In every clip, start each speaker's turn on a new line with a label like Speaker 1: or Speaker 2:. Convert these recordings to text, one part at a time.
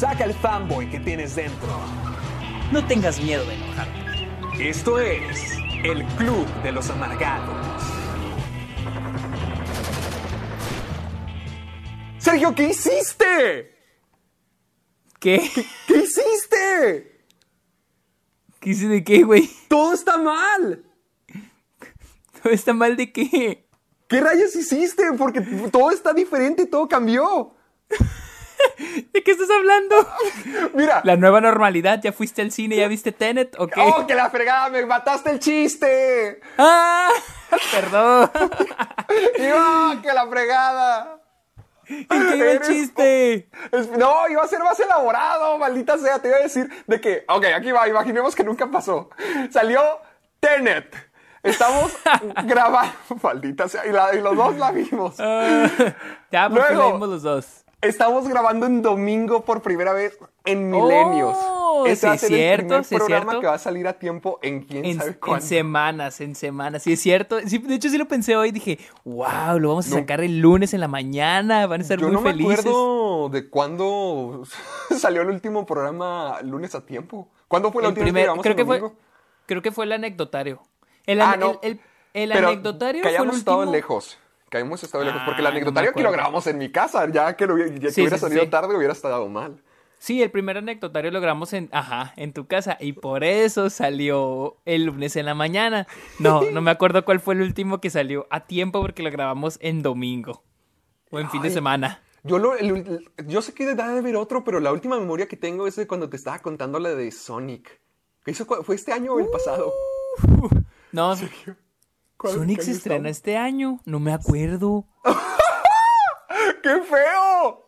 Speaker 1: Saca el fanboy que tienes dentro.
Speaker 2: No tengas miedo de enojarte.
Speaker 1: Esto es el Club de los Amargados. Sergio, ¿qué hiciste?
Speaker 2: ¿Qué?
Speaker 1: ¿Qué hiciste?
Speaker 2: ¿Qué hice de qué, güey?
Speaker 1: Todo está mal.
Speaker 2: ¿Todo está mal de qué?
Speaker 1: ¿Qué rayos hiciste? Porque todo está diferente, todo cambió.
Speaker 2: ¿De qué estás hablando?
Speaker 1: Mira.
Speaker 2: La nueva normalidad, ¿ya fuiste al cine, ya viste Tenet o qué?
Speaker 1: ¡Oh, que la fregada! ¡Me mataste el chiste!
Speaker 2: ¡Ah! Perdón.
Speaker 1: ¡oh, que la fregada!
Speaker 2: ¿En qué iba el chiste?
Speaker 1: No, iba a ser más elaborado, maldita sea. Te iba a decir de que, ok, aquí va, imaginemos que nunca pasó. Salió Tenet. Estamos grabando, maldita sea, y, la- y los dos la vimos.
Speaker 2: Ah, ya, porque
Speaker 1: Luego.
Speaker 2: la vimos los dos.
Speaker 1: Estamos grabando en domingo por primera vez en milenios.
Speaker 2: Oh,
Speaker 1: Ese va a
Speaker 2: sí,
Speaker 1: ser el
Speaker 2: cierto,
Speaker 1: primer
Speaker 2: sí,
Speaker 1: programa
Speaker 2: cierto.
Speaker 1: que va a salir a tiempo en quién
Speaker 2: En,
Speaker 1: sabe
Speaker 2: en
Speaker 1: cuándo.
Speaker 2: semanas, en semanas. Sí, es cierto. Sí, de hecho, sí lo pensé hoy. Dije, wow, lo vamos a
Speaker 1: No.
Speaker 2: sacar el lunes en la mañana. Van a estar
Speaker 1: Yo
Speaker 2: muy
Speaker 1: no me
Speaker 2: felices.
Speaker 1: acuerdo de cuándo salió el último programa lunes a tiempo. ¿Cuándo fue la
Speaker 2: El
Speaker 1: última
Speaker 2: primer-
Speaker 1: vez que
Speaker 2: creo
Speaker 1: el
Speaker 2: que fue, creo que fue el anecdotario. El,
Speaker 1: Ah,
Speaker 2: ane-
Speaker 1: no.
Speaker 2: el, el- el anecdotario
Speaker 1: que
Speaker 2: fue el
Speaker 1: hayamos estado
Speaker 2: último.
Speaker 1: lejos. Que estado lejos. Porque el
Speaker 2: Ah, no
Speaker 1: anecdotario que lo grabamos en mi casa, ya que, lo, ya que
Speaker 2: Sí,
Speaker 1: hubiera
Speaker 2: sí,
Speaker 1: salido
Speaker 2: sí.
Speaker 1: tarde, hubiera estado mal.
Speaker 2: Sí, el primer anecdotario lo grabamos en, ajá, en tu casa y por eso salió el lunes en la mañana. No, no me acuerdo cuál fue el último que salió a tiempo porque lo grabamos en domingo o en fin de semana.
Speaker 1: Yo, lo, el- yo sé que debe de haber otro, pero la última memoria que tengo es de cuando te estaba contando la de Sonic. Eso fue este año o el pasado.
Speaker 2: No,
Speaker 1: ¿Cuál-
Speaker 2: Sonic se estrena
Speaker 1: estamos?
Speaker 2: este año, no me acuerdo.
Speaker 1: ¡Qué feo!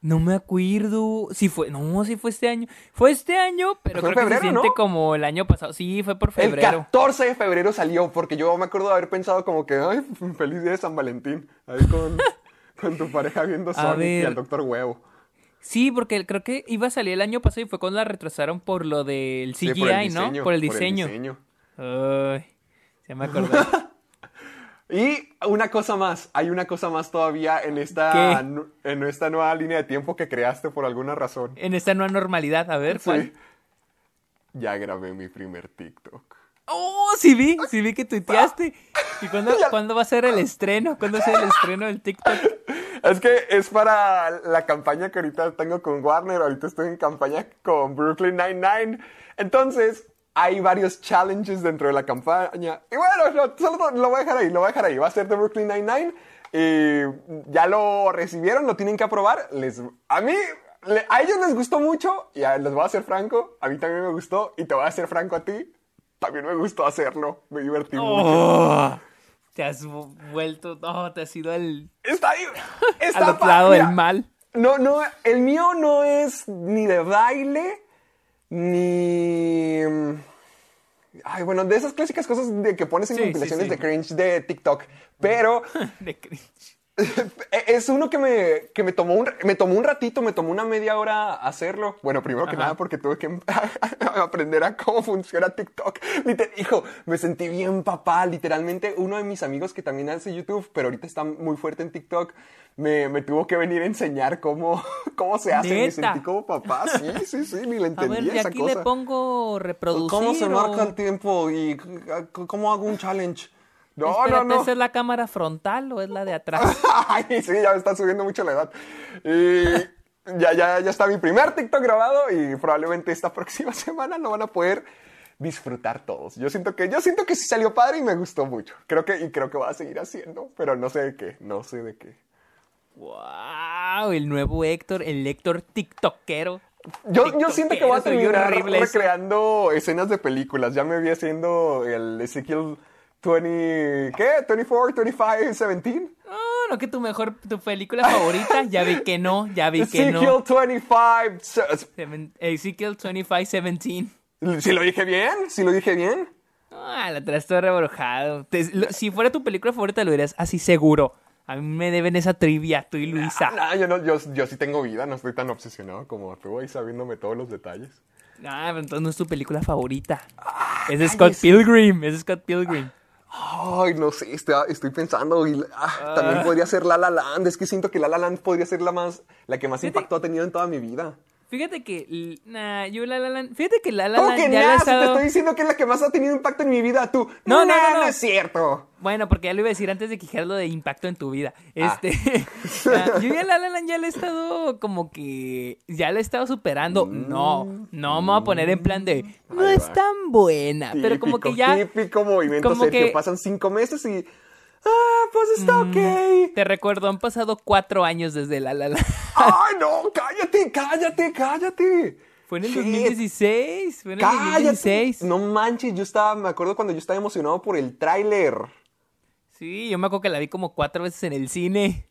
Speaker 2: No me acuerdo. Si fue, no, si fue este año. Fue este año, pero
Speaker 1: Fue
Speaker 2: creo que se siente
Speaker 1: ¿no?
Speaker 2: como el año pasado. Sí, fue por
Speaker 1: El
Speaker 2: febrero.
Speaker 1: 14 de febrero salió, porque yo me acuerdo de haber pensado como que, ay, feliz día de San Valentín. Ahí con, con tu pareja viendo Sonic y al Doctor Huevo.
Speaker 2: Sí, porque creo que iba a salir el año pasado y fue cuando la retrasaron por lo del
Speaker 1: Sí,
Speaker 2: CGI,
Speaker 1: por el
Speaker 2: ¿no?
Speaker 1: diseño,
Speaker 2: Por el diseño. Ay, ya me acordé.
Speaker 1: Y una cosa más, hay una cosa más todavía en esta, en esta nueva línea de tiempo que creaste por alguna razón.
Speaker 2: en esta nueva normalidad, a ver, ¿cuál?
Speaker 1: Sí. Ya grabé mi primer TikTok.
Speaker 2: Oh, sí vi, sí vi que tuiteaste. ¿Y cuándo, cuándo va a ser el estreno? ¿Cuándo va a ser el estreno del TikTok?
Speaker 1: Es que es para la campaña que ahorita tengo con Warner. Ahorita estoy en campaña con Brooklyn Nine-Nine. Entonces, hay varios challenges dentro de la campaña. Y bueno, no, solo lo voy a dejar ahí, lo voy a dejar ahí. Va a ser de Brooklyn Nine-Nine. Y ya lo recibieron, lo tienen que aprobar. Les, a mí, le- a ellos les gustó mucho. Y a- les voy a ser franco. A mí también me gustó. Y te voy a ser franco a ti. También me gustó hacerlo. Me divertí mucho.
Speaker 2: Oh, te has vu- vuelto, no, te has ido al,
Speaker 1: Está ahí. Está
Speaker 2: al
Speaker 1: mira,
Speaker 2: del mal.
Speaker 1: No, no, el mío no es ni de baile, ni... Ay, bueno, de esas clásicas cosas de que pones en
Speaker 2: Sí, sí,
Speaker 1: compilaciones
Speaker 2: sí.
Speaker 1: de cringe de TikTok. Pero
Speaker 2: De cringe.
Speaker 1: es uno que me, que me tomó un, me tomó un ratito, me tomó una media hora hacerlo. Bueno, primero que
Speaker 2: Ajá.
Speaker 1: nada porque tuve que aprender a cómo funciona TikTok. Liter- hijo, me sentí bien papá. Literalmente, uno de mis amigos que también hace YouTube, pero ahorita está muy fuerte en TikTok, me, me tuvo que venir a enseñar cómo, cómo se hace. Me
Speaker 2: ¿Neta?
Speaker 1: sentí como papá. Sí, sí, sí, ni le
Speaker 2: A
Speaker 1: entendí
Speaker 2: ver, y
Speaker 1: esa
Speaker 2: aquí
Speaker 1: cosa.
Speaker 2: le pongo reproducir.
Speaker 1: ¿Cómo se
Speaker 2: o-
Speaker 1: marca el tiempo y cómo hago un challenge? No,
Speaker 2: Espérate,
Speaker 1: no, no.
Speaker 2: ¿esa es la cámara frontal o es la de atrás?
Speaker 1: Ay, sí, ya me está subiendo mucho la edad. Y ya, ya, ya está mi primer TikTok grabado y probablemente esta próxima semana lo van a poder disfrutar todos. Yo siento que, yo siento que sí salió padre y me gustó mucho. Creo que, y creo que va a seguir haciendo, pero no sé de qué, no sé de qué.
Speaker 2: ¡Wow! El nuevo Héctor, el Héctor TikTokero.
Speaker 1: Yo, yo siento que voy a terminar
Speaker 2: horrible eso.
Speaker 1: recreando escenas de películas. Ya me vi haciendo el Ezekiel 20... ¿Qué? ¿24, 25, 17?
Speaker 2: No, no, que tu mejor, tu película favorita, ya vi que no, ya vi que
Speaker 1: Ezekiel
Speaker 2: no.
Speaker 1: 25...
Speaker 2: Seven- Ezekiel 2517.
Speaker 1: ¿Si lo dije bien? ¿Si lo dije bien?
Speaker 2: Ah, la traes todo reborjado. Si fuera tu película favorita, lo dirías así seguro. A mí me deben esa trivia, tú y Luisa.
Speaker 1: No, yo, no, yo, yo sí tengo vida, no estoy tan obsesionado como tú ahí sabiéndome todos los detalles.
Speaker 2: Ah, pero entonces no es tu película favorita. Es
Speaker 1: ay,
Speaker 2: Scott
Speaker 1: es-
Speaker 2: Pilgrim, es Scott Pilgrim.
Speaker 1: Ay, no sé, estoy, estoy pensando y ah, también podría ser La La Land. Es que siento que La La Land podría ser la más, la que más impacto ha tenido en toda mi vida.
Speaker 2: Fíjate que, nah, yo La La Land, fíjate que La La
Speaker 1: ¿Cómo
Speaker 2: Land
Speaker 1: que
Speaker 2: ya
Speaker 1: te estoy diciendo que es la que más ha tenido impacto en mi vida, tú.
Speaker 2: No, no,
Speaker 1: nah,
Speaker 2: no, no.
Speaker 1: es cierto.
Speaker 2: Bueno, porque ya lo iba a decir antes de dijera lo de impacto en tu vida.
Speaker 1: Ah.
Speaker 2: Este, ah, yo ya La La Land ya le he estado como que ya la he estado superando. No, no me voy a poner en plan de no es tan buena, pero como que ya
Speaker 1: Típico movimiento
Speaker 2: como
Speaker 1: Sergio.
Speaker 2: que-
Speaker 1: Pasan cinco meses y. Ah, pues está ok.
Speaker 2: te recuerdo, han pasado cuatro años desde La La Land.
Speaker 1: Ay, no, cállate, cállate, cállate.
Speaker 2: Fue en el
Speaker 1: Shit.
Speaker 2: 2016, fue en el
Speaker 1: Cállate.
Speaker 2: 2016.
Speaker 1: No manches, yo estaba, me acuerdo cuando yo estaba emocionado por el tráiler.
Speaker 2: Sí, yo me acuerdo que la vi como cuatro veces en el cine.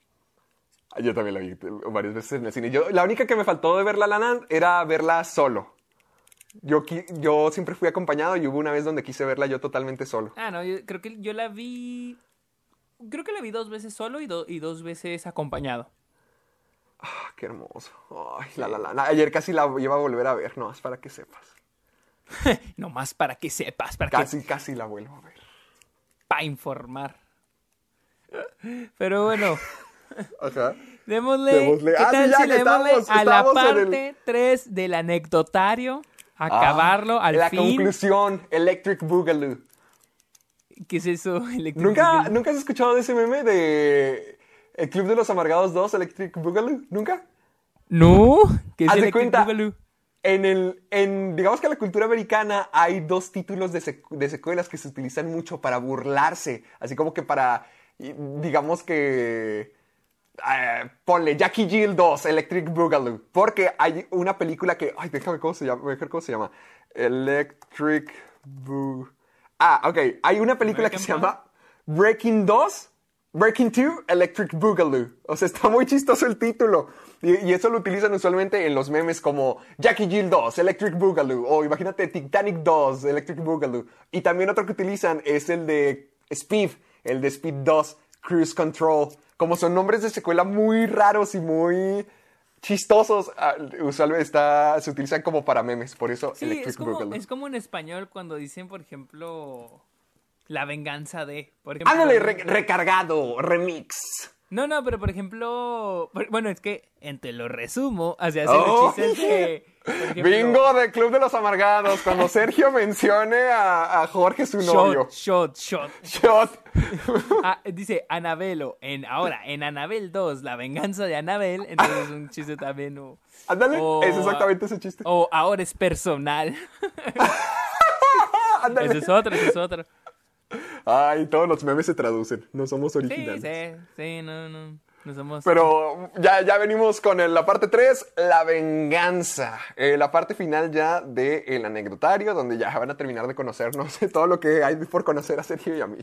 Speaker 1: Yo también la vi varias veces en el cine. Yo, la única que me faltó de ver La La Land era verla solo. Yo, yo siempre fui acompañado y hubo una vez donde quise verla yo totalmente solo.
Speaker 2: Ah, no, yo creo que yo la vi. Creo que la vi dos veces solo y, do- y dos veces acompañado.
Speaker 1: Ah, qué hermoso. Ay, La La Land. Ayer casi la iba a volver a ver, no, es para que sepas.
Speaker 2: Nomás para que sepas, para que
Speaker 1: Casi, casi la vuelvo a ver.
Speaker 2: para informar. Pero bueno,
Speaker 1: Ajá.
Speaker 2: démosle.
Speaker 1: Démosle.
Speaker 2: ¿Qué
Speaker 1: Ah, sí,
Speaker 2: tal
Speaker 1: ya
Speaker 2: si
Speaker 1: que
Speaker 2: le démosle
Speaker 1: estamos-
Speaker 2: a la
Speaker 1: el-
Speaker 2: parte 3 del anecdotario? Acabarlo
Speaker 1: Ah,
Speaker 2: al
Speaker 1: La
Speaker 2: fin.
Speaker 1: conclusión, Electric Boogaloo.
Speaker 2: ¿Qué es eso? Electric
Speaker 1: ¿Nunca,
Speaker 2: Boogaloo?
Speaker 1: ¿Nunca has escuchado de ese meme de El Club de los Amargados 2, Electric Boogaloo? ¿Nunca?
Speaker 2: No, ¿qué es
Speaker 1: Haz
Speaker 2: Electric
Speaker 1: cuenta,
Speaker 2: Boogaloo?
Speaker 1: En el, en, digamos que en la cultura americana hay dos títulos de, sec- de secuelas que se utilizan mucho para burlarse, así como que para, digamos que, eh, ponle Jackie Jill 2, Electric Boogaloo, porque hay una película que, ay, déjame cómo se llama, déjame cómo se llama, Electric Boo... Ah, ok, hay una película que se llama Breaking 2, Breaking 2, Electric Boogaloo. O sea, está muy chistoso el título. Y, y eso lo utilizan usualmente en los memes como Jackie Jill 2, Electric Boogaloo. O imagínate Titanic 2, Electric Boogaloo. Y también otro que utilizan es el de Speed, el de Speed 2, Cruise Control. Como son nombres de secuela muy raros y muy chistosos, ah, usualmente está, se utilizan como para memes. Por eso
Speaker 2: Sí,
Speaker 1: Electric
Speaker 2: es como,
Speaker 1: Boogaloo.
Speaker 2: es como en español cuando dicen, por ejemplo, la venganza de. Por ejemplo,
Speaker 1: Ándale, re- recargado, remix.
Speaker 2: No, no, pero por ejemplo, bueno, es que en te lo resumo, hacia hace
Speaker 1: Oh.
Speaker 2: los chistes que, ejemplo,
Speaker 1: Bingo de Club de los Amargados. Cuando Sergio mencione a, a Jorge, su novio.
Speaker 2: Shot, shot, shot.
Speaker 1: Shot.
Speaker 2: Ah, dice Anabelo, en, ahora, en Anabel 2, la venganza de Anabel, entonces un chiste también, o,
Speaker 1: Ándale,
Speaker 2: O-
Speaker 1: es exactamente ese chiste.
Speaker 2: o ahora es personal.
Speaker 1: Ándale.
Speaker 2: Ese es otro, ese es otro.
Speaker 1: Ay, todos los memes se traducen. No somos
Speaker 2: Sí,
Speaker 1: originales.
Speaker 2: sí, sí, no, no, no somos...
Speaker 1: Pero ya, ya venimos con el- la parte 3, la venganza. Eh, la parte final ya del anecdotario, donde ya van a terminar de conocernos todo lo que hay por conocer a Sergio y a mí.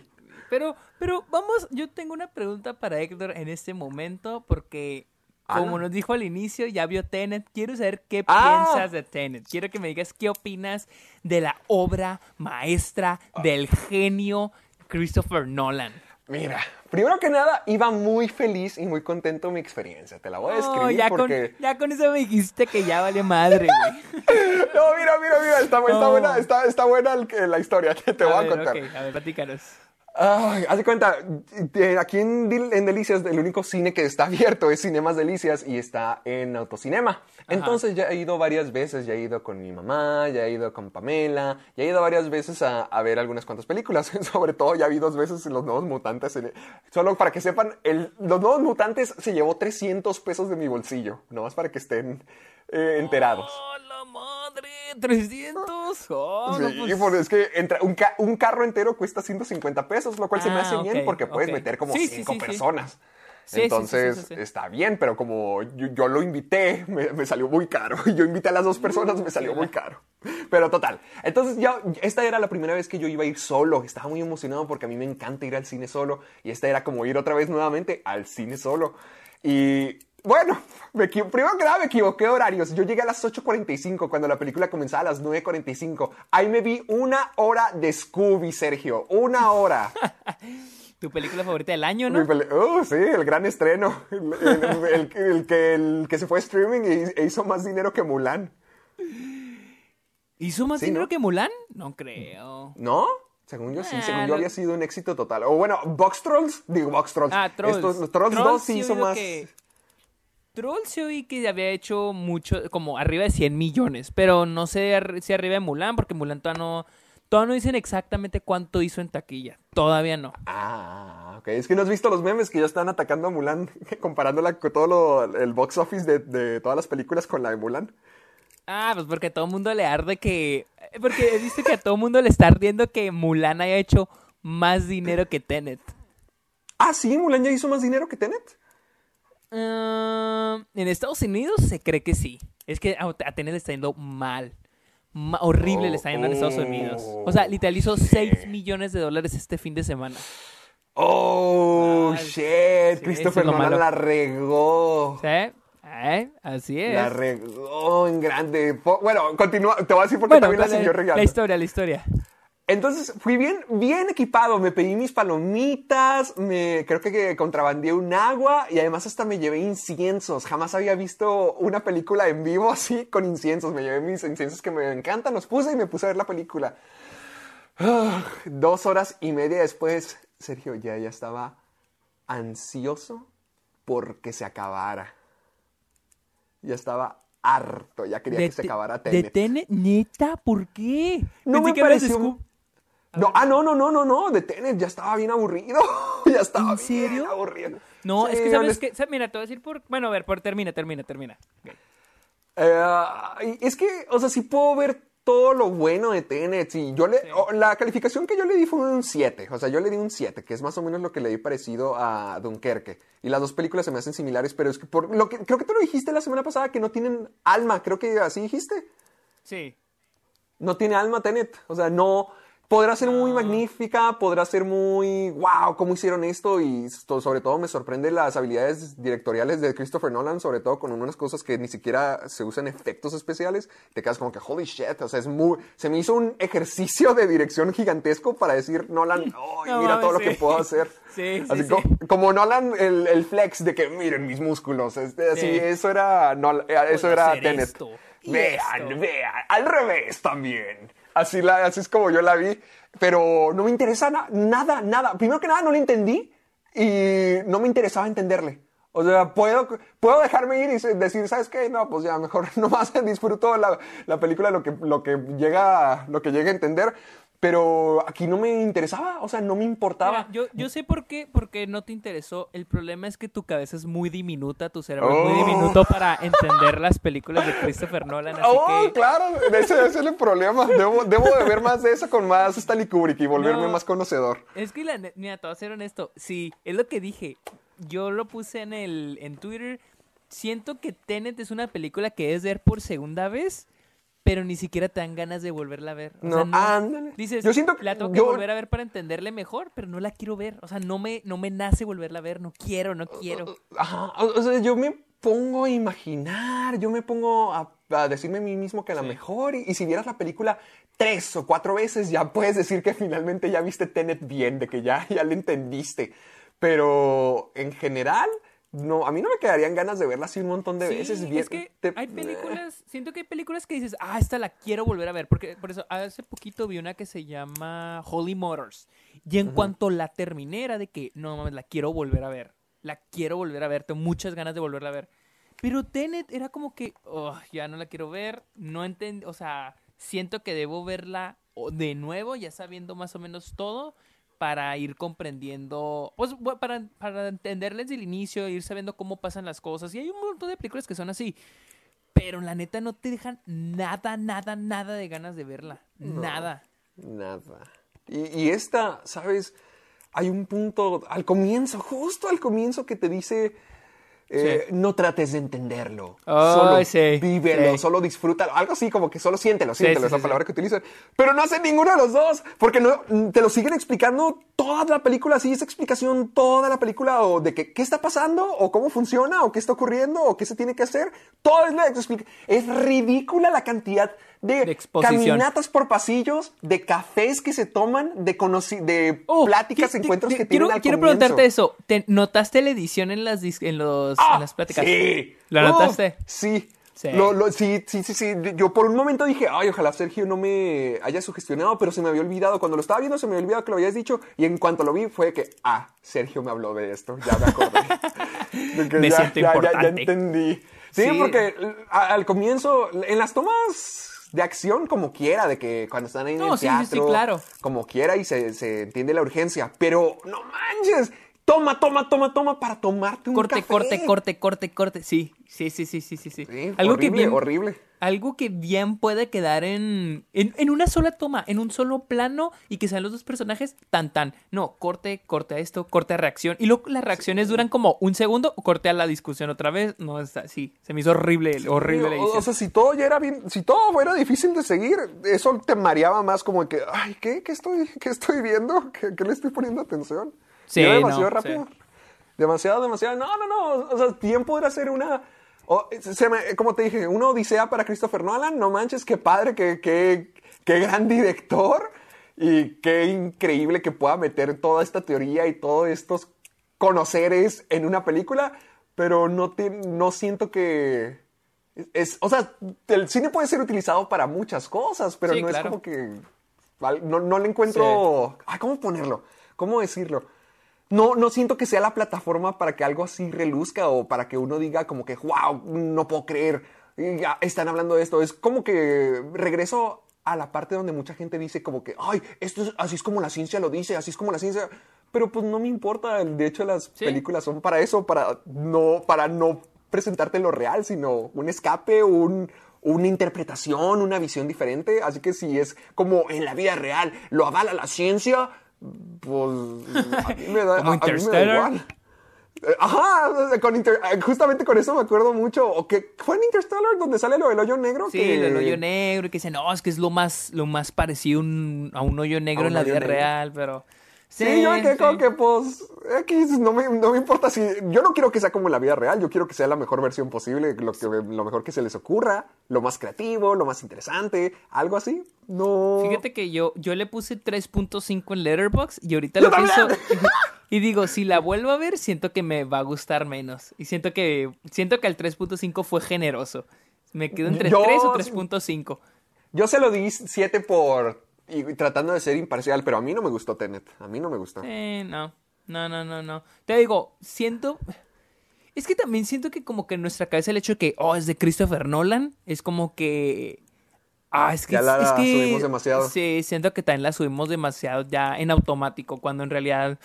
Speaker 2: Pero, pero vamos, yo tengo una pregunta para Héctor en este momento, porque como
Speaker 1: Ah.
Speaker 2: nos dijo al inicio, ya vio Tenet. Quiero saber qué
Speaker 1: Ah.
Speaker 2: piensas de Tenet. Quiero que me digas qué opinas de la obra maestra del genio Christopher Nolan.
Speaker 1: Mira, primero que nada, iba muy feliz y muy contento mi experiencia. Te la voy a
Speaker 2: No,
Speaker 1: describir
Speaker 2: ya,
Speaker 1: porque...
Speaker 2: con, ya con eso me dijiste que ya vale madre, güey.
Speaker 1: No, mira, mira, mira, está, está
Speaker 2: No.
Speaker 1: buena, está, está buena la historia que te voy a
Speaker 2: ver,
Speaker 1: contar.
Speaker 2: ok, a ver, platícanos.
Speaker 1: Ay, haz de cuenta, aquí en, en Delicias, el único cine que está abierto es Cinemas Delicias y está en autocinema. Entonces ya he ido varias veces, ya he ido con mi mamá, ya he ido con Pamela, ya he ido varias veces a, a ver algunas cuantas películas. Sobre todo ya vi dos veces Los Nuevos Mutantes. en- Solo para que sepan, el- Los Nuevos Mutantes se llevó 300 pesos de mi bolsillo, nomás para que estén eh, enterados.
Speaker 2: ¡Oh, la madre! ¿300? Oh, no,
Speaker 1: Sí,
Speaker 2: pues-
Speaker 1: pues es que entra- un, ca- un carro entero cuesta 150 pesos, lo cual se me
Speaker 2: Ah,
Speaker 1: hace bien porque puedes meter como
Speaker 2: Sí, sí,
Speaker 1: 5
Speaker 2: sí, sí.
Speaker 1: personas. Entonces está bien, pero como yo, yo lo invité, me, me salió muy caro. Yo invité a las dos personas, me salió muy caro. Pero total. Entonces ya, esta era la primera vez que yo iba a ir solo. Estaba muy emocionado porque a mí me encanta ir al cine solo. Y esta era como ir otra vez nuevamente al cine solo. Y bueno, me primero que nada me equivoqué de horarios. Yo llegué a las 8.45 cuando la película comenzaba a las 9.45. Ahí me vi una hora de Scooby, Sergio. Una hora.
Speaker 2: Tu película favorita del año, ¿no?
Speaker 1: Oh, sí, el gran estreno. El, el- el- el que, el que se fue a streaming e hizo más dinero que Mulan.
Speaker 2: ¿Hizo más
Speaker 1: Sí,
Speaker 2: dinero
Speaker 1: ¿no?
Speaker 2: que Mulan? No creo.
Speaker 1: ¿No? Según yo sí,
Speaker 2: Ah,
Speaker 1: según yo había sido un éxito total. O bueno, Box Trolls, digo Box Trolls.
Speaker 2: Ah, Trolls.
Speaker 1: Estos- Trolls 2 sí hizo más.
Speaker 2: que- Trolls sí oí que había hecho mucho, como arriba de 100 millones, pero no sé si arriba de Mulan, porque Mulan todavía no, todavía no dicen exactamente cuánto hizo en taquilla. Todavía no.
Speaker 1: Ah, ok. Es que no has visto los memes que ya están atacando a Mulan, comparándola con todo lo- el box office de, de todas las películas con la de Mulan.
Speaker 2: Ah, pues porque a todo mundo le arde que... Porque he visto que a todo mundo le está ardiendo que Mulan haya hecho más dinero que Tenet.
Speaker 1: Ah, sí, Mulan ya hizo más dinero que Tenet.
Speaker 2: Ah, en Estados Unidos se cree que sí. Es que a, a Tenet le está yendo mal. Ma- horrible le está yendo en Estados Unidos. O sea, literal hizo 6 millones de dólares este fin de semana.
Speaker 1: Oh,
Speaker 2: Ah,
Speaker 1: shit.
Speaker 2: sí,
Speaker 1: Christopher
Speaker 2: es
Speaker 1: Nolan la regó.
Speaker 2: ¿Sí? ¿Eh? Así es.
Speaker 1: La regó en grande. Bueno, continúa. Te voy a decir porque
Speaker 2: bueno,
Speaker 1: también la
Speaker 2: la,
Speaker 1: siguió
Speaker 2: la
Speaker 1: regando.
Speaker 2: historia, la historia.
Speaker 1: Entonces fui bien, bien equipado. Me pedí mis palomitas, me, creo que, que contrabandeé un agua y además hasta me llevé inciensos. Jamás había visto una película en vivo así con inciensos. Me llevé mis inciensos que me encantan, los puse y me puse a ver la película. Dos horas y media después, Sergio ya, ya estaba ansioso porque se acabara. Ya estaba harto, ya quería que se acabara
Speaker 2: de
Speaker 1: Tenet.
Speaker 2: Tenet, neta, ¿por qué?
Speaker 1: No
Speaker 2: Pensé
Speaker 1: me pareció- No, ah, no, no, no, no, no, de Tenet ya estaba bien aburrido. ya estaba
Speaker 2: ¿En
Speaker 1: bien aburrido.
Speaker 2: No,
Speaker 1: Sí,
Speaker 2: es que sabes que, mira, te voy a decir por, bueno, a ver, por termina, termina, termina.
Speaker 1: Eh, es que, o sea, sí puedo ver todo lo bueno de Tenet. Y yo le, la calificación que yo le di fue un 7. O sea, yo le di un 7, que es más o menos lo que le di parecido a Dunkerque. Y las dos películas se me hacen similares, pero es que por lo que creo que tú lo dijiste la semana pasada que no tienen alma. Creo que así dijiste.
Speaker 2: Sí.
Speaker 1: no tiene alma Tenet. O sea, no. Podrá ser muy magnífica, podrá ser muy. ¡Wow! ¿Cómo hicieron esto? Y sobre todo me sorprende las habilidades directoriales de Christopher Nolan, sobre todo con unas cosas que ni siquiera se usan efectos especiales. Te quedas como que, holy shit. O sea, es muy. Se me hizo un ejercicio de dirección gigantesco para decir, Nolan, ¡ay,
Speaker 2: No
Speaker 1: mira todo lo que puedo hacer!
Speaker 2: Sí, sí,
Speaker 1: Así
Speaker 2: sí.
Speaker 1: co- Como, Nolan, el, el flex de que miren mis músculos. Este, así,
Speaker 2: Sí.
Speaker 1: eso era, eh, eso era Tenet.
Speaker 2: esto
Speaker 1: Vean,
Speaker 2: esto.
Speaker 1: vean, al revés también. Así, la, así es como yo la vi, pero no me interesa na- nada, nada. Primero que nada no la entendí y no me interesaba entenderle. O sea, puedo, puedo dejarme ir y decir, ¿sabes qué? No, pues ya mejor nomás disfruto la, la película lo que, lo, que llega, lo que llegue a entender. Pero aquí no me interesaba, o sea, no me importaba.
Speaker 2: Mira, yo, yo sé por qué, porque no te interesó. El problema es que tu cabeza es muy diminuta, tu cerebro es muy
Speaker 1: Oh.
Speaker 2: diminuto para entender las películas de Christopher Nolan. Así
Speaker 1: oh,
Speaker 2: que
Speaker 1: claro, ese, ese es el problema. Debo, debo de ver más de eso con más Stanley Kubrick y volverme
Speaker 2: No.
Speaker 1: más conocedor.
Speaker 2: Es que la mira, te voy a ser honesto. Sí, es lo que dije. Yo lo puse en el en Twitter. Siento que Tenet es una película que es ver por segunda vez, pero ni siquiera te dan ganas de volverla a ver. O sea,
Speaker 1: No, ándale.
Speaker 2: Dices,
Speaker 1: Yo siento que-
Speaker 2: la tengo que
Speaker 1: yo-
Speaker 2: volver a ver para entenderle mejor, pero no la quiero ver. O sea, no me, no me nace volverla a ver. No quiero, no quiero.
Speaker 1: Ajá, o, o sea, yo me pongo a imaginar, yo me pongo a, a decirme a mí mismo que a lo
Speaker 2: Sí.
Speaker 1: mejor, y, y si vieras la película tres o cuatro veces, ya puedes decir que finalmente ya viste Tenet bien, de que ya, ya le entendiste. Pero en general, no, a mí no me quedarían ganas de verla así un montón de
Speaker 2: Sí,
Speaker 1: veces. bien-
Speaker 2: es que
Speaker 1: te-
Speaker 2: hay películas, siento que hay películas que dices, ah, esta la quiero volver a ver, porque por eso hace poquito vi una que se llama Holy Motors, y en cuanto la terminé era de que, no mames, la quiero volver a ver, la quiero volver a ver, tengo muchas ganas de volverla a ver, pero Tenet era como que, oh, ya no la quiero ver, no entiendo, o sea, siento que debo verla de nuevo, ya sabiendo más o menos todo, para ir comprendiendo, pues para, para entenderles desde el inicio, ir sabiendo cómo pasan las cosas. Y hay un montón de películas que son así. Pero la neta no te dejan nada, nada, nada de ganas de verla. Nada.
Speaker 1: Nada. Y, y esta, ¿sabes? hay un punto al comienzo, justo al comienzo que te dice eh, no trates de entenderlo.
Speaker 2: Oh,
Speaker 1: solo
Speaker 2: sí,
Speaker 1: vívelo,
Speaker 2: sí.
Speaker 1: solo disfrútalo. Algo así como que solo siéntelo, siéntelo, esa
Speaker 2: sí,
Speaker 1: palabra que utilizan. Pero no hacen ninguno de los dos, porque no, te lo siguen explicando toda la película, así esa explicación toda la película, o de que, qué está pasando, o cómo funciona, o qué está ocurriendo, o qué se tiene que hacer. Todo es la explica- Es ridícula la cantidad de,
Speaker 2: De
Speaker 1: caminatas por pasillos, de cafés que se toman, de, de
Speaker 2: Oh,
Speaker 1: pláticas,
Speaker 2: ¿qué-
Speaker 1: encuentros que
Speaker 2: quiero,
Speaker 1: tienen al
Speaker 2: quiero
Speaker 1: comienzo.
Speaker 2: preguntarte eso. ¿Te ¿Notaste la edición en las, en los,
Speaker 1: ¡Ah!
Speaker 2: en las pláticas?
Speaker 1: Sí.
Speaker 2: ¿Lo
Speaker 1: Uf,
Speaker 2: notaste?
Speaker 1: sí.
Speaker 2: Sí.
Speaker 1: Lo- lo- sí, sí, sí, sí. Yo por un momento dije, ay, ojalá Sergio no me haya sugestionado, pero se me había olvidado. Cuando lo estaba viendo, se me había olvidado que lo habías dicho. Y en cuanto lo vi, fue que, ah, Sergio me habló de esto. Ya me acordé.
Speaker 2: Me
Speaker 1: ya,
Speaker 2: siento
Speaker 1: ya, ya- ya
Speaker 2: importante.
Speaker 1: entendí. Sí,
Speaker 2: Sí.
Speaker 1: porque al comienzo, en las tomas de acción, como quiera, de que cuando están ahí en
Speaker 2: No,
Speaker 1: el
Speaker 2: sí, sí, sí,
Speaker 1: teatro,
Speaker 2: claro.
Speaker 1: como quiera y se, se entiende la urgencia. Pero no manches, toma, toma, toma, toma para tomarte un
Speaker 2: Corte,
Speaker 1: café.
Speaker 2: corte, corte, corte, corte. Sí, sí, sí, sí, sí, sí. sí.
Speaker 1: Sí,
Speaker 2: Algo
Speaker 1: horrible,
Speaker 2: que bien,
Speaker 1: horrible.
Speaker 2: Algo que bien puede quedar en, en, en una sola toma, en un solo plano y que sean los dos personajes tan tan. No, corte, corte a esto, corte a reacción. Y luego las reacciones duran como un segundo, corte a la discusión otra vez. No, está, sí, se me hizo horrible, horrible la
Speaker 1: O- O, sea, si todo ya era bien, si todo era difícil de seguir, eso te mareaba más como que, ay, ¿qué, qué estoy, qué estoy viendo? ¿Qué, qué le estoy poniendo atención?
Speaker 2: Sí,
Speaker 1: demasiado
Speaker 2: no,
Speaker 1: rápido.
Speaker 2: sí.
Speaker 1: Demasiado, demasiado. No, no, no. O sea, tiempo era hacer una. o- se me- como te dije, una odisea para Christopher Nolan. No manches, qué padre, qué, qué, qué gran director. Y qué increíble que pueda meter toda esta teoría y todos estos conoceres en una película. Pero no, te- no siento que. Es, o sea, el cine puede ser utilizado para muchas cosas, pero
Speaker 2: Sí,
Speaker 1: no
Speaker 2: claro.
Speaker 1: es como que. No, no le encuentro. Ay, ¿Cómo ponerlo? ¿Cómo decirlo? No, no siento que sea la plataforma para que algo así reluzca o para que uno diga como que, wow, no puedo creer, ya están hablando de esto. Es como que regreso a la parte donde mucha gente dice como que, ay, esto es, así es como la ciencia lo dice, así es como la ciencia... Pero pues no me importa, de hecho las
Speaker 2: Sí.
Speaker 1: películas son para eso, para no, para no presentarte lo real, sino un escape, un, una interpretación, una visión diferente. Así que si es como en la vida real, lo avala la ciencia, pues a mí me da,
Speaker 2: Como
Speaker 1: a- a mí me da igual. Eh, Ajá, con Inter- eh, justamente con eso me acuerdo mucho. O que fue en Interstellar donde sale lo del hoyo negro.
Speaker 2: Sí,
Speaker 1: que...
Speaker 2: el hoyo negro y que dicen, no, es que es lo más, lo más parecido un- a un hoyo negro
Speaker 1: un
Speaker 2: en la vida
Speaker 1: negro.
Speaker 2: real, pero...
Speaker 1: Sí, yo me quedé
Speaker 2: sí.
Speaker 1: como que, pues, X, no me, no me importa si. Yo no quiero que sea como en la vida real, yo quiero que sea la mejor versión posible, lo, que, lo mejor que se les ocurra, lo más creativo, lo más interesante, algo así. No.
Speaker 2: Fíjate que yo, yo le puse 3.5 en Letterboxd y ahorita
Speaker 1: ¡Yo
Speaker 2: lo pienso y digo, si la vuelvo a ver, siento que me va a gustar menos. Y siento que siento que el 3.5 fue generoso. Me quedo entre
Speaker 1: Yo-
Speaker 2: 3 o 3.5.
Speaker 1: Yo se lo di 7 por. Y tratando de ser imparcial, pero a mí no me gustó Tenet. A mí no me gustó.
Speaker 2: Eh, no. No, no, no, no. Te digo, siento es que también siento que como que en nuestra cabeza el hecho de que oh, es de Christopher Nolan es como que Ah, es que,
Speaker 1: Ya la
Speaker 2: es que-
Speaker 1: subimos demasiado.
Speaker 2: Sí, siento que también la subimos demasiado ya en automático, cuando en realidad.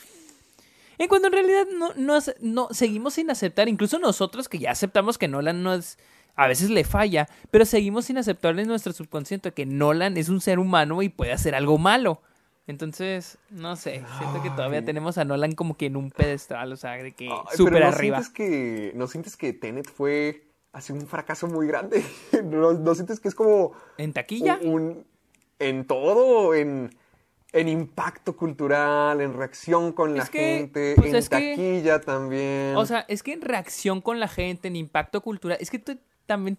Speaker 2: En cuando en realidad no, no, no seguimos sin aceptar, incluso nosotros que ya aceptamos que Nolan no es. A veces le falla, pero seguimos sin aceptar en nuestro subconsciente que Nolan es un ser humano y puede hacer algo malo. Entonces, no sé, siento que todavía
Speaker 1: Ay.
Speaker 2: tenemos a Nolan como que en un pedestal, o sea, de que súper
Speaker 1: no
Speaker 2: arriba.
Speaker 1: Sientes que, ¿No sientes que Tenet fue así un fracaso muy grande? ¿No, no sientes que es como.
Speaker 2: ¿En taquilla?
Speaker 1: un- un- en todo, en, en impacto cultural, en reacción con la
Speaker 2: que,
Speaker 1: gente,
Speaker 2: pues,
Speaker 1: en
Speaker 2: que-
Speaker 1: taquilla también.
Speaker 2: O sea, es que en reacción con la gente, en impacto cultural, es que tú también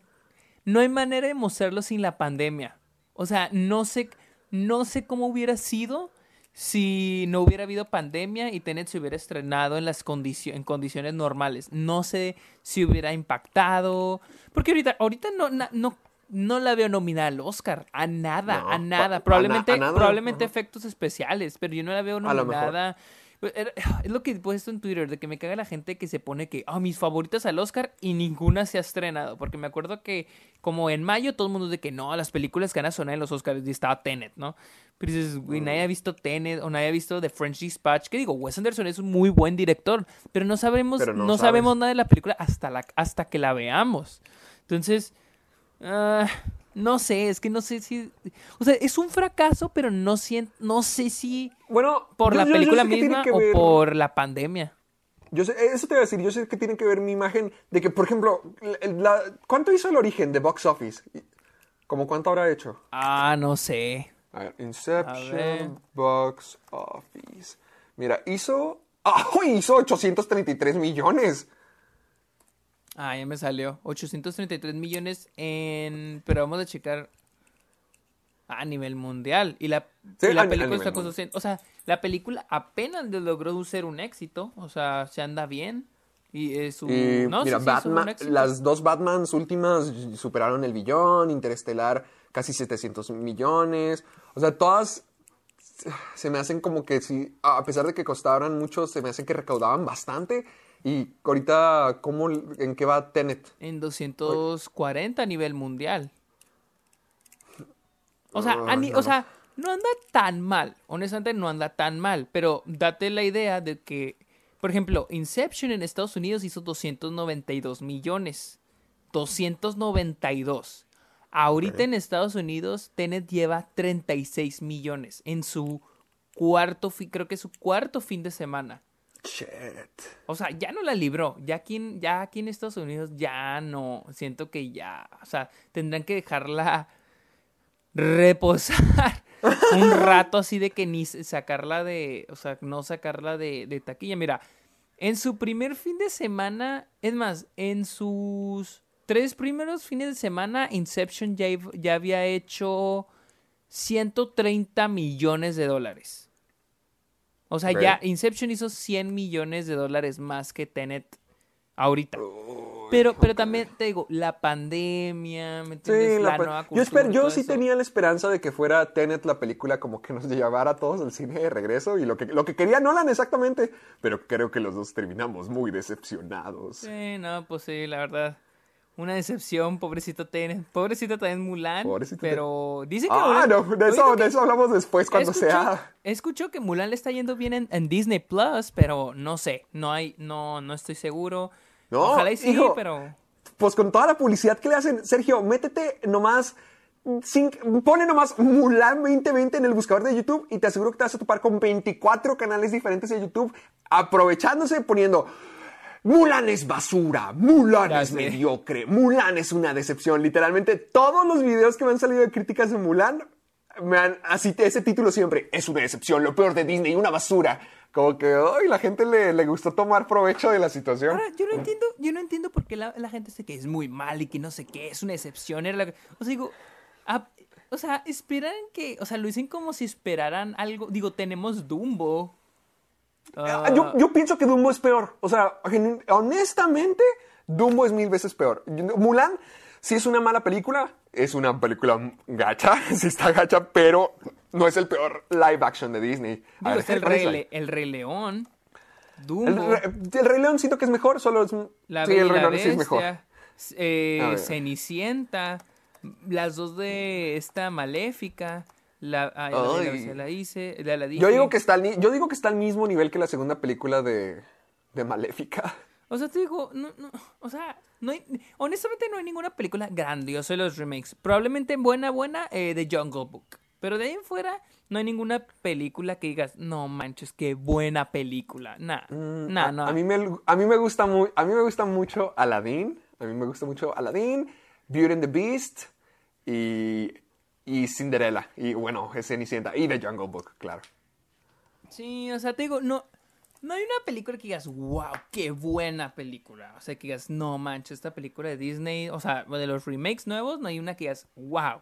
Speaker 2: no hay manera de mostrarlo sin la pandemia. O sea, no sé, no sé cómo hubiera sido si no hubiera habido pandemia y Tenet se hubiera estrenado en las condicio- en condiciones normales. No sé si hubiera impactado, porque ahorita, ahorita no, na- no, no la veo nominada al Oscar, a nada,
Speaker 1: No,
Speaker 2: a nada.
Speaker 1: a na-
Speaker 2: Probablemente,
Speaker 1: a nada,
Speaker 2: probablemente
Speaker 1: ajá.
Speaker 2: efectos especiales, pero yo no la veo nominada. Es lo que he puesto en Twitter, de que me caga la gente que se pone que, ah, mis favoritas al Oscar y ninguna se ha estrenado. Porque me acuerdo que, como en mayo, todo el mundo de que no, las películas que van a sonar en los Oscars y estaba Tenet, ¿no? Pero dices, güey, nadie ha visto Tenet o nadie ha visto The French Dispatch. Que digo, Wes Anderson es un muy buen director, pero no sabemos,
Speaker 1: Pero no
Speaker 2: sabemos nada de la película hasta, la, hasta que la veamos. Entonces, ah, no sé, es que no sé si. O sea, es un fracaso, pero no, siento, no sé si
Speaker 1: Bueno,
Speaker 2: por
Speaker 1: yo-
Speaker 2: la
Speaker 1: yo- yo
Speaker 2: película
Speaker 1: tiene
Speaker 2: misma
Speaker 1: que
Speaker 2: o
Speaker 1: ver-
Speaker 2: por la pandemia.
Speaker 1: Yo sé, eso te iba a decir, yo sé que tiene que ver mi imagen de que, por ejemplo, la- ¿cuánto hizo el origen de Box Office? ¿Cómo cuánto habrá hecho?
Speaker 2: Ah, no sé.
Speaker 1: A ver,
Speaker 2: A
Speaker 1: Inception
Speaker 2: ver.
Speaker 1: Box Office. Mira, hizo... ¡Ah! hizo 833 millones.
Speaker 2: Ah, ya me salió. 833 millones en. Pero vamos a checar. A nivel mundial. Y la,
Speaker 1: Sí,
Speaker 2: y la película está costando. O sea, la película apenas logró ser un éxito. O sea, se anda bien. Y es un.
Speaker 1: Y
Speaker 2: no, sí,
Speaker 1: mira,
Speaker 2: sí, es un
Speaker 1: Batman, las dos Batmans últimas superaron el billón, Interestelar casi 700 millones. O sea, todas se me hacen como que sí, a pesar de que costaban mucho, se me hace que recaudaban bastante. Y ahorita, ¿cómo, ¿en qué va Tenet?
Speaker 2: En 240 a nivel mundial. O sea,
Speaker 1: Ah, no.
Speaker 2: o sea, no anda tan mal. Honestamente, no anda tan mal. Pero date la idea de que, por ejemplo, Inception en Estados Unidos hizo 292 millones. 292. Ahorita en Estados Unidos, Tenet lleva 36 millones en su cuarto, creo que su cuarto fin de semana.
Speaker 1: Shit.
Speaker 2: O sea, ya no la libró. Ya aquí, en- ya aquí en Estados Unidos ya no. Siento que ya. O sea, tendrán que dejarla reposar un rato así de que ni sacarla de. O sea, no sacarla de, de taquilla. Mira, en su primer fin de semana. Es más, en sus tres primeros fines de semana, Inception ya, ya había hecho 130 millones de dólares. O sea, ya Inception hizo 100 millones de dólares más que Tenet ahorita. Pero, pero también te digo, la pandemia, ¿me entiendes?
Speaker 1: Sí,
Speaker 2: la,
Speaker 1: la
Speaker 2: nueva
Speaker 1: yo, espero, yo sí
Speaker 2: eso.
Speaker 1: tenía la esperanza de que fuera Tenet la película como que nos llevara a todos al cine de regreso y lo que, lo que quería Nolan exactamente, pero creo que los dos terminamos muy decepcionados.
Speaker 2: Sí, no, pues sí, la verdad. Una decepción, pobrecito Tenet. Pobrecito también Mulan.
Speaker 1: Pobrecito
Speaker 2: pero dice que.
Speaker 1: Ah, no, de eso, de eso hablamos después cuando
Speaker 2: escuchó,
Speaker 1: sea...
Speaker 2: Escucho que Mulan le está yendo bien en, en Disney Plus, pero no sé, no hay, no, no estoy seguro.
Speaker 1: No,
Speaker 2: Ojalá y sí,
Speaker 1: hijo.
Speaker 2: pero.
Speaker 1: Pues con toda la publicidad que le hacen, Sergio, métete nomás, sin- pone nomás Mulan 2020 en el buscador de YouTube y te aseguro que te vas a topar con 24 canales diferentes de YouTube aprovechándose poniendo Mulan es basura, Mulan
Speaker 2: Ya
Speaker 1: es mediocre, Mulan es una decepción. Literalmente todos los videos que me han salido de críticas de Mulan me han así ese título siempre es una decepción, lo peor de Disney, una basura. Como que ay, la gente le, le gustó tomar provecho de la situación.
Speaker 2: Ahora, yo no entiendo, yo no entiendo por qué la, la gente dice que es muy mal y que no sé qué, es una excepción. Era la- o sea, digo, ah, o sea, esperan que, o sea, lo dicen como si esperaran algo. Digo, tenemos Dumbo.
Speaker 1: Ah, Yo, yo pienso que Dumbo es peor. O sea, honestamente, Dumbo es mil veces peor. Mulan, sí es una mala película, es una película gacha, sí está gacha, pero no es el peor live action de Disney. A ver,
Speaker 2: el
Speaker 1: ¿cuál es
Speaker 2: Rey,
Speaker 1: la-
Speaker 2: Le- el Rey León.
Speaker 1: el,
Speaker 2: Dumbo.
Speaker 1: Re- el Rey León siento que es mejor, solo es...
Speaker 2: La
Speaker 1: sí,
Speaker 2: Bella
Speaker 1: el Rey León sí es mejor.
Speaker 2: Eh. Cenicienta, las dos de esta Maléfica, la, ah, la la la,
Speaker 1: Yo digo, que está al, yo digo que está al mismo nivel que la segunda película de, de Maléfica.
Speaker 2: O sea, te digo, no, no, o sea, no hay, honestamente no hay ninguna película grandiosa de los remakes. Probablemente buena, buena, eh, de Jungle Book. Pero de ahí en fuera no hay ninguna película que digas, no manches, qué buena película. Nah, nah,
Speaker 1: a,
Speaker 2: no.
Speaker 1: a mí me, a mí me gusta muy, a mí me gusta mucho Aladdin, a mí me gusta mucho Aladdin, Beauty and the Beast y, y Cinderella y bueno, Cenicienta y The Jungle Book, claro.
Speaker 2: Sí, o sea, te digo, no, no hay una película que digas, wow, qué buena película. O sea, que digas, no manches, esta película de Disney, o sea, de los remakes nuevos, no hay una que digas, wow,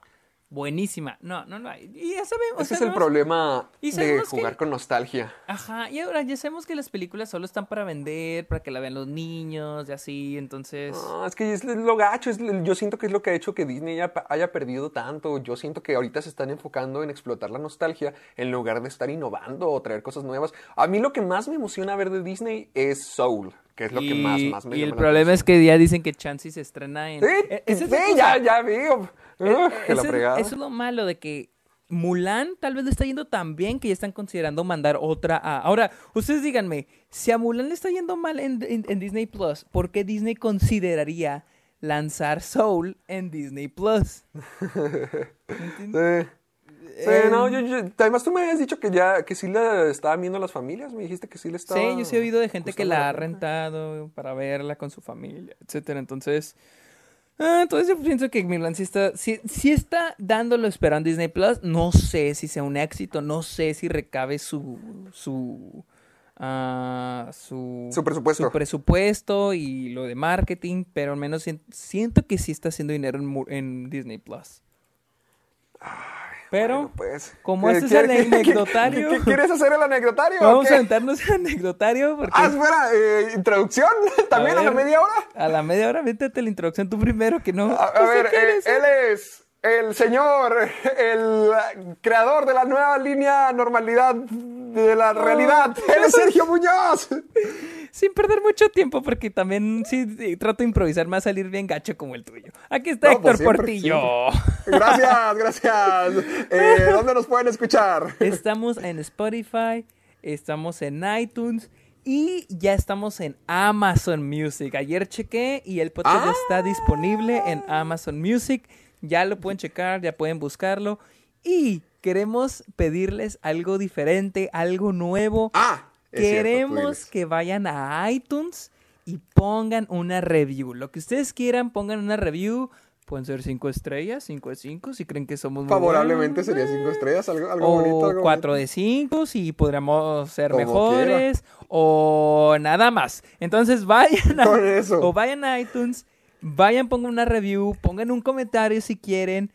Speaker 2: buenísima. No, no, no hay. Y ya sabemos.
Speaker 1: Ese es el problema de
Speaker 2: que-
Speaker 1: jugar con nostalgia.
Speaker 2: Ajá, y ahora ya sabemos que las películas solo están para vender, para que la vean los niños y así, entonces...
Speaker 1: No, es que es lo gacho, es, yo siento que es lo que ha hecho que Disney haya, haya perdido tanto. Yo siento que ahorita se están enfocando en explotar la nostalgia en lugar de estar innovando o traer cosas nuevas. A mí lo que más me emociona ver de Disney es Soul, que es lo que más, más me
Speaker 2: y el
Speaker 1: llama
Speaker 2: problema es que ya dicen que Chansey se estrena en...
Speaker 1: Sí,
Speaker 2: esa es
Speaker 1: sí, ya, ya vi.
Speaker 2: Eh,
Speaker 1: la
Speaker 2: es,
Speaker 1: fregada.
Speaker 2: eso es lo malo de que Mulan tal vez le está yendo tan bien que ya están considerando mandar otra a... Ahora, ustedes díganme, si a Mulan le está yendo mal en, en- en Disney Plus, ¿por qué Disney consideraría lanzar Soul en Disney Plus.
Speaker 1: Sí. Sí, no, yo, yo- además tú me habías dicho que ya, que sí la estaban viendo las familias, me dijiste que sí la estaba...
Speaker 2: Sí, yo sí he oído de gente que la ha rentado para verla con su familia, etcétera. Entonces, ah, entonces yo pienso que Milan sí está, sí, sí está dándolo esperando Disney Plus. No sé si sea un éxito, no sé si recabe su su ah, su,
Speaker 1: Su presupuesto.
Speaker 2: su presupuesto y lo de marketing, pero al menos sien- siento que sí está haciendo dinero en, en Disney Plus. Pero
Speaker 1: Bueno, pues,
Speaker 2: como
Speaker 1: ¿qué-
Speaker 2: este es el anecdotario-
Speaker 1: ¿Qué, qué quieres hacer el anecdotario?
Speaker 2: vamos a aventarnos el anecdotario porque
Speaker 1: Ah, espera, eh, introducción, también a, la media hora.
Speaker 2: A la media hora, véntete la introducción tú primero, que no.
Speaker 1: A, a
Speaker 2: sé
Speaker 1: ver, eh, él es el señor, el creador de la nueva línea normalidad de la realidad. Él es Sergio Muñoz.
Speaker 2: Sin perder mucho tiempo, porque también sí, trato de improvisar, me va a salir bien gacho como el tuyo. Aquí está
Speaker 1: No,
Speaker 2: Héctor
Speaker 1: pues siempre,
Speaker 2: Portillo.
Speaker 1: Gracias, gracias. Eh, ¿Dónde nos pueden escuchar?
Speaker 2: Estamos en Spotify, estamos en iTunes y ya estamos en Amazon Music. Ayer chequé y el podcast ya
Speaker 1: Ah.
Speaker 2: está disponible en Amazon Music. Ya lo pueden checar, ya pueden buscarlo. Y queremos pedirles algo diferente, algo nuevo.
Speaker 1: Ah, cierto,
Speaker 2: Queremos que vayan a iTunes y pongan una review. Lo que ustedes quieran, pongan una review. Pueden ser cinco estrellas, cinco de cinco, si creen que somos muy
Speaker 1: Favorablemente
Speaker 2: buenos.
Speaker 1: sería cinco estrellas, algo, algo
Speaker 2: O
Speaker 1: bonito. algo
Speaker 2: 4
Speaker 1: bonito.
Speaker 2: de 5 si podríamos ser
Speaker 1: Como
Speaker 2: mejores. O nada más. Entonces vayan a,
Speaker 1: eso.
Speaker 2: o vayan a iTunes, vayan, pongan una review, pongan un comentario si quieren.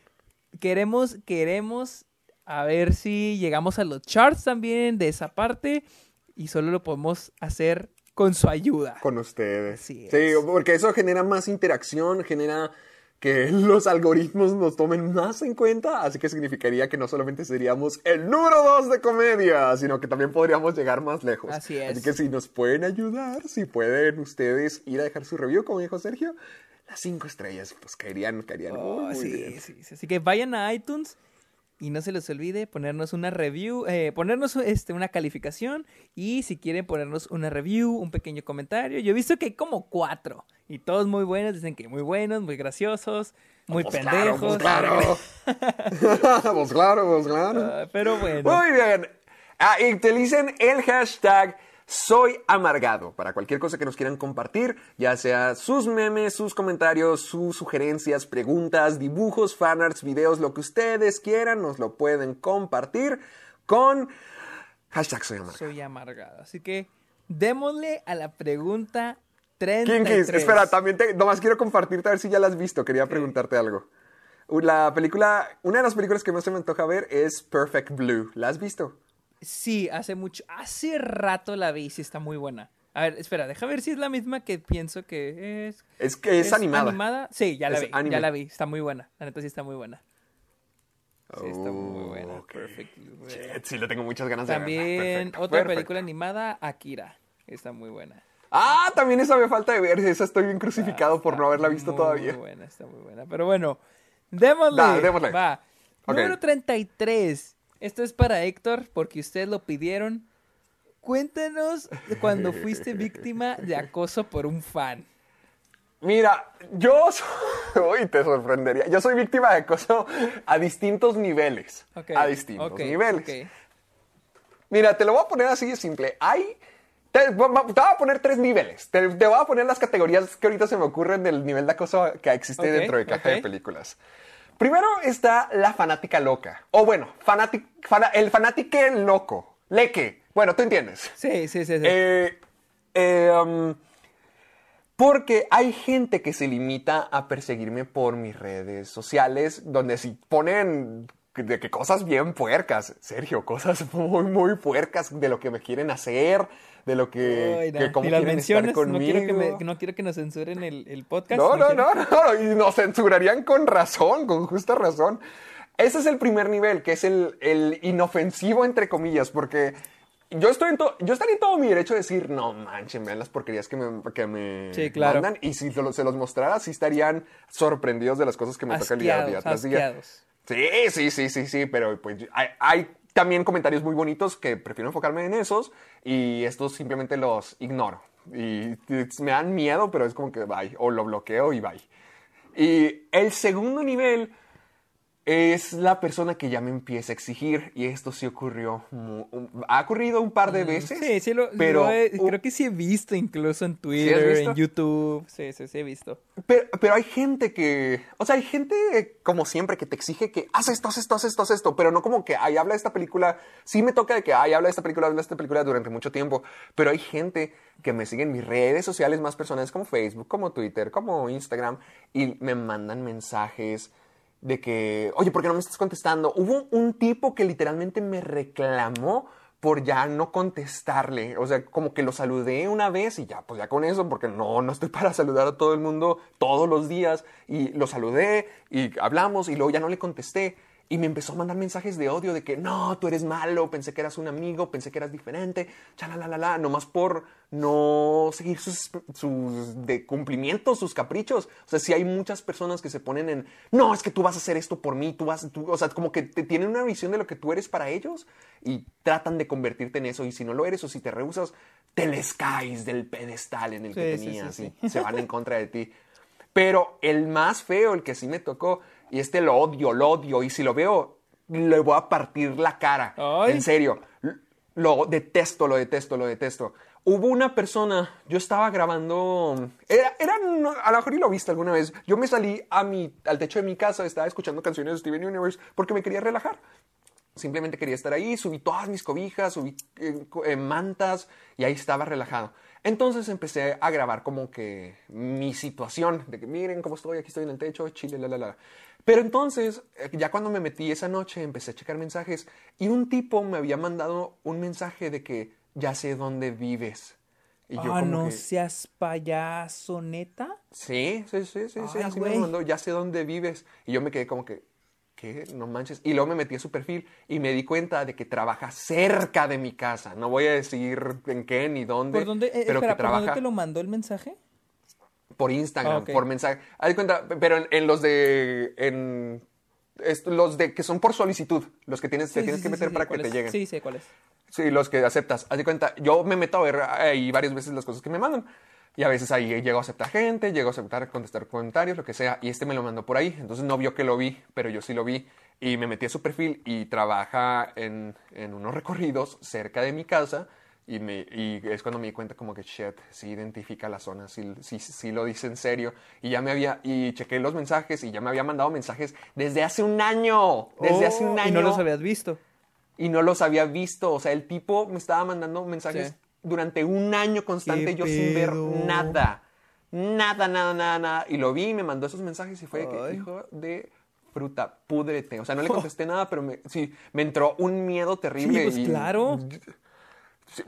Speaker 2: Queremos, queremos a ver si llegamos a los charts también de esa parte. Y solo lo podemos hacer con su ayuda.
Speaker 1: Con ustedes. Sí, porque eso genera más interacción, genera que los algoritmos nos tomen más en cuenta, así que significaría que no solamente seríamos el número dos de comedia, sino que también podríamos llegar más lejos.
Speaker 2: Así es.
Speaker 1: Así que si nos pueden ayudar, si pueden ustedes ir a dejar su review, como dijo Sergio, las cinco estrellas, pues caerían, caerían muy,
Speaker 2: Oh,
Speaker 1: muy
Speaker 2: sí,
Speaker 1: bien.
Speaker 2: sí, sí. Así que vayan a iTunes y no se les olvide ponernos una review, eh, ponernos este, una calificación y si quieren ponernos una review, un pequeño comentario. Yo he visto que hay como cuatro y todos muy buenos, dicen que muy buenos, muy graciosos, muy
Speaker 1: Pues claro,
Speaker 2: pendejos.
Speaker 1: pues claro. pues claro, pues claro.
Speaker 2: Ah, pero bueno.
Speaker 1: Muy bien. Ah, y utilicen el hashtag soy amargado para cualquier cosa que nos quieran compartir, ya sea sus memes, sus comentarios, sus sugerencias, preguntas, dibujos, fanarts, videos, lo que ustedes quieran, nos lo pueden compartir con hashtag soy amargado.
Speaker 2: Soy amargado. Así que démosle a la pregunta 33.
Speaker 1: Kinkis, espera, también te, nomás quiero compartirte a ver si ya la has visto, quería preguntarte algo. La película, una de las películas que más se me antoja ver es Perfect Blue. ¿La has visto?
Speaker 2: Sí, hace mucho, hace rato la vi, sí está muy buena. A ver, espera, deja ver si es la misma que pienso que es.
Speaker 1: Es que es, animada.
Speaker 2: Sí, ya la
Speaker 1: Es
Speaker 2: vi,
Speaker 1: anime.
Speaker 2: ya la vi, está muy buena. La neta sí está muy buena. Sí, está muy
Speaker 1: Oh,
Speaker 2: buena.
Speaker 1: ok.
Speaker 2: Perfect. Blue.
Speaker 1: Shit, sí, le tengo muchas ganas de verla.
Speaker 2: También
Speaker 1: Perfecto,
Speaker 2: otra
Speaker 1: perfecto.
Speaker 2: película animada, Akira. Está muy buena.
Speaker 1: Ah, también esa me falta de ver. Esa estoy bien crucificado por no haberla visto
Speaker 2: Muy
Speaker 1: todavía.
Speaker 2: buena, está muy buena. Pero bueno, démosle.
Speaker 1: Da, démosle.
Speaker 2: Va. Número 33. Esto es para Héctor, porque ustedes lo pidieron. Cuéntanos cuando fuiste víctima de acoso por un fan.
Speaker 1: Mira, yo soy, te sorprendería. Yo soy víctima de acoso a distintos niveles. A distintos niveles. Mira, te lo voy a poner así de simple. Hay. Te, te voy a poner tres niveles. Te, te voy a poner las categorías que ahorita se me ocurren del nivel de acoso que existe dentro de caja de películas. Primero está la fanática loca. O bueno, fanátic, fana- el fanátique loco. Leque. Bueno, tú entiendes.
Speaker 2: Sí, sí, sí. sí.
Speaker 1: Eh, eh, um, porque hay gente que se limita a perseguirme por mis redes sociales, donde si ponen de que cosas bien puercas, Sergio, cosas muy, muy puercas de lo que me quieren hacer, de lo que,
Speaker 2: Ay, no,
Speaker 1: que
Speaker 2: las
Speaker 1: quieren estar conmigo.
Speaker 2: no quiero, que me- no quiero que nos censuren el, el podcast.
Speaker 1: No, no,
Speaker 2: quiero-
Speaker 1: no, no, y nos censurarían con razón, con justa razón. Ese es el primer nivel, que es el, el inofensivo, entre comillas, porque yo, estoy en to- yo estaría en todo mi derecho de decir, no manchen, vean las porquerías que me, que me
Speaker 2: Sí, claro.
Speaker 1: mandan, y si se los, se los mostrara, sí estarían sorprendidos de las cosas que me tocan día, día tras. Sí, sí, sí, sí, sí, pero pues hay, hay también comentarios muy bonitos que prefiero enfocarme en esos y estos simplemente los ignoro. Y, me dan miedo, pero es como que bye, o lo bloqueo y bye. Y el segundo nivel es la persona que ya me empieza a exigir y esto sí ocurrió, ha ocurrido un par de veces.
Speaker 2: Mm, Sí, sí, lo,
Speaker 1: pero,
Speaker 2: lo he- creo que sí he visto incluso en Twitter, en YouTube. Sí, sí, sí he visto.
Speaker 1: Pero, pero hay gente que, o sea, hay gente como siempre que te exige que haz esto, haz esto, haz esto, haz esto, pero no como que, ay, habla de esta película. Sí me toca de que, ay, habla de esta película, habla de esta película durante mucho tiempo, pero hay gente que me sigue en mis redes sociales más personales como Facebook, como Twitter, como Instagram, y me mandan mensajes de que, oye, ¿por qué no me estás contestando? Hubo un tipo que literalmente me reclamó por ya no contestarle. O sea, como que lo saludé una vez y ya, pues ya con eso, porque no, no estoy para saludar a todo el mundo todos los días. Y lo saludé y hablamos y luego ya no le contesté. Y me empezó a mandar mensajes de odio de que no, tú eres malo, pensé que eras un amigo, pensé que eras diferente, la nomás por no seguir sus, sus de cumplimientos, sus caprichos. O sea, si hay muchas personas que se ponen en, no, es que tú vas a hacer esto por mí, tú vas, tú, o sea, como que te tienen una visión de lo que tú eres para ellos y tratan de convertirte en eso. Y si no lo eres o si te rehusas, te les caes del pedestal en el que
Speaker 2: Sí,
Speaker 1: tenías
Speaker 2: sí,
Speaker 1: y se van en contra de ti. Pero el más feo, el que sí me tocó, y este lo odio, lo odio, y si lo veo, le voy a partir la cara.
Speaker 2: Ay.
Speaker 1: En serio. Lo detesto, lo detesto, lo detesto. Hubo una persona, yo estaba grabando, era, era a lo mejor y lo viste alguna vez, yo me salí a mi, al techo de mi casa, estaba escuchando canciones de Steven Universe porque me quería relajar. Simplemente quería estar ahí, subí todas mis cobijas, subí eh, eh, mantas y ahí estaba relajado. Entonces empecé a grabar como que mi situación, de que miren cómo estoy, aquí estoy en el techo, chile, la, la, la. Pero entonces, eh, ya cuando me metí esa noche, empecé a checar mensajes y un tipo me había mandado un mensaje de que ya sé dónde vives. Y yo
Speaker 2: ah,
Speaker 1: como
Speaker 2: no
Speaker 1: que,
Speaker 2: seas payaso, neta.
Speaker 1: Sí, sí, sí, sí, sí,
Speaker 2: Ay,
Speaker 1: así me lo mandó, ya sé dónde vives. Y yo me quedé como que, ¿qué? No manches. Y luego me metí a su perfil y me di cuenta de que trabaja cerca de mi casa. No voy a decir en qué ni dónde,
Speaker 2: ¿Por dónde, eh,
Speaker 1: pero
Speaker 2: espera,
Speaker 1: que
Speaker 2: ¿por dónde
Speaker 1: trabaja
Speaker 2: te lo mandó el mensaje?
Speaker 1: Por Instagram,
Speaker 2: Ah, ok.
Speaker 1: por mensaje. Haz de cuenta, pero en, en los de, en, es- los de que son por solicitud, los que tienes, te
Speaker 2: Sí,
Speaker 1: tienes
Speaker 2: sí,
Speaker 1: que
Speaker 2: sí,
Speaker 1: meter
Speaker 2: sí,
Speaker 1: para
Speaker 2: ¿cuál
Speaker 1: que te
Speaker 2: es?
Speaker 1: lleguen.
Speaker 2: Sí, sé cuál es.
Speaker 1: Sí, los que aceptas. Haz de cuenta, yo me meto a ver ahí varias veces las cosas que me mandan. Y a veces ahí llego a aceptar gente, llego a aceptar, contestar comentarios, lo que sea. Y este me lo mandó por ahí. Entonces no vio que lo vi, pero yo sí lo vi. Y me metí a su perfil y trabaja en, en unos recorridos cerca de mi casa. Y, me, y es cuando me di cuenta como que, shit, sí identifica la zona, sí, sí, sí lo dice en serio. Y ya me había, y chequé los mensajes y ya me había mandado mensajes desde hace un año. Desde hace un
Speaker 2: Oh,
Speaker 1: año
Speaker 2: Y no los habías visto.
Speaker 1: y no los había visto. O sea, el tipo me estaba mandando mensajes
Speaker 2: Sí.
Speaker 1: durante un año constante,
Speaker 2: ¿Qué
Speaker 1: yo sin ver nada. Nada, nada, nada, nada. Y lo vi y me mandó esos mensajes y fue de que, hijo de fruta, púdrete. O sea, no le contesté nada, pero me, sí, me entró un miedo terrible.
Speaker 2: Sí, pues
Speaker 1: y-
Speaker 2: claro.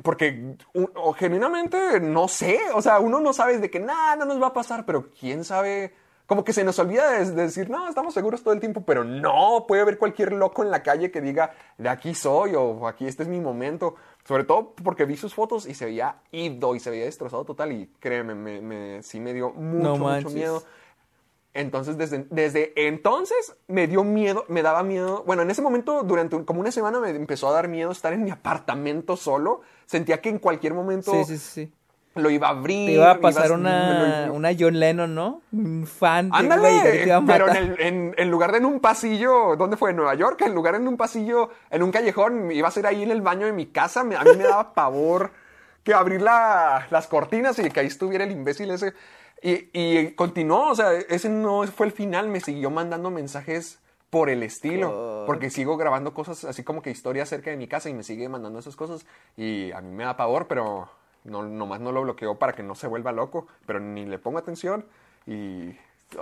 Speaker 1: Porque un- o genuinamente no sé, o sea, uno no sabe de que nada, no nos va a pasar, pero quién sabe, como que se nos olvida de, de decir, no, estamos seguros todo el tiempo, pero no, puede haber cualquier loco en la calle que diga, de aquí soy o aquí este es mi momento, sobre todo porque vi sus fotos y se veía ido y se veía destrozado total y créeme, me, me- sí me dio mucho,
Speaker 2: No
Speaker 1: mucho miedo. Entonces, desde, desde entonces me dio miedo, me daba miedo. Bueno, en ese momento, durante como una semana, me empezó a dar miedo estar en mi apartamento solo. Sentía que en cualquier momento
Speaker 2: Sí, sí, sí.
Speaker 1: lo iba a abrir.
Speaker 2: Te iba a pasar una,
Speaker 1: lo-
Speaker 2: una John Lennon, ¿no? Un fan. iba a
Speaker 1: Ándale, pero en, el- en- en lugar de en un pasillo, ¿dónde fue? En Nueva York, en lugar de en un pasillo, en un callejón, iba a ser ahí en el baño de mi casa, me- a mí me daba pavor que abrir la- las cortinas y que ahí estuviera el imbécil ese. Y, y continuó, o sea, ese no fue el final, me siguió mandando mensajes por el estilo, porque sigo grabando cosas así como que historias cerca de mi casa y me sigue mandando esas cosas y a mí me da pavor, pero no, nomás no lo bloqueo para que no se vuelva loco, pero ni le pongo atención y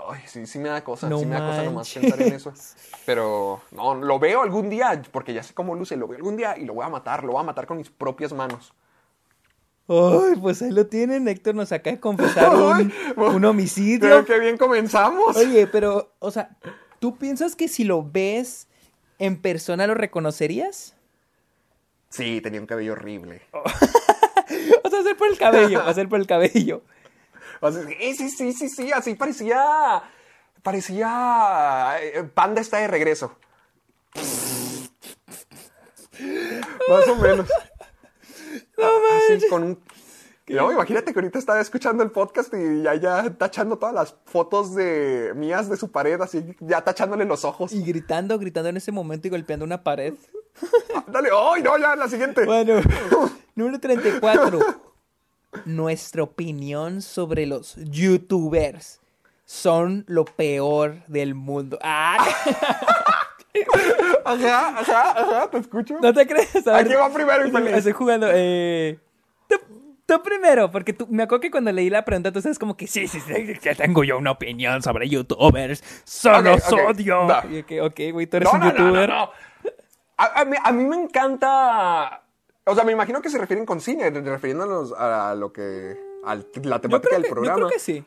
Speaker 1: ay, sí, sí me da cosa,
Speaker 2: No
Speaker 1: sí me da cosa nomás pensar en eso. Pero no, lo veo algún día, porque ya sé cómo luce, lo veo algún día y lo voy a matar, lo voy a matar con mis propias manos.
Speaker 2: Ay, pues ahí lo tienen. Héctor nos acaba de confesar un,
Speaker 1: Ay,
Speaker 2: un homicidio.
Speaker 1: Creo que bien comenzamos.
Speaker 2: Oye, pero, o sea, ¿tú piensas que si lo ves en persona lo reconocerías?
Speaker 1: Sí, tenía un cabello horrible.
Speaker 2: O sea, hacer por el cabello, hacer por el cabello.
Speaker 1: O sea, sí, sí, sí, sí, sí, así parecía. Parecía. eh, Panda está de regreso. Más o menos.
Speaker 2: No
Speaker 1: Así,
Speaker 2: manches.
Speaker 1: con un, No, imagínate que ahorita estaba escuchando el podcast y ya, ya tachando todas las fotos de mías de su pared, así ya tachándole los ojos.
Speaker 2: Y gritando, gritando en ese momento y golpeando una pared.
Speaker 1: Dale, ¡ay, no! Ya, la siguiente.
Speaker 2: Bueno, número 34. Nuestra opinión sobre los youtubers son lo peor del mundo. ¡Ah!
Speaker 1: Ajá, ajá, ajá, te escucho.
Speaker 2: ¿No te crees? A
Speaker 1: ¿A quién va primero, infeliz?
Speaker 2: Estoy jugando. Eh, tú, tú primero, porque tú, me acuerdo que cuando leí la pregunta, tú sabes como que sí, sí, sí, que tengo yo una opinión sobre youtubers. Solo
Speaker 1: Ok, ok,
Speaker 2: odio. Y que, ok, güey, tú eres
Speaker 1: No,
Speaker 2: un
Speaker 1: no,
Speaker 2: youtuber.
Speaker 1: no. A, a mí, a mí me encanta. O sea, me imagino que se refieren con cine, refiriéndonos a lo que. a la temática del
Speaker 2: que, yo
Speaker 1: programa.
Speaker 2: creo que sí.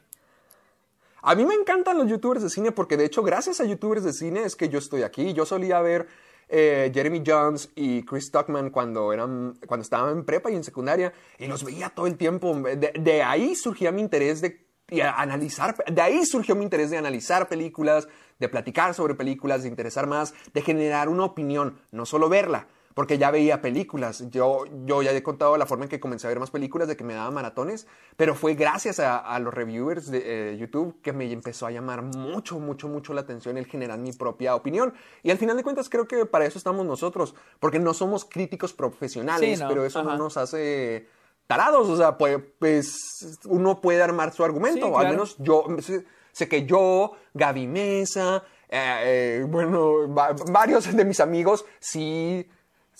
Speaker 1: A mí me encantan los youtubers de cine porque de hecho gracias a youtubers de cine es que yo estoy aquí. Yo solía ver eh, Jeremy Jones y Chris Tuckman cuando, eran, cuando estaban en prepa y en secundaria y los veía todo el tiempo. De, ahí surgía mi interés de analizar, de ahí surgió mi interés de analizar películas, de platicar sobre películas, de interesar más, de generar una opinión, no solo verla. Porque ya veía películas. Yo, yo ya he contado la forma en que comencé a ver más películas, de que me daba maratones, pero fue gracias a, a los reviewers de eh, YouTube que me empezó a llamar mucho, mucho, mucho la atención el generar mi propia opinión. Y al final de cuentas creo que para eso estamos nosotros, porque no somos críticos profesionales,
Speaker 2: Sí, no,
Speaker 1: pero eso no
Speaker 2: ajá.
Speaker 1: nos hace tarados. O sea, pues, pues, uno puede armar su argumento,
Speaker 2: Sí,
Speaker 1: al
Speaker 2: claro.
Speaker 1: menos yo sé, sé que yo, Gaby Mesa, eh, eh, bueno, va- varios de mis amigos sí,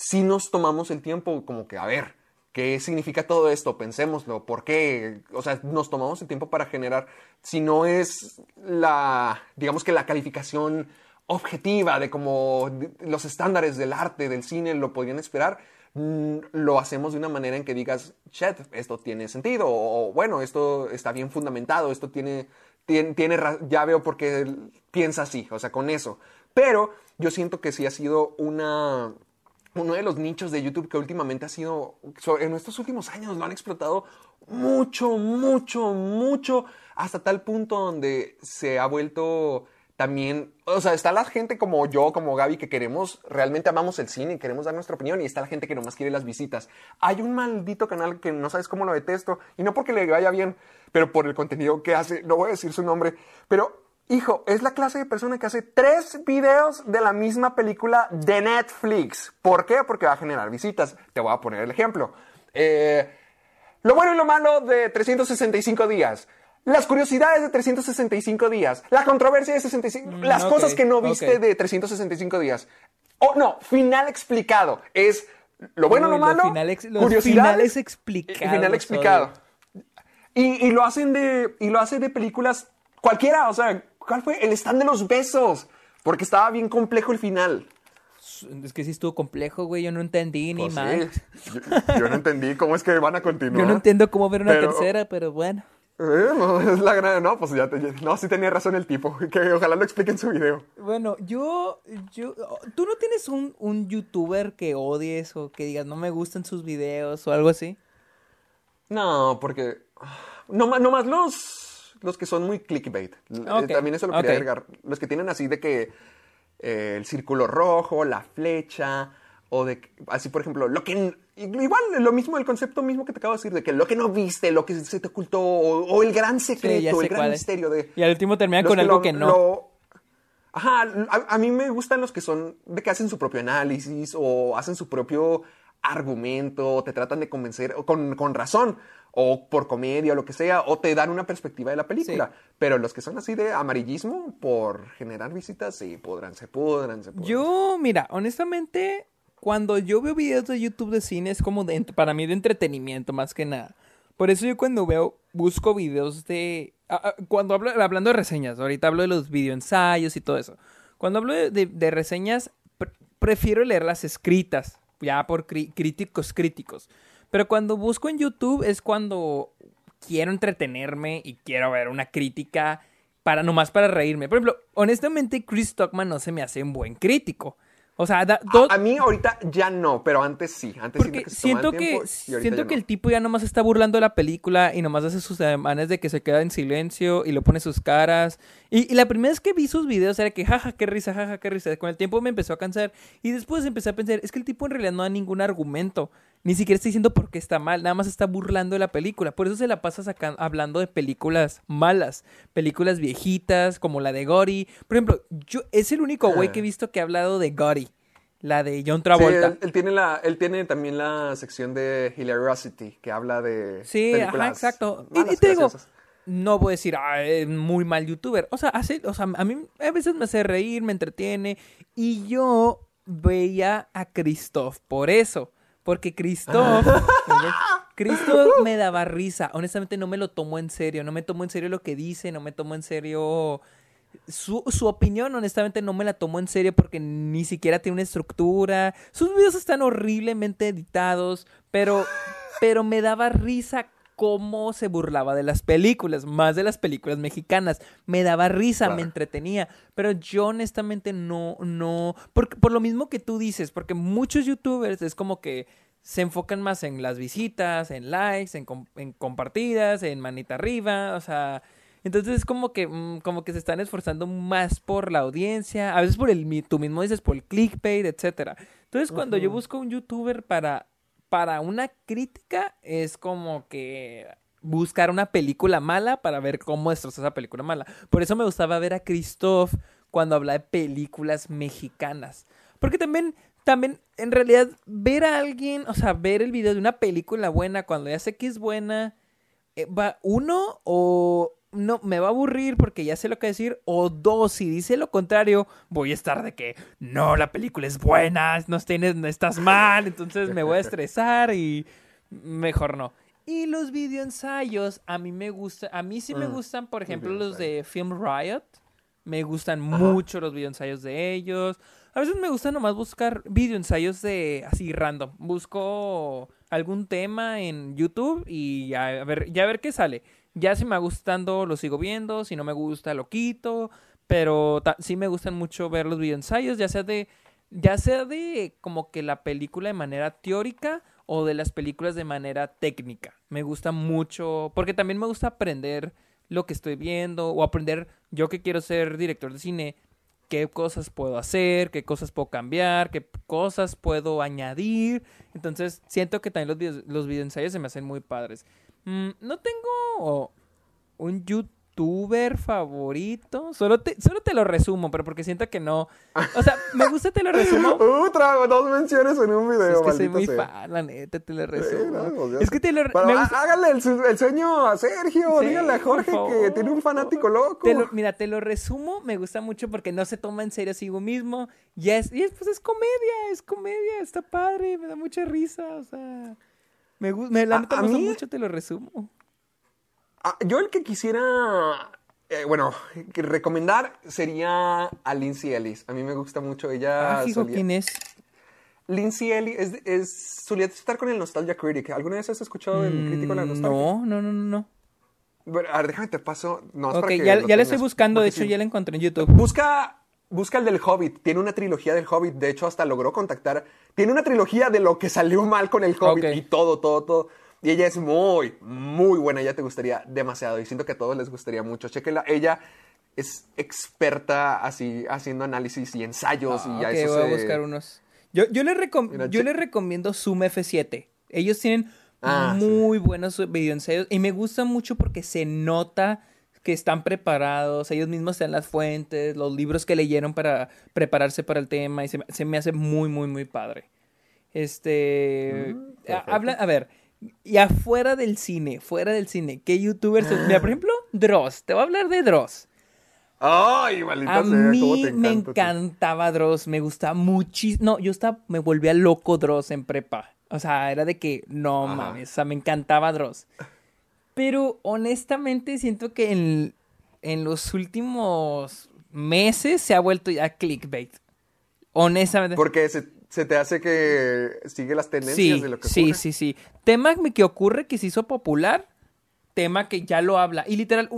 Speaker 1: sí nos tomamos el tiempo como que, a ver, ¿qué significa todo esto? Pensémoslo, ¿por qué? O sea, nos tomamos el tiempo para generar, si no es la, digamos que la calificación objetiva de como los estándares del arte, del cine lo podrían esperar, mm, lo hacemos de una manera en que digas, chet, esto tiene sentido, o, bueno, esto está bien fundamentado, esto tiene, tiene, tiene ya veo por qué piensa así, o sea, con eso. Pero yo siento que sí ha sido una, uno de los nichos de YouTube que últimamente ha sido, en estos últimos años lo han explotado mucho, mucho, mucho, hasta tal punto donde se ha vuelto también, o sea, está la gente como yo, como Gaby, que queremos, realmente amamos el cine queremos dar nuestra opinión, y está la gente que nomás quiere las visitas. Hay un maldito canal que no sabes cómo lo detesto, y no porque le vaya bien, pero por el contenido que hace, no voy a decir su nombre, pero Hijo, es la clase de persona que hace tres videos de la misma película de Netflix. ¿Por qué? Porque va a generar visitas. Te voy a poner el ejemplo. Eh, lo bueno y lo malo de 365 días. Las curiosidades de 365 días. La controversia de 65.
Speaker 2: Mm,
Speaker 1: las cosas que no viste de 365 días. Oh, no, final explicado. Es lo bueno,
Speaker 2: Uy,
Speaker 1: lo malo.
Speaker 2: finales- los
Speaker 1: curiosidades,
Speaker 2: finales
Speaker 1: y
Speaker 2: explicados,
Speaker 1: Final explicado. Y, y lo hacen de. Y lo hace de películas cualquiera. O sea, ¿cuál fue? El stand de los besos. Porque estaba bien complejo el final.
Speaker 2: Es que sí estuvo complejo, güey. Yo no entendí ni
Speaker 1: Pues
Speaker 2: mal.
Speaker 1: sí. Yo, yo no entendí cómo es que van a continuar.
Speaker 2: Yo no entiendo cómo ver una
Speaker 1: Pero-
Speaker 2: tercera, pero bueno.
Speaker 1: Eh, no, es la gran. No, pues ya te. No, sí tenía razón el tipo. Que ojalá lo explique en su video.
Speaker 2: Bueno, yo, yo, ¿tú no tienes un, un youtuber que odies o que digas no me gustan sus videos o algo así?
Speaker 1: No, porque. No, ma- no más los, los que son muy clickbait. Eh, También eso lo quería agregar. Los que tienen así de que eh, el círculo rojo, la flecha, o de. Así, por ejemplo, lo que. Igual, lo mismo, el concepto mismo que te acabo de decir, de que lo que no viste, lo que se te ocultó, o, o el gran secreto, el gran misterio de.
Speaker 2: Y al último termina
Speaker 1: los
Speaker 2: con algo
Speaker 1: lo-
Speaker 2: que no.
Speaker 1: lo- Ajá, a, a mí me gustan los que son de que hacen su propio análisis o hacen su propio argumento, te tratan de convencer con, con razón o por comedia o lo que sea, o te dan una perspectiva de la película. Pero los que son así de amarillismo por generar visitas, sí, podrán, se pudran, se pudran.
Speaker 2: Yo, mira, honestamente, cuando yo veo videos de YouTube de cine es como de, para mí de entretenimiento más que nada. Por eso yo cuando veo, busco videos de... ah, ah, Cuando hablo, hablando de reseñas, ahorita hablo de los videoensayos y todo eso. Cuando hablo de, de- de reseñas, pre- prefiero leer las escritas, ya por críticos críticos. Pero cuando busco en YouTube es cuando quiero entretenerme y quiero ver una crítica para nomás para reírme. Por ejemplo, honestamente Chris Stockman no se me hace un buen crítico. O sea, da- do-
Speaker 1: A, a mí ahorita ya no, pero antes sí. Antes
Speaker 2: porque
Speaker 1: siento que,
Speaker 2: siento que
Speaker 1: tiempo ahorita
Speaker 2: siento que
Speaker 1: no.
Speaker 2: el tipo ya nomás está burlando de la película y nomás hace sus ademanes de que se queda en silencio y lo pone sus caras. Y, y la primera vez que vi sus videos era que jaja, qué risa, jaja, qué risa. Con el tiempo me empezó a cansar y después empecé a pensar, es que el tipo en realidad no da ningún argumento. Ni siquiera está diciendo por qué está mal, nada más está burlando de la película. Por eso se la pasa hablando de películas malas, películas viejitas, como la de Gory. Por ejemplo, yo es el único güey que he visto que ha hablado de Gory, la de John
Speaker 1: Sí,
Speaker 2: Travolta.
Speaker 1: él, él tiene la, él tiene también la sección de Hilariosity, que habla de
Speaker 2: Sí, ajá, exacto. Y-
Speaker 1: malas,
Speaker 2: y, te digo, no voy a decir, ah, es muy mal youtuber. O sea, hace, o sea, a mí a veces me hace reír, me entretiene. Y yo veía a Christoph por eso. Porque Christoph, Christoph me daba risa. Honestamente no me lo tomo en serio. No me tomo en serio lo que dice, no me tomo en serio su, su opinión, honestamente, no me la tomo en serio porque ni siquiera tiene una estructura. Sus videos están horriblemente editados, pero, pero me daba risa cómo se burlaba de las películas, más de las películas mexicanas. Me daba risa, me entretenía, pero yo honestamente no, no, por, por lo mismo que tú dices, porque muchos youtubers es como que se enfocan más en las visitas, en likes, en, com- en compartidas, en manita arriba, o sea, entonces es como que, mm, como que se están esforzando más por la audiencia, a veces por el, tú mismo dices, por el clickbait, etcétera. Entonces cuando yo busco un youtuber para, para una crítica, es como que buscar una película mala para ver cómo destrozó esa película mala. Por eso me gustaba ver a Christoph cuando habla de películas mexicanas. Porque también, también, en realidad, ver a alguien, o sea, ver el video de una película buena cuando ya sé que es buena, eh, va, uno, o no, me va a aburrir porque ya sé lo que decir, o dos, si dice lo contrario, voy a estar de que, no, la película es buena, no, tienes, no estás mal, entonces me voy a estresar y mejor no. Y los videoensayos, a mí me gusta, a mí sí me
Speaker 1: Mm,
Speaker 2: gustan, por ejemplo, los de Film Riot. Me gustan mucho los videoensayos de ellos. A veces me gusta nomás buscar videoensayos de así random. Busco algún tema en YouTube y ya a ver, ya a ver qué sale. Ya si me va gustando lo sigo viendo, si no me gusta lo quito, pero sí me gustan mucho ver los videoensayos, ya sea de ya sea de como que la película de manera teórica o de las películas de manera técnica. Me gusta mucho porque también me gusta aprender lo que estoy viendo o aprender yo que quiero ser director de cine, qué cosas puedo hacer, qué cosas puedo cambiar, qué cosas puedo añadir. Entonces, siento que también los, videos, los videoensayos se me hacen muy padres. Mm, no tengo un youtuber favorito. Solo te, solo te lo resumo, pero porque siento que no. O sea, me gusta te lo resumo.
Speaker 1: Otra, dos menciones en un video,
Speaker 2: es que soy muy
Speaker 1: sea.
Speaker 2: fan, la neta, te lo
Speaker 1: Sí,
Speaker 2: resumo.
Speaker 1: no, pues
Speaker 2: es que te lo
Speaker 1: Pero
Speaker 2: me gusta-
Speaker 1: hágale el, su- el sueño a Sergio,
Speaker 2: Sí,
Speaker 1: dígale a Jorge que tiene un fanático loco.
Speaker 2: Te lo- mira, te lo resumo, me gusta mucho porque no se toma en serio a sí mismo. Y es, y es, pues es comedia, es comedia, está padre, me da mucha risa, o sea. Me, gu- me la
Speaker 1: A-
Speaker 2: neta
Speaker 1: a
Speaker 2: me gusta
Speaker 1: mí-
Speaker 2: mucho, te lo resumo.
Speaker 1: Ah, yo el que quisiera, eh, bueno, que recomendar sería a Lindsay Ellis. A mí me gusta mucho ella.
Speaker 2: Ah, hijo,
Speaker 1: solía-
Speaker 2: ¿quién es?
Speaker 1: Lindsay Ellis es, es- solía estar con el Nostalgia Critic. ¿Alguna vez has escuchado el crítico de la
Speaker 2: Mm,
Speaker 1: nostalgia?
Speaker 2: No, no, no, no, no.
Speaker 1: Bueno, a ver, déjame te paso. No, es para
Speaker 2: ya, le estoy buscando, de hecho
Speaker 1: sí.
Speaker 2: ya la encontré en YouTube.
Speaker 1: Busca, busca el del Hobbit. Tiene una trilogía del Hobbit. De hecho, hasta logró contactar. Tiene una trilogía de lo que salió mal con el Hobbit y todo, todo, todo. Y ella es muy, muy buena. Ella te gustaría demasiado. Y siento que a todos les gustaría mucho. Chequenla. Ella es experta así, haciendo análisis y ensayos.
Speaker 2: Ah,
Speaker 1: y ya
Speaker 2: ok,
Speaker 1: eso
Speaker 2: voy a
Speaker 1: se-
Speaker 2: buscar unos. Yo, yo, les recom- les recomiendo Zoom F7. Ellos tienen
Speaker 1: Ah, sí.
Speaker 2: muy buenos videoensayos y me gusta mucho porque se nota que están preparados, ellos mismos están las fuentes, los libros que leyeron para prepararse para el tema y se, me- se me hace muy, muy, muy padre. Este...
Speaker 1: Mm,
Speaker 2: a- habla, a ver, y afuera del cine, fuera del cine, ¿qué youtubers? son? Mira, por ejemplo, Dross, te voy a hablar de Dross.
Speaker 1: Ay, maldita
Speaker 2: A
Speaker 1: sea, cómo
Speaker 2: mí
Speaker 1: te
Speaker 2: me encantaba Dross, me gustaba muchísimo. No, yo estaba, me volvía loco Dross en prepa. O sea, era de que, no
Speaker 1: Ajá.
Speaker 2: mames, o sea, me encantaba Dross. Pero honestamente siento que en, en los últimos meses se ha vuelto ya clickbait. Honestamente.
Speaker 1: Porque se, se te hace que sigue las tendencias
Speaker 2: Sí,
Speaker 1: de lo que
Speaker 2: sí,
Speaker 1: ocurre.
Speaker 2: sí, sí. Tema que ocurre que se hizo popular, tema que ya lo habla. Y literal,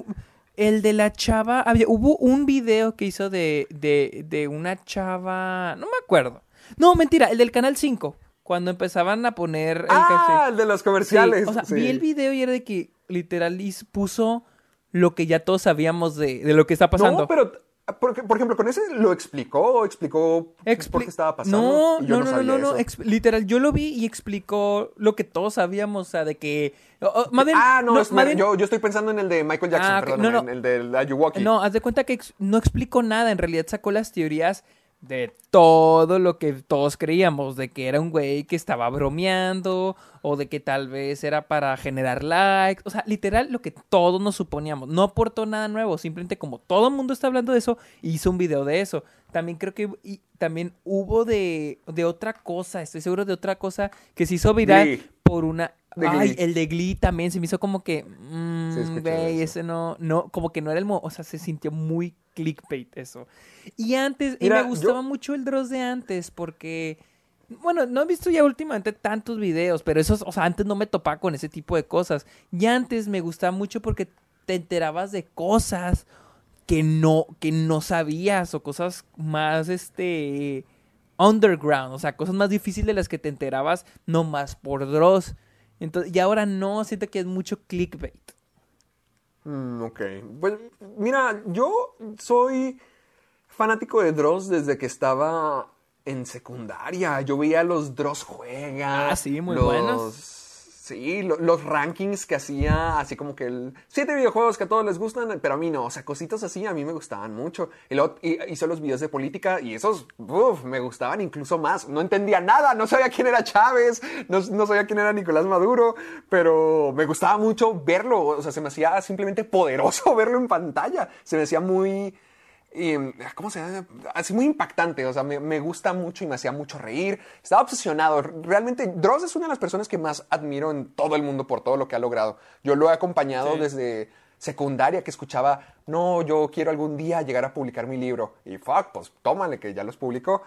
Speaker 2: el de la chava, había, hubo un video que hizo de, de, de una chava, no me acuerdo. No, mentira, el del Canal 5, cuando empezaban a poner el
Speaker 1: Ah, el de los
Speaker 2: Sí,
Speaker 1: comerciales.
Speaker 2: o sea,
Speaker 1: sí.
Speaker 2: vi el video y era de que literal puso lo que ya todos sabíamos de, de lo que está pasando.
Speaker 1: No, pero Porque, por ejemplo, con ese lo explicó, explicó por qué estaba pasando.
Speaker 2: No,
Speaker 1: yo
Speaker 2: no, no, no, no, literal, yo lo vi y explicó lo que todos sabíamos, o sea, de que... o- o, más bien-
Speaker 1: ah, no, es-
Speaker 2: más bien-
Speaker 1: yo, yo estoy pensando en el de Michael Jackson,
Speaker 2: Ah,
Speaker 1: perdón,
Speaker 2: no, no.
Speaker 1: en el de Ayuwoki.
Speaker 2: No, haz de cuenta que ex- no explicó nada, en realidad sacó las teorías de todo lo que todos creíamos, de que era un güey que estaba bromeando o de que tal vez era para generar likes, o sea, literal lo que todos nos suponíamos, no aportó nada nuevo, simplemente como todo el mundo está hablando de eso, hizo un video de eso. También creo que y también hubo de, de otra cosa, estoy seguro de otra cosa que se hizo viral por una...
Speaker 1: De
Speaker 2: Ay, el de Glee también se me hizo como que... mm,
Speaker 1: escuché
Speaker 2: güey, ese no, no, como que no era el... mo- O sea, se sintió muy clickbait eso. Y antes, y me gustaba
Speaker 1: yo-
Speaker 2: mucho el Dross de antes porque... Bueno, no he visto ya últimamente tantos videos, pero esos, o sea, antes no me topaba con ese tipo de cosas. Y antes me gustaba mucho porque te enterabas de cosas que no, que no sabías o cosas más, este, underground, o sea, cosas más difíciles de las que te enterabas nomás por Dross. Entonces, y ahora no, siento que es mucho clickbait.
Speaker 1: Mm, ok. Pues, mira, yo soy fanático de Dross desde que estaba en secundaria. Yo veía los Dross juega.
Speaker 2: Ah, sí, muy
Speaker 1: los-
Speaker 2: buenos.
Speaker 1: Sí, lo- los rankings que hacía, así como que el siete videojuegos que a todos les gustan, pero a mí no, o sea, cositas así a mí me gustaban mucho. Y luego hi- hizo los videos de política y esos, uff, me gustaban incluso más. No entendía nada, no sabía quién era Chávez, no, no sabía quién era Nicolás Maduro, pero me gustaba mucho verlo, o sea, se me hacía simplemente poderoso verlo en pantalla. Se me hacía muy... y, ¿Cómo se llama? Así muy impactante, o sea, me, me gusta mucho y me hacía mucho reír. Estaba obsesionado. Realmente, Dross es una de las personas que más admiro en todo el mundo por todo lo que ha logrado. Yo lo he acompañado
Speaker 2: Sí.
Speaker 1: desde secundaria que escuchaba, no, yo quiero algún día llegar a publicar mi libro. Y fuck, pues tómale que ya los publicó.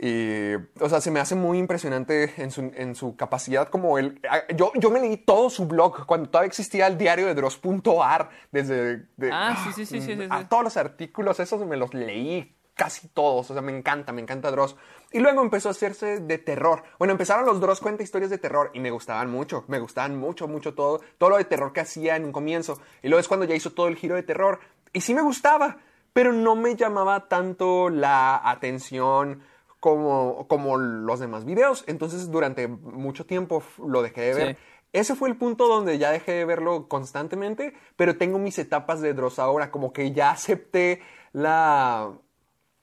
Speaker 1: Y, o sea, se me hace muy impresionante en su, en su capacidad como él. ah, Yo, yo me leí todo su blog cuando todavía existía el diario de Dross.ar desde... de-
Speaker 2: Ah, sí, sí, sí, sí, sí,
Speaker 1: a
Speaker 2: sí.
Speaker 1: todos los artículos, esos me los leí casi todos. O sea, me encanta, me encanta Dross. Y luego empezó a hacerse de terror. Bueno, empezaron los Dross cuenta historias de terror y me gustaban mucho. Me gustaban mucho, mucho todo. Todo lo de terror que hacía en un comienzo. Y luego es cuando ya hizo todo el giro de terror. Y sí me gustaba, pero no me llamaba tanto la atención como, como los demás videos. Entonces, durante mucho tiempo lo dejé de ver.
Speaker 2: Sí.
Speaker 1: Ese fue el punto donde ya dejé de verlo constantemente, pero tengo mis etapas de Dross ahora, como que ya acepté la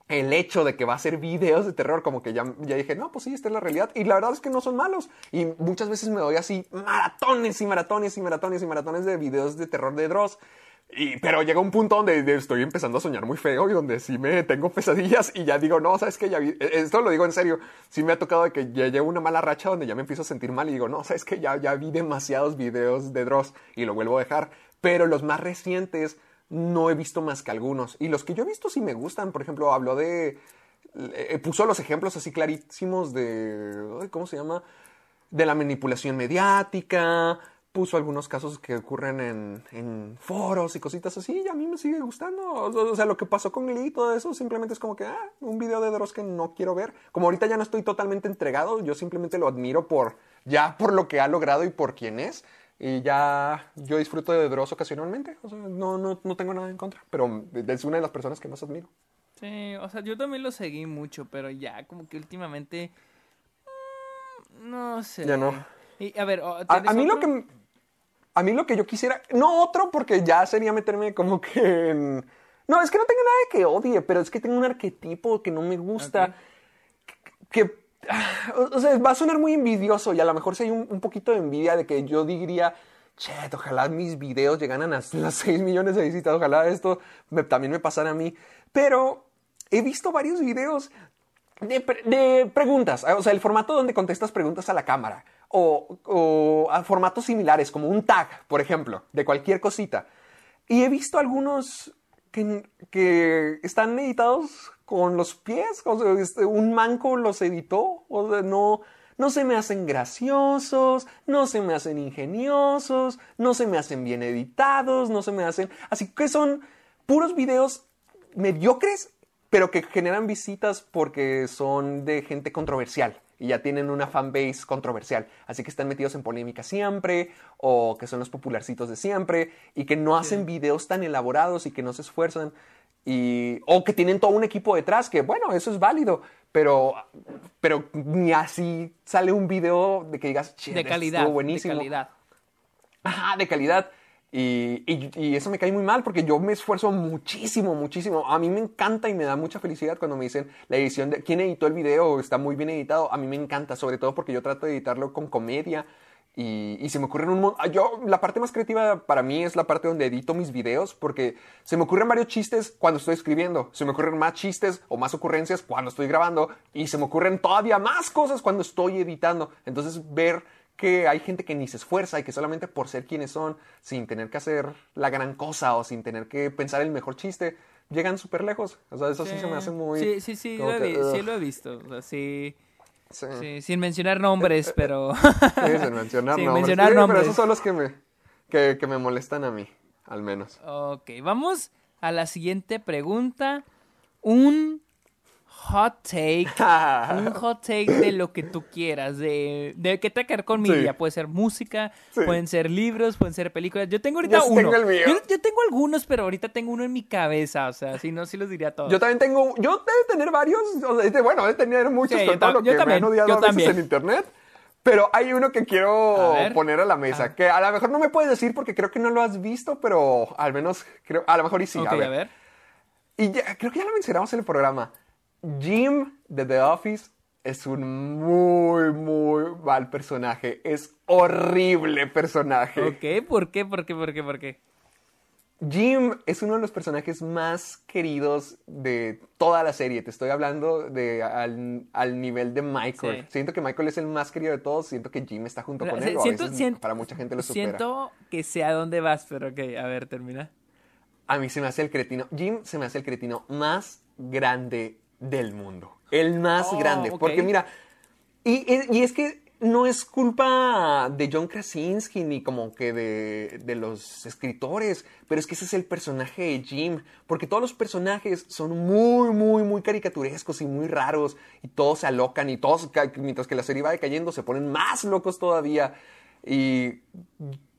Speaker 1: el hecho de que va a hacer videos de terror, como que ya, ya dije, no, pues sí, esta es la realidad. Y la verdad es que no son malos. Y muchas veces me doy así maratones y maratones y maratones y maratones de videos de terror de Dross. Pero llega un punto donde de- estoy empezando a soñar muy feo y donde sí me tengo pesadillas y ya digo, no, sabes que ya vi, e- esto lo digo en serio, sí me ha tocado de que ya llevo una mala racha donde ya me empiezo a sentir mal y digo, no, sabes que ya, ya vi demasiados videos de Dross y lo vuelvo a dejar. Pero los más recientes no he visto más que algunos. Y los que yo he visto sí me gustan. Por ejemplo, habló de... eh, puso los ejemplos así clarísimos de... ¿Cómo se llama? De la manipulación mediática. Puso algunos casos que ocurren en, en foros y cositas así. Y a mí me sigue gustando. O sea, lo que pasó con Glee y todo eso simplemente es como que... Ah, un video de Dross que no quiero ver. Como ahorita ya no estoy totalmente entregado, yo simplemente lo admiro por... Ya por lo que ha logrado y por quién es. Y ya yo disfruto de Dross ocasionalmente. O sea, no, no, no tengo nada en contra. Pero es una de las personas que más admiro.
Speaker 2: Sí, o sea, yo también lo seguí mucho, pero ya como que últimamente... mm, No sé.
Speaker 1: Ya no.
Speaker 2: Y, a ver, o-
Speaker 1: A,
Speaker 2: ¿tienes
Speaker 1: a mí lo que a mí lo que yo quisiera, no otro porque ya sería meterme como que en no, es que no tengo nada que odie, pero es que tengo un arquetipo que no me gusta que o sea, va a sonar muy envidioso y a lo mejor si hay un, un poquito de envidia de que yo diría, chet, ojalá mis videos llegaran a las 6 millones de visitas, ojalá esto me- también me pasara a mí, pero he visto varios videos de, de preguntas, o sea, el formato donde contestas preguntas a la cámara o, a formatos similares, como un tag, por ejemplo, de cualquier cosita. Y he visto algunos que, que están editados con los pies, o sea, este, un manco los editó, o sea, no, no se me hacen graciosos, no se me hacen ingeniosos, no se me hacen bien editados, no se me hacen... Así que son puros videos mediocres, pero que generan visitas porque son de gente controversial y ya tienen una fanbase controversial. Así que están metidos en polémica siempre, o que son los popularcitos de siempre, y que no hacen videos tan elaborados y que no se esfuerzan. Y, o que tienen todo un equipo detrás, que bueno, eso es válido, pero, pero ni así sale un video de que digas, "Che,
Speaker 2: De calidad.
Speaker 1: estuvo
Speaker 2: De
Speaker 1: buenísimo.
Speaker 2: calidad.
Speaker 1: Ajá, de calidad. Y, y- eso me cae muy mal porque yo me esfuerzo muchísimo, muchísimo. A mí me encanta y me da mucha felicidad cuando me dicen la edición de quién editó el video, está muy bien editado. A mí me encanta, sobre todo porque yo trato de editarlo con comedia. Y, y se me ocurren un ah, yo La parte más creativa para mí es la parte donde edito mis videos porque se me ocurren varios chistes cuando estoy escribiendo, se me ocurren más chistes o más ocurrencias cuando estoy grabando y se me ocurren todavía más cosas cuando estoy editando. Entonces ver que hay gente que ni se esfuerza y que solamente por ser quienes son, sin tener que hacer la gran cosa o sin tener que pensar el mejor chiste, llegan súper lejos. O sea, eso sí, se me hace muy...
Speaker 2: Sí, sí, sí, lo
Speaker 1: que,
Speaker 2: vi- sí lo he visto. O sea, sí,
Speaker 1: sí.
Speaker 2: sí, sin mencionar nombres, pero...
Speaker 1: Sí, sin mencionar
Speaker 2: Sin
Speaker 1: nombres.
Speaker 2: mencionar
Speaker 1: Sí, pero esos son los que me, que, que me molestan a mí, al menos.
Speaker 2: Ok, vamos a la siguiente pregunta. Un hot take. un hot take de lo que tú quieras. De, de que tenga que ver con
Speaker 1: Sí.
Speaker 2: media. Puede ser música,
Speaker 1: Sí.
Speaker 2: pueden ser libros, pueden ser películas. Yo tengo ahorita
Speaker 1: Yo sí
Speaker 2: uno.
Speaker 1: tengo el mío.
Speaker 2: Yo, yo tengo algunos, pero ahorita tengo uno en mi cabeza. O sea, si no, sí los diría todos.
Speaker 1: Yo también tengo, yo debo tener varios, o sea, de- bueno, de tener muchos
Speaker 2: Sí,
Speaker 1: con
Speaker 2: yo
Speaker 1: todo
Speaker 2: tam-
Speaker 1: lo
Speaker 2: yo
Speaker 1: que
Speaker 2: también,
Speaker 1: me han odiado a veces
Speaker 2: también.
Speaker 1: en internet. Pero hay uno que quiero
Speaker 2: A
Speaker 1: poner a la mesa, que a lo mejor no me puedes decir porque creo que no lo has visto, pero al menos creo, a lo mejor y sí. A ver.
Speaker 2: a ver.
Speaker 1: Y ya- creo que ya lo mencionamos en el programa. Jim de The Office es un muy, muy mal personaje. Es horrible personaje.
Speaker 2: Ok, ¿por qué? ¿Por qué? ¿Por qué? ¿Por qué?
Speaker 1: Jim es uno de los personajes más queridos de toda la serie. Te estoy hablando de al, al nivel de Michael.
Speaker 2: Sí.
Speaker 1: Siento que Michael es el más querido de todos. Siento que Jim está junto con él. o a
Speaker 2: siento-
Speaker 1: veces
Speaker 2: siento-
Speaker 1: para mucha gente lo supera.
Speaker 2: Siento que sé a dónde vas, pero ok, a ver, termina.
Speaker 1: A mí se me hace el cretino. Jim se me hace el cretino más grande del mundo. El más
Speaker 2: Oh,
Speaker 1: grande. Porque mira, y, es que no es culpa de John Krasinski ni como que de, de los escritores, pero es que ese es el personaje de Jim. Porque todos los personajes son muy, muy, muy caricaturescos y muy raros. Y todos se alocan y todos, mientras que la serie va decayendo, se ponen más locos todavía. Y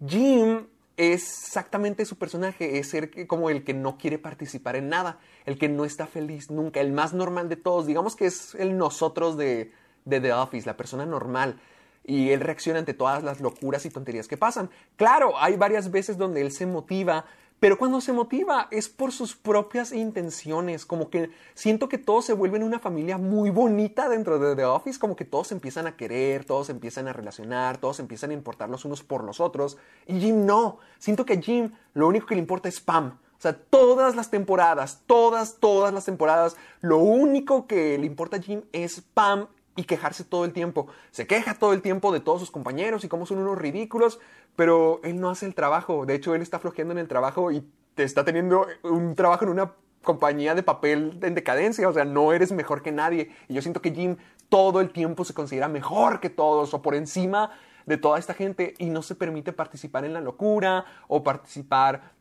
Speaker 1: Jim es exactamente su personaje, es ser como el que no quiere participar en nada, el que no está feliz nunca, el más normal de todos, digamos que es el nosotros de, de The Office, la persona normal. Y él reacciona ante todas las locuras y tonterías que pasan. Claro, hay varias veces donde él se motiva, pero cuando se motiva es por sus propias intenciones, como que siento que todos se vuelven una familia muy bonita dentro de The Office, como que todos empiezan a querer, todos empiezan a relacionar, todos empiezan a importar los unos por los otros, y Jim no, siento que a Jim lo único que le importa es Pam. O sea, todas las temporadas, todas, todas las temporadas, lo único que le importa a Jim es Pam y quejarse todo el tiempo. Se queja todo el tiempo de todos sus compañeros y cómo son unos ridículos, pero él no hace el trabajo. De hecho, él está flojeando en el trabajo y te está teniendo un trabajo en una compañía de papel en decadencia. O sea, no eres mejor que nadie. Y yo siento que Jim todo el tiempo se considera mejor que todos o por encima de toda esta gente y no se permite participar en la locura o participar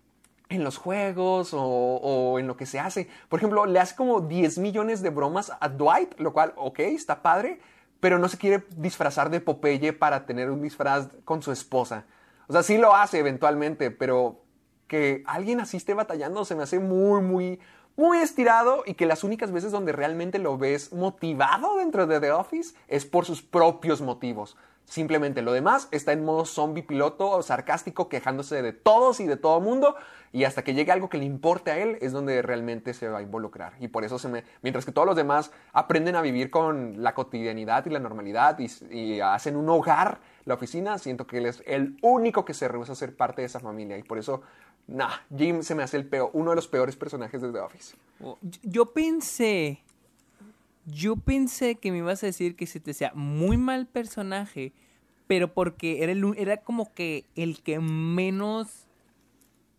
Speaker 1: en los juegos o, en lo que se hace. Por ejemplo, le hace como 10 millones de bromas a Dwight, lo cual, ok, está padre, pero no se quiere disfrazar de Popeye para tener un disfraz con su esposa. O sea, sí lo hace eventualmente, pero que alguien así esté batallando se me hace muy, muy, muy estirado y que las únicas veces donde realmente lo ves motivado dentro de The Office es por sus propios motivos. Simplemente lo demás está en modo zombie piloto, sarcástico, quejándose de todos y de todo mundo. Y hasta que llegue algo que le importe a él es donde realmente se va a involucrar. Y por eso se me. Mientras que todos los demás aprenden a vivir con la cotidianidad y la normalidad y, y hacen un hogar, la oficina, siento que él es el único que se rehúsa a ser parte de esa familia. Y por eso, nah, Jim se me hace el peor, uno de los peores personajes de The Office.
Speaker 2: Yo pensé. Yo pensé que me ibas a decir que se te sea muy mal personaje, pero porque era, el, era como que el que menos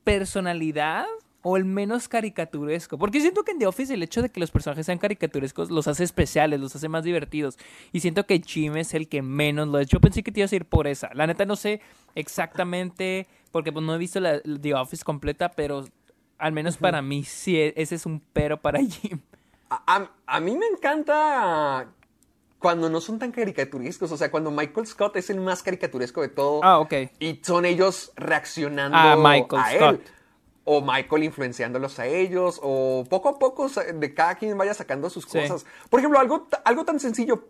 Speaker 2: personalidad o el menos caricaturesco. Porque siento que en The Office el hecho de que los personajes sean caricaturescos los hace especiales, los hace más divertidos. Y siento que Jim es el que menos lo es. Yo pensé que te ibas a ir por esa. La neta no sé exactamente, porque pues no he visto la, The Office completa, pero al menos para mí sí, e- ese es un pero para Jim.
Speaker 1: A, a- a mí me encanta cuando no son tan caricaturescos. O sea, cuando Michael Scott es el más caricaturesco de todo.
Speaker 2: Ah, ok.
Speaker 1: Y son ellos reaccionando
Speaker 2: Ah, Michael
Speaker 1: a
Speaker 2: Scott.
Speaker 1: él. o Michael influenciándolos a ellos, o poco a poco de cada quien vaya sacando sus
Speaker 2: Sí.
Speaker 1: cosas. Por ejemplo, algo, algo tan sencillo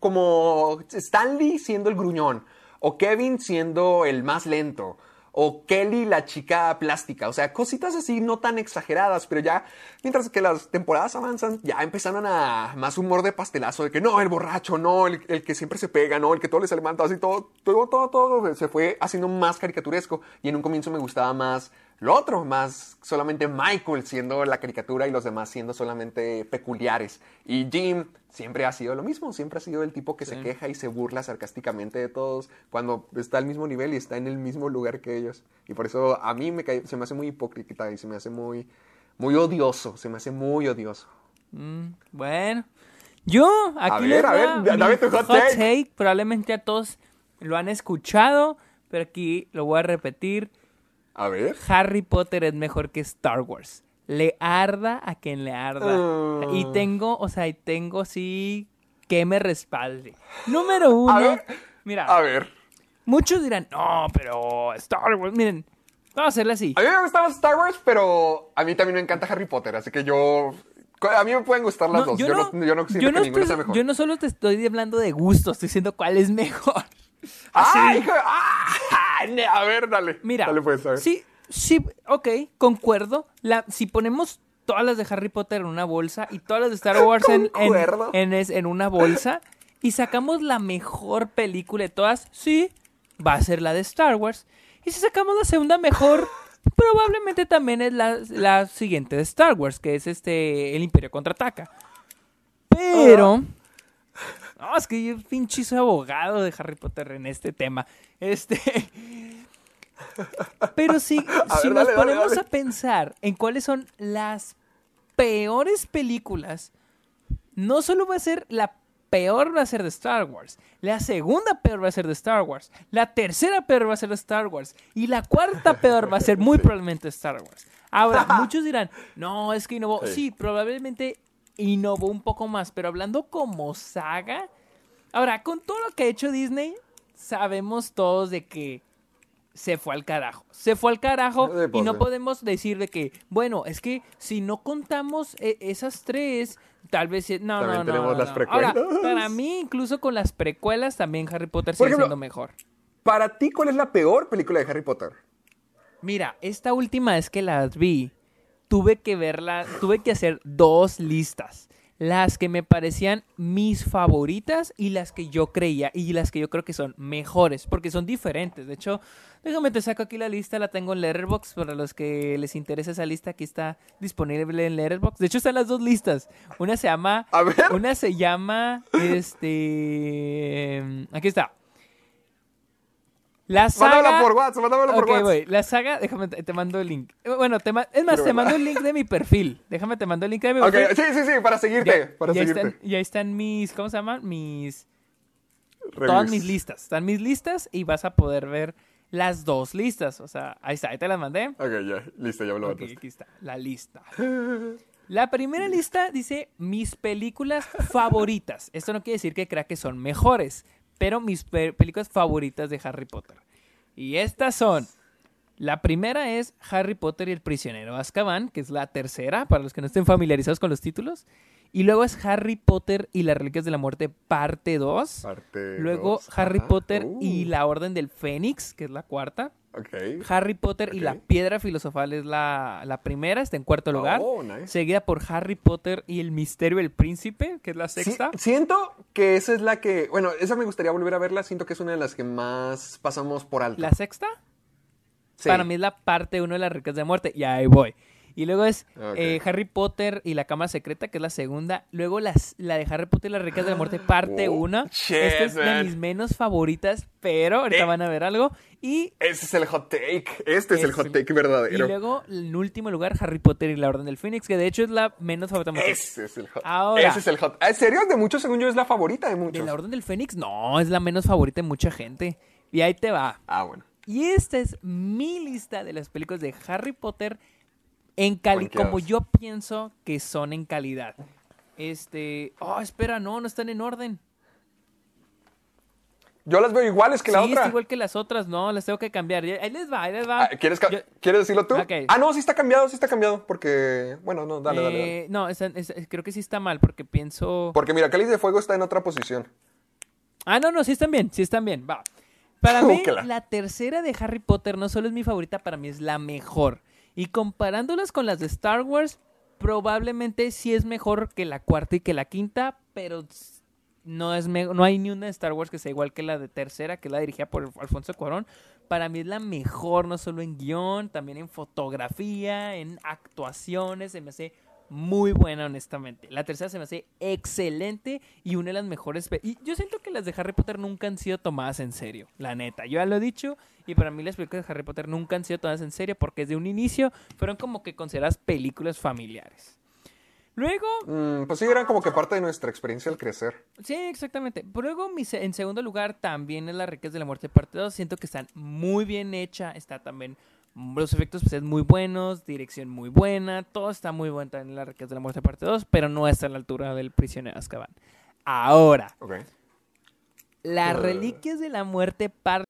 Speaker 1: como Stanley siendo el gruñón, o Kevin siendo el más lento, o Kelly la chica plástica, o sea, cositas así no tan exageradas, pero ya mientras que las temporadas avanzan, ya empezaron a más humor de pastelazo, de que no, el borracho, no, el, que siempre se pega, no, el que todo le sale mal, todo así, todo, todo, todo, todo, se fue haciendo más caricaturesco, y en un comienzo me gustaba más lo otro, más solamente Michael siendo la caricatura y los demás siendo solamente peculiares. Y Jim siempre ha sido lo mismo, siempre ha sido el tipo que se queja y se burla sarcásticamente de todos cuando está al mismo nivel y está en el mismo lugar que ellos. Y por eso a mí me se me hace muy hipócrita y se me hace muy, muy odioso, se me hace muy odioso.
Speaker 2: Mm, bueno. Yo, aquí
Speaker 1: ver, a ver,
Speaker 2: va
Speaker 1: da- dame tu hot take.
Speaker 2: Probablemente a todos lo han escuchado, pero aquí lo voy a repetir.
Speaker 1: A ver.
Speaker 2: Harry Potter es mejor que Star Wars. Le arda a quien le arda.
Speaker 1: Ah.
Speaker 2: Y tengo, o sea, y tengo sí que me respalde. Número uno.
Speaker 1: A ver.
Speaker 2: Mira,
Speaker 1: A ver.
Speaker 2: muchos dirán, no, pero Star Wars. Miren, vamos a hacerle así.
Speaker 1: A mí me gustaba Star Wars, pero a mí también me encanta Harry Potter, así que yo... A mí me pueden gustar las
Speaker 2: No,
Speaker 1: dos. Yo, no, yo no
Speaker 2: yo no
Speaker 1: que ninguna
Speaker 2: estoy-
Speaker 1: sea mejor.
Speaker 2: yo no solo te estoy hablando de gusto, estoy diciendo cuál es mejor.
Speaker 1: ¡Ah, hijo ¡Ah! A ver, dale.
Speaker 2: Mira,
Speaker 1: Dale, pues, a ver.
Speaker 2: sí, sí, ok, concuerdo. La, si ponemos todas las de Harry Potter en una bolsa y todas las de Star Wars en, en, en es- en una bolsa y sacamos la mejor película de todas, sí, va a ser la de Star Wars. Y si sacamos la segunda mejor, probablemente también es la, la siguiente de Star Wars, que es este El Imperio Contraataca. Pero... No, es que yo pinche soy abogado de Harry Potter en este tema. Este... Pero si,
Speaker 1: A
Speaker 2: si
Speaker 1: ver,
Speaker 2: nos
Speaker 1: dale,
Speaker 2: ponemos
Speaker 1: dale.
Speaker 2: a pensar en cuáles son las peores películas, no solo va a ser la peor va a ser de Star Wars, la segunda peor va a ser de Star Wars, la tercera peor va a ser de Star Wars y la cuarta peor va a ser muy probablemente Star Wars. Ahora, muchos dirán, no, es que innovó.
Speaker 1: Sí,
Speaker 2: probablemente innovó un poco más, pero hablando como saga, ahora, con todo lo que ha hecho Disney, sabemos todos de que se fue al carajo. Se fue al carajo
Speaker 1: Sí,
Speaker 2: y no podemos decir de que, bueno, es que si no contamos eh, esas tres, tal vez... No,
Speaker 1: También
Speaker 2: no, no,
Speaker 1: tenemos
Speaker 2: no,
Speaker 1: las
Speaker 2: no.
Speaker 1: precuelas.
Speaker 2: Ahora, para mí, incluso con las precuelas, también Harry Potter sigue
Speaker 1: ejemplo-
Speaker 2: siendo mejor.
Speaker 1: Para ti, ¿cuál es la peor película de Harry Potter?
Speaker 2: Mira, esta última vez que las vi, tuve que verla, tuve que hacer dos listas. Las que me parecían mis favoritas y las que yo creía y las que yo creo que son mejores, porque son diferentes. De hecho, déjame te saco aquí la lista, la tengo en Letterboxd para los que les interesa esa lista, aquí está disponible en Letterboxd. De hecho, están las dos listas. Una se llama
Speaker 1: A ver.
Speaker 2: una se llama este aquí está. La saga
Speaker 1: Mándamela por WhatsApp, mándamela por WhatsApp.
Speaker 2: La saga, déjame, te mando el link. Bueno, te ma- es más, te mando el link de mi perfil. Déjame, te mando el link de mi
Speaker 1: Ok,
Speaker 2: perfil.
Speaker 1: sí, sí, sí, para seguirte,
Speaker 2: Ya,
Speaker 1: para
Speaker 2: ya
Speaker 1: seguirte.
Speaker 2: están, ya están mis, ¿cómo se llaman? Mis,
Speaker 1: Reviews.
Speaker 2: todas mis listas. Están mis listas y vas a poder ver las dos listas. O sea, ahí está, ahí te las mandé.
Speaker 1: Ok, ya, listo, ya me lo
Speaker 2: Ok,
Speaker 1: mandaste.
Speaker 2: aquí está, la lista. La primera lista dice mis películas favoritas. Esto no quiere decir que crea que son mejores, pero mis pe- películas favoritas de Harry Potter. Y estas son. La primera es Harry Potter y el prisionero de Azkaban, que es la tercera, para los que no estén familiarizados con los títulos. Y luego es Harry Potter y las Reliquias de la Muerte, parte 2.
Speaker 1: Parte
Speaker 2: Luego
Speaker 1: dos,
Speaker 2: Harry
Speaker 1: ajá.
Speaker 2: Potter
Speaker 1: Uh,
Speaker 2: y la Orden del Fénix, que es la cuarta. Harry Potter y la Piedra Filosofal es la, la primera, está en cuarto lugar.
Speaker 1: Oh, nice.
Speaker 2: Seguida por Harry Potter y el Misterio del Príncipe, que es la
Speaker 1: Sí,
Speaker 2: sexta.
Speaker 1: siento que esa es la que, bueno, esa me gustaría volver a verla, siento que es una de las que más pasamos por alto.
Speaker 2: La sexta,
Speaker 1: Sí.
Speaker 2: para mí es la parte uno de las Reliquias de Muerte. Y ahí voy. Y luego es
Speaker 1: Ok.
Speaker 2: eh, Harry Potter y la Cámara Secreta, que es la segunda. Luego las, la de Harry Potter y las Reliquias de la Muerte, parte
Speaker 1: Oh,
Speaker 2: 1.
Speaker 1: shit,
Speaker 2: Esta es de mis menos favoritas, pero ahorita
Speaker 1: Eh.
Speaker 2: van a ver algo. Y
Speaker 1: Ese es el hot take, este es el hot take
Speaker 2: Y
Speaker 1: verdadero.
Speaker 2: luego, en último lugar, Harry Potter y la Orden del Fénix, que de hecho es la menos favorita de.
Speaker 1: Ese es el hot
Speaker 2: Ahora.
Speaker 1: Ese es el hot ¿En serio? De muchos, según yo, es la favorita de
Speaker 2: ¿De
Speaker 1: muchos.
Speaker 2: la Orden del Fénix? No, es la menos favorita de mucha gente. Y ahí te va.
Speaker 1: Ah, bueno.
Speaker 2: Y esta es mi lista de las películas de Harry Potter en cali como yo pienso que son en calidad. Este. Oh, espera, no, no están en orden.
Speaker 1: Yo las veo iguales que la
Speaker 2: sí,
Speaker 1: otra.
Speaker 2: está igual que las otras, no, las tengo que cambiar. Ahí les va, ahí les va.
Speaker 1: Ah, ¿quieres,
Speaker 2: Yo-
Speaker 1: ¿Quieres decirlo tú? Ah, no, sí está cambiado, sí está cambiado. Porque, bueno, no, dale, dale, dale.
Speaker 2: Eh, No, esa- creo que sí está mal porque pienso...
Speaker 1: Porque mira, Cáliz de Fuego está en otra posición.
Speaker 2: Ah, no, no, sí están bien, sí están bien, va. Para mí, la tercera de Harry Potter no solo es mi favorita, para mí es la mejor. Y comparándolas con las de Star Wars, probablemente sí es mejor que la cuarta y que la quinta, pero no, es no hay ni una de Star Wars que sea igual que la de tercera, que es la dirigida por Alfonso Cuarón. Para mí es la mejor, no solo en guion, también en fotografía, en actuaciones, se me hace muy buena, honestamente. La tercera se me hace excelente y una de las mejores. Y yo siento que las de Harry Potter nunca han sido tomadas en serio, la neta. Yo ya lo he dicho y para mí las películas de Harry Potter nunca han sido tomadas en serio porque desde un inicio fueron como que consideradas películas familiares. Luego,
Speaker 1: Mm, pues sí, eran como que parte de nuestra experiencia al crecer.
Speaker 2: Sí, exactamente. Luego, mi se- en segundo lugar, también es La riqueza de la muerte parte 2. Siento que están muy bien hecha. Está también los efectos especiales muy buenos, dirección muy buena. Todo está muy bueno también en La riqueza de la muerte parte 2, pero no está a la altura del prisionero Azkaban. Ahora,
Speaker 1: Ok.
Speaker 2: Las
Speaker 1: Eh.
Speaker 2: reliquias de la muerte parte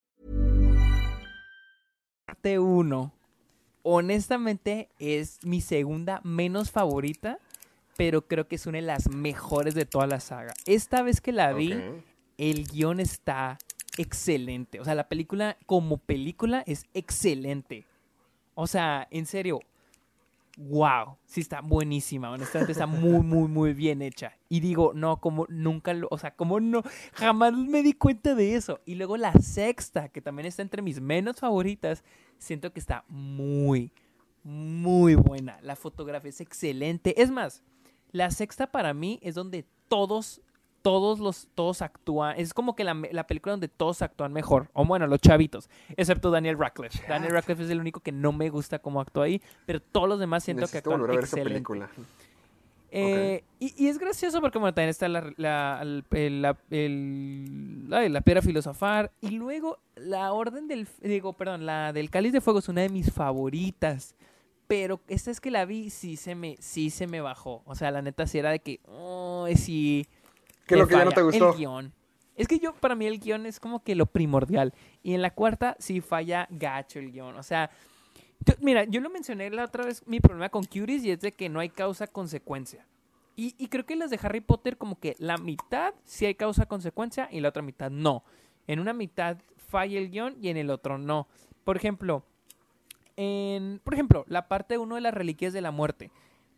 Speaker 2: 1, honestamente, es mi segunda menos favorita, pero creo que es una de las mejores de toda la saga. Esta vez que la vi, el guion está excelente. O sea, la película como película es excelente. O sea, en serio, wow, sí está buenísima. Honestamente está muy, muy, muy bien hecha. Y digo, no, como nunca lo, o sea, como no, jamás me di cuenta de eso. Y luego la sexta, que también está entre mis menos favoritas, siento que está muy, muy buena. La fotografía es excelente. Es más, la sexta para mí es donde todos, todos los, todos actúan. Es como que la, la película donde todos actúan mejor. O bueno, los chavitos. Excepto Daniel Radcliffe. Daniel Radcliffe es el único que no me gusta cómo actúa ahí. Pero todos los demás siento que actúan
Speaker 1: volver a ver esa
Speaker 2: excelente.
Speaker 1: película.
Speaker 2: Eh, y, y es gracioso porque bueno, también está la, la, la, el- la piedra filosofar. Y luego la orden del, digo, perdón, la del cáliz de fuego es una de mis favoritas. Pero esta es que la vi, sí se me, sí se me bajó. O sea, la neta sí era de que, oh, sí.
Speaker 1: ¿Qué es lo que ya no
Speaker 2: falla
Speaker 1: te gustó?
Speaker 2: El guion. Es que yo, para mí el guion es como que lo primordial. Y en la cuarta sí falla gacho el guion. O sea, yo- mira, yo lo mencioné la otra vez, mi problema con Curious y es de que no hay causa-consecuencia. Y, y creo que las de Harry Potter como que la mitad sí hay causa-consecuencia y la otra mitad no. En una mitad falla el guion y en el otro no. Por ejemplo, en, por ejemplo, la parte 1 de las reliquias de la muerte.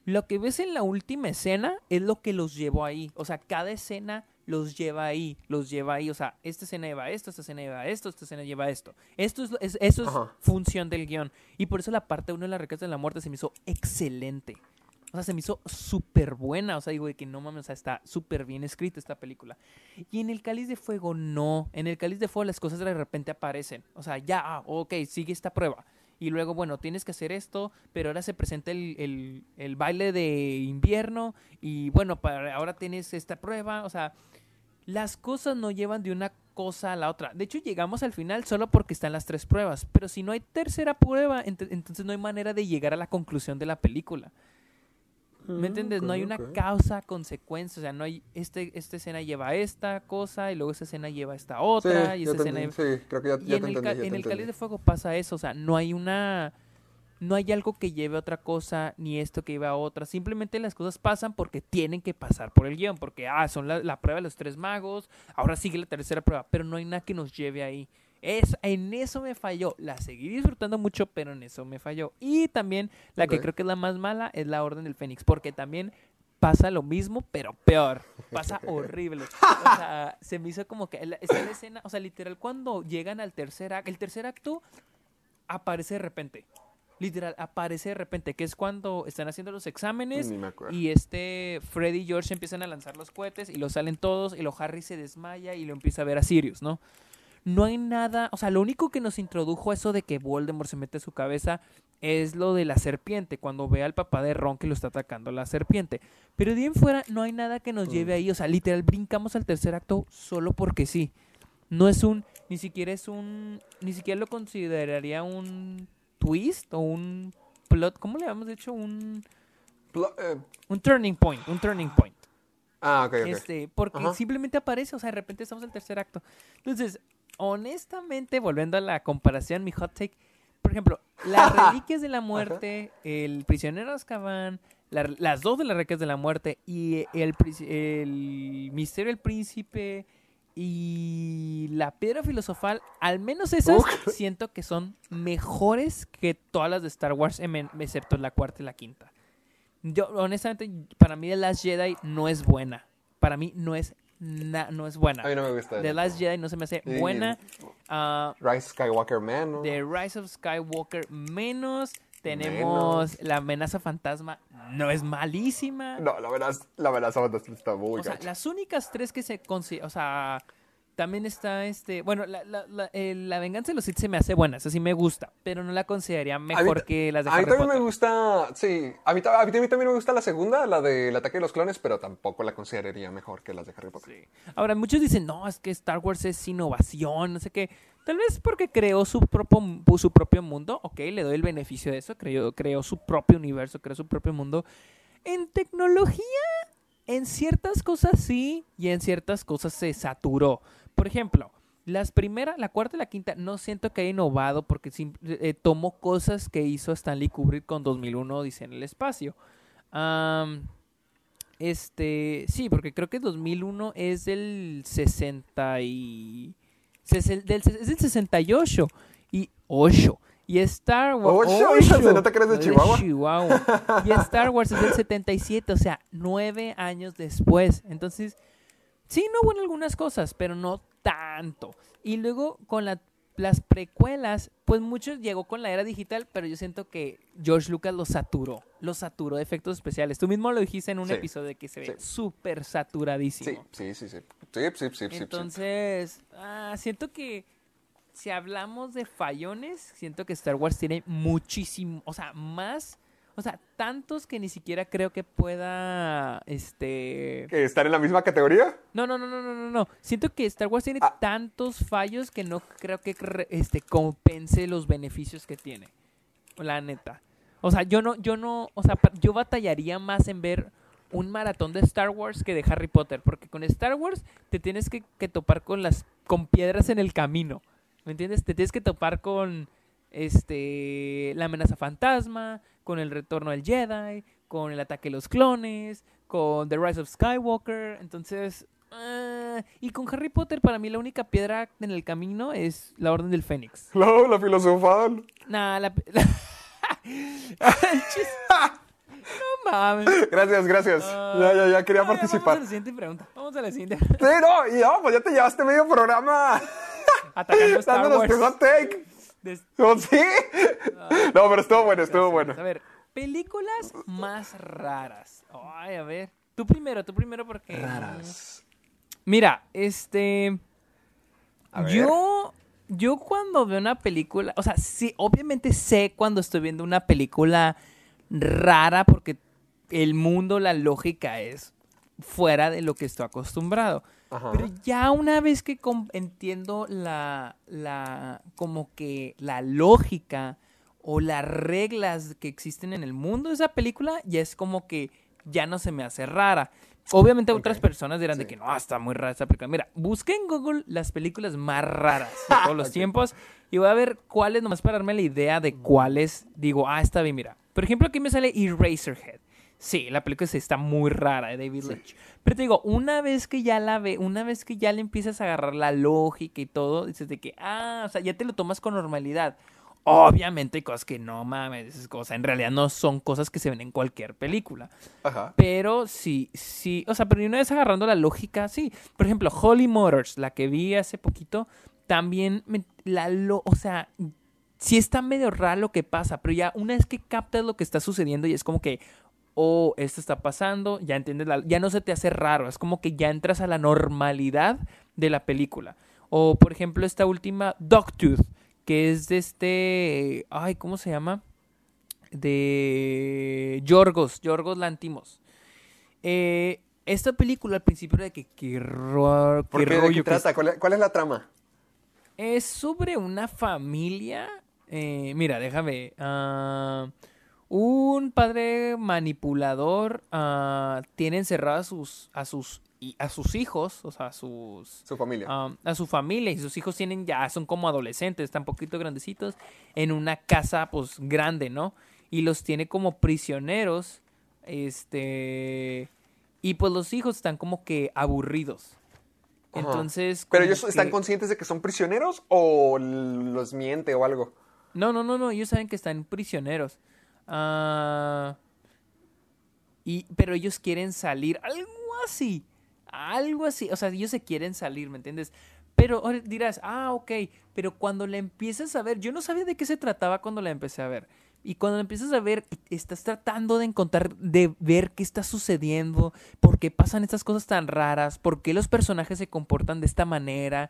Speaker 2: Lo que ves en la última escena es lo que los llevó ahí. O sea, cada escena los lleva ahí, los lleva ahí. O sea, esta escena lleva esto, esta escena lleva esto, esta escena lleva esto. Esto es, es- eso es
Speaker 1: Ajá.
Speaker 2: función del guion. Y por eso la parte 1 de las reliquias de la muerte se me hizo excelente. O sea, se me hizo súper buena. O sea, digo de que no mames, o sea, está súper bien escrita esta película. Y en el Cáliz de Fuego, no. En el Cáliz de Fuego las cosas de repente aparecen. O sea, ya, ah, ok, sigue esta prueba. Y luego, bueno, tienes que hacer esto, pero ahora se presenta el, el- baile de invierno. Y bueno, para, ahora tienes esta prueba. O sea, las cosas no llevan de una cosa a la otra. De hecho, llegamos al final solo porque están las tres pruebas. Pero si no hay tercera prueba, ent- entonces no hay manera de llegar a la conclusión de la película. ¿Me entiendes? No hay una causa, consecuencia. O sea, no hay. Este, esta escena lleva esta cosa y luego esta escena lleva esta otra.
Speaker 1: sí,
Speaker 2: y esta escena lleva-
Speaker 1: sí, creo que ya,
Speaker 2: y
Speaker 1: ya
Speaker 2: en
Speaker 1: te
Speaker 2: el,
Speaker 1: entendí. te
Speaker 2: en el cáliz de fuego pasa eso, o sea, no hay una, no hay algo que lleve a otra cosa, ni esto que lleve a otra, simplemente las cosas pasan porque tienen que pasar por el guion, porque, ah, son la, la prueba de los tres magos, ahora sigue la tercera prueba, pero no hay nada que nos lleve ahí. Es, en eso me falló, la seguí disfrutando mucho, pero en eso me falló. Y también la que creo que es la más mala es la Orden del Fénix, porque también pasa lo mismo, pero peor. Pasa horrible. O sea, se me hizo como que está la escena, o sea, literal cuando llegan al tercer acto, el tercer acto aparece de repente. literal, aparece de repente, que es cuando están haciendo los exámenes y este Freddy y George empiezan a lanzar los cohetes y lo salen todos y lo Harry se desmaya y lo empieza a ver a Sirius, ¿no? No hay nada, o sea, lo único que nos introdujo eso de que Voldemort se mete a su cabeza es lo de la serpiente, cuando ve al papá de Ron que lo está atacando la serpiente. Pero de ahí en fuera no hay nada que nos lleve ahí, o sea, literal brincamos al tercer acto solo porque sí. No es un, ni siquiera es un, ni siquiera lo consideraría un twist o un plot, ¿cómo le habíamos dicho? Un,
Speaker 1: eh,
Speaker 2: un turning point, un turning point.
Speaker 1: ah, ok, ok.
Speaker 2: Este, porque
Speaker 1: Ajá.
Speaker 2: simplemente aparece, o sea, de repente estamos en el tercer acto. Entonces, honestamente, volviendo a la comparación, mi hot take, por ejemplo, las reliquias de la muerte, el prisionero de Azkaban, la- las dos de las reliquias de la muerte y el, misterio del príncipe y la piedra filosofal, al menos esas
Speaker 1: Uf.
Speaker 2: siento que son mejores que todas las de Star Wars, em- excepto la cuarta y la quinta. Yo, honestamente, para mí The Last Jedi no es buena. Para mí no es, na- no es buena.
Speaker 1: A mí no me gusta.
Speaker 2: The Last Jedi no se me hace buena. Ah,
Speaker 1: Rise Skywalker ¿no?
Speaker 2: The Rise of Skywalker menos. Tenemos
Speaker 1: Menos.
Speaker 2: la amenaza fantasma. No es malísima.
Speaker 1: No, la verdad, la verdad, Fantastic está muy
Speaker 2: o sea, las únicas tres que se consideran. O sea, también está este. Bueno, la, la, la, la venganza de los Sith se me hace buena. Esa sí me gusta. Pero no la consideraría mejor que las de
Speaker 1: A mí
Speaker 2: Harry
Speaker 1: también
Speaker 2: Potter.
Speaker 1: me gusta, sí, a mí, a mí también me gusta la segunda, la del ataque de los clones, pero tampoco la consideraría mejor que las de Harry Potter.
Speaker 2: Ahora, muchos dicen, no, es que Star Wars es innovación, no sé qué. Tal vez porque creó su propio, su propio mundo, ok, le doy el beneficio de eso, creó, creó su propio universo, creó su propio mundo. En tecnología, en ciertas cosas sí, y en ciertas cosas se saturó. Por ejemplo, las primeras, la cuarta y la quinta, no siento que haya innovado porque eh, tomó cosas que hizo Stanley Kubrick con 2001 Dice en el espacio. Am, este, sí, porque creo que 2001 es del 60 y... ses- del, es del 68 y 8. Y Star Wars...
Speaker 1: ¿Ocho? Hija, se nota que eres de Chihuahua.
Speaker 2: Chihuahua. Y Star Wars es del 77, o sea, nueve años después. Entonces, sí, no hubo en algunas cosas, pero no tanto. Y luego con la- las precuelas, pues mucho llegó con la era digital, pero yo siento que George Lucas lo saturó. Lo saturó de efectos especiales. Tú mismo lo dijiste en un
Speaker 1: Sí.
Speaker 2: episodio que se ve súper saturadísimo.
Speaker 1: Sí, sí, sí, sí. Sí, sí, sí, sí, sí.
Speaker 2: Entonces, ah, siento que si hablamos de fallones, siento que Star Wars tiene muchísimo, o sea, más, o sea, tantos que ni siquiera creo que pueda, este...
Speaker 1: ¿Que ¿Estar en la misma categoría?
Speaker 2: No, no, no, no, no, no, no. Siento que Star Wars tiene
Speaker 1: Ah.
Speaker 2: tantos fallos que no creo que este, compense los beneficios que tiene. La neta. O sea, yo no, yo no, o sea, yo batallaría más en ver un maratón de Star Wars que de Harry Potter, porque con Star Wars te tienes que, que topar con las, con piedras en el camino. ¿Me entiendes? Te tienes que topar con este la amenaza fantasma, con el retorno del Jedi, con el ataque de los clones, con The Rise of Skywalker. Entonces, ah, y con Harry Potter, para mí la única piedra en el camino es la Orden del Fénix.
Speaker 1: No, la filosofal.
Speaker 2: Nah, la. Chis- no mames.
Speaker 1: Gracias, gracias.
Speaker 2: Ah,
Speaker 1: ya, ya, ya quería
Speaker 2: ver, Vamos a
Speaker 1: participar.
Speaker 2: la siguiente pregunta. Vamos a la siguiente.
Speaker 1: Sí, no, y pues ya te llevaste medio programa
Speaker 2: Atacando Star
Speaker 1: dándonos
Speaker 2: Wars.
Speaker 1: take.
Speaker 2: Des-
Speaker 1: ¿Oh, ¿Sí? No, pero estuvo bueno, estuvo bueno.
Speaker 2: A ver, películas más raras. Ay, a ver. Tú primero, tú primero porque.
Speaker 1: Raras.
Speaker 2: Mira, este.
Speaker 1: A ver.
Speaker 2: Yo. Yo cuando veo una película. O sea, sí, obviamente sé cuando estoy viendo una película rara porque el mundo, la lógica es fuera de lo que estoy acostumbrado.
Speaker 1: Ajá.
Speaker 2: Pero ya una vez que entiendo la, la, como que la lógica o las reglas que existen en el mundo de esa película, ya es como que ya no se me hace rara. Obviamente otras
Speaker 1: Ok.
Speaker 2: personas dirán de
Speaker 1: Sí.
Speaker 2: que no, está muy rara esta película. Mira, busqué en Google las películas más raras de todos los
Speaker 1: Ok.
Speaker 2: tiempos y voy a ver cuáles, nomás para darme la idea de cuáles digo, ah, está bien, mira. Por ejemplo, aquí me sale Eraserhead. Sí, la película sí está muy rara de David
Speaker 1: Sí.
Speaker 2: Lynch. Pero te digo, una vez que ya la ve, una vez que ya le empiezas a agarrar la lógica y todo, dices de que, ah, o sea, ya te lo tomas con normalidad. Obviamente hay cosas que no mames, esas cosas en realidad no son cosas que se ven en cualquier película.
Speaker 1: Ajá.
Speaker 2: Pero sí, sí, o sea, pero una vez agarrando la lógica, sí. Por ejemplo, Holly Motors, la que vi hace poquito, también me- la lo, o sea, sí está medio raro lo que pasa, pero ya una vez que captas lo que está sucediendo y es como que, oh, esto está pasando, ya entiendes, la- ya no se te hace raro, es como que ya entras a la normalidad de la película. O por ejemplo esta última, Dogtooth, que es de este, ay, ¿cómo se llama? De Yorgos, Yorgos Lantimos. Eh, esta película al principio era de que qué, ro-
Speaker 1: ¿Por
Speaker 2: qué
Speaker 1: qué? ¿De
Speaker 2: rollo
Speaker 1: qué
Speaker 2: que
Speaker 1: trata? ¿Cuál es, cuál es la trama?
Speaker 2: es sobre una familia. eh, mira, déjame. ah, un padre manipulador ah, tiene encerrado a sus, a sus, a sus hijos, o sea, a sus,
Speaker 1: Su familia.
Speaker 2: ah, a su familia y sus hijos tienen ya son como adolescentes, están poquito grandecitos en una casa pues grande, ¿no? Y los tiene como prisioneros, este, y pues los hijos están como que aburridos.
Speaker 1: Ajá.
Speaker 2: Entonces,
Speaker 1: ¿Pero ellos están conscientes de que son prisioneros o los miente o algo?
Speaker 2: No, no, no, no, ellos saben que están prisioneros. Ah, y, pero ellos quieren salir, algo así, algo así, o sea, ellos se quieren salir, ¿me entiendes? Pero dirás, ah, ok, pero cuando la empiezas a ver, yo no sabía de qué se trataba cuando la empecé a ver. Y cuando la empiezas a ver, estás tratando de encontrar, de ver qué está sucediendo, por qué pasan estas cosas tan raras, por qué los personajes se comportan de esta manera.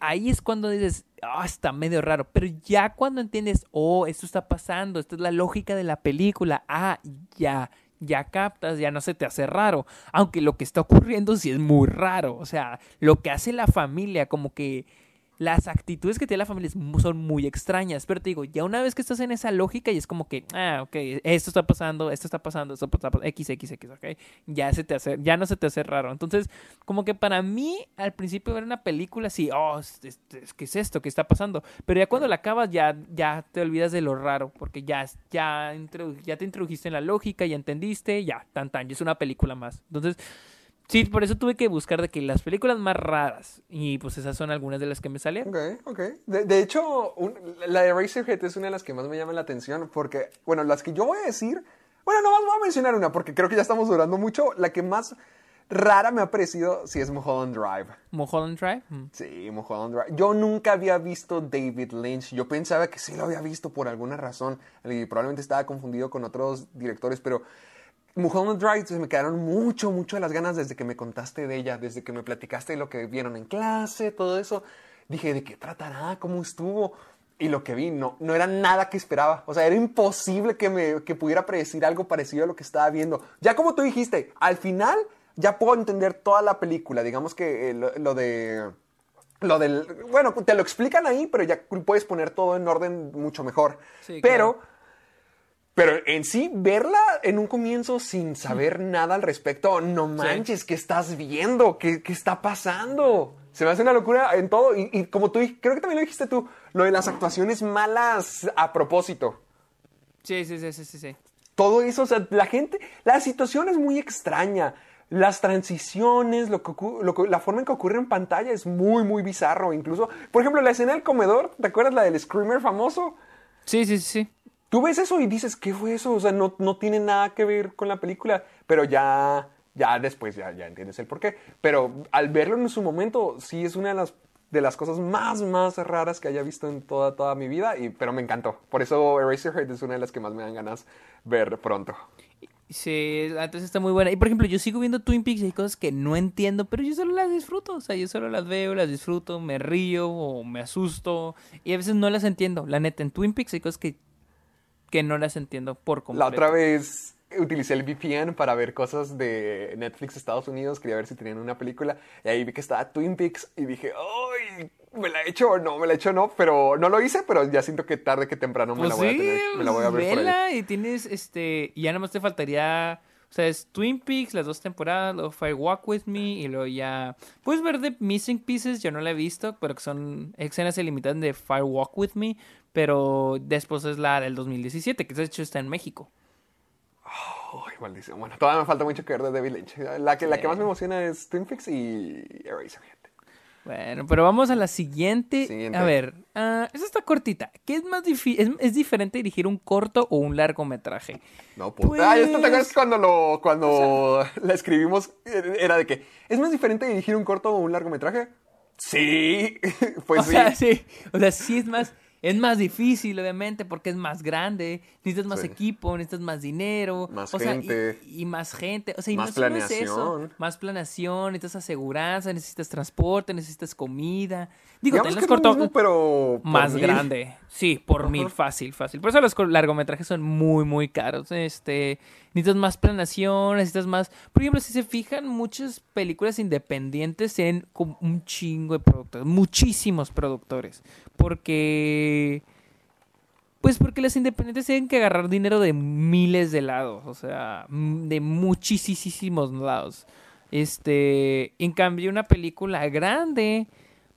Speaker 2: Ahí es cuando dices, ah, está medio raro. Pero ya cuando entiendes, oh, esto está pasando, esta es la lógica de la película, ah, ya, ya captas, ya no se te hace raro. Aunque lo que está ocurriendo sí es muy raro. O sea, lo que hace la familia, como que las actitudes que tiene la familia son muy extrañas. Pero te digo, ya una vez que estás en esa lógica y es como que, ah, ok, esto está pasando, esto está pasando, esto está pasando, X, X, X, ok. Ya se te hace, ya no se te hace raro. Entonces, como que para mí, al principio ver una película, sí, oh, es- ¿qué es esto? ¿Qué está pasando? Pero ya cuando la acabas, ya, ya te olvidas de lo raro, porque ya, ya, ya te introdujiste en la lógica, ya entendiste, ya, tan tan, ya es una película más. Entonces, sí, por eso tuve que buscar de que las películas más raras, y pues esas son algunas de las que me salieron.
Speaker 1: Ok, ok. De, de hecho, un- la de Razorhead es una de las que más me llama la atención porque, bueno, las que yo voy a decir, bueno, no más voy a mencionar una porque creo que ya estamos durando mucho. La que más rara me ha parecido, sí, es Mulholland Drive.
Speaker 2: Mulholland Drive. mm.
Speaker 1: Sí, Mulholland Drive. Yo nunca había visto David Lynch. Yo pensaba que sí lo había visto por alguna razón y probablemente estaba confundido con otros directores, pero Mulholland Drive se me quedaron mucho, mucho de las ganas desde que me contaste de ella, desde que me platicaste de lo que vieron en clase, todo eso. Dije, ¿de qué tratará? ¿Cómo estuvo? Y lo que vi no, no era nada que esperaba. O sea, era imposible que, me, que pudiera predecir algo parecido a lo que estaba viendo. Ya como tú dijiste, al final ya puedo entender toda la película. Digamos que eh, lo, lo de... Lo del... Bueno, te lo explican ahí, pero ya puedes poner todo en orden mucho mejor.
Speaker 2: Sí,
Speaker 1: pero... Pero en sí, verla en un comienzo sin saber nada al respecto, no manches, ¿qué estás viendo? ¿Qué, qué está pasando? Se me hace una locura en todo. Y, y como tú, creo que también lo dijiste tú, lo de las actuaciones malas a propósito.
Speaker 2: Sí, sí, sí, sí, sí, sí.
Speaker 1: Todo eso, o sea, la gente, la situación es muy extraña. Las transiciones, lo que lo que- la forma en que ocurre en pantalla es muy, muy bizarro. Incluso, por ejemplo, la escena del comedor, ¿te acuerdas la del screamer famoso?
Speaker 2: Sí, sí, sí, sí.
Speaker 1: Tú ves eso y dices, ¿qué fue eso? O sea, no, no tiene nada que ver con la película, pero ya, ya después ya, ya entiendes el porqué. Pero al verlo en su momento, sí es una de las, de las cosas más, más raras que haya visto en toda, toda mi vida, y, pero me encantó. Por eso Eraserhead es una de las que más me dan ganas ver pronto.
Speaker 2: Sí, entonces está muy buena. Y por ejemplo, yo sigo viendo Twin Peaks y hay cosas que no entiendo, pero yo solo las disfruto. O sea, yo solo las veo, las disfruto, me río o me asusto. Y a veces no las entiendo. La neta, en Twin Peaks hay cosas que, que no las entiendo por completo.
Speaker 1: La otra vez utilicé el VPN para ver cosas de Netflix Estados Unidos, quería ver si tenían una película, y ahí vi que estaba Twin Peaks y dije, ¡ay! ¿Me la he hecho o no? ¿Me la he hecho no? Pero no lo hice, pero ya siento que tarde que temprano me
Speaker 2: Pues
Speaker 1: la voy
Speaker 2: sí,
Speaker 1: a tener, me la voy a ver por ahí.
Speaker 2: vela y tienes, este, y ya nada más te faltaría, o sea, es Twin Peaks, las dos temporadas, luego Fire Walk With Me, y luego ya, puedes ver The Missing Pieces, yo no la he visto, pero que son escenas ilimitadas de Fire Walk With Me, pero después es la del 2017, que de hecho está en México.
Speaker 1: Ay, maldición. Bueno, todavía me falta mucho que ver de David Lynch. La que, la que más me emociona es Twin Peaks y Eraserhead.
Speaker 2: Bueno, pero vamos a la siguiente.
Speaker 1: Siguiente.
Speaker 2: A ver, ah, esta está cortita. ¿Qué es más difícil? ¿Es, es diferente dirigir un corto o un largometraje?
Speaker 1: No, puta.
Speaker 2: Pues-
Speaker 1: Ay, esto te acuerdas cuando lo cuando la escribimos era de que ¿es más diferente dirigir un corto o un largometraje? Sí, pues
Speaker 2: o
Speaker 1: sí.
Speaker 2: sea, sí. O sea, sí es más. Es más difícil, obviamente, porque es más grande, necesitas más
Speaker 1: Sí.
Speaker 2: equipo, necesitas más dinero.
Speaker 1: Más
Speaker 2: o sea, y-
Speaker 1: gente.
Speaker 2: y, más gente. O sea, y
Speaker 1: Más
Speaker 2: no es eso,
Speaker 1: planeación.
Speaker 2: más planeación, necesitas aseguranza, necesitas transporte, necesitas comida. Digo,
Speaker 1: es lo
Speaker 2: corto-
Speaker 1: mismo, pero
Speaker 2: más
Speaker 1: mil.
Speaker 2: grande. Sí, por mil, fácil, fácil. Por eso los largometrajes son muy, muy caros. Este, necesitas más planeación, necesitas más... Por ejemplo, si se fijan, muchas películas independientes tienen un chingo de productores, muchísimos productores. Porque... Pues porque las independientes tienen que agarrar dinero de miles de lados, o sea, de muchísimos lados. Este, en cambio, una película grande,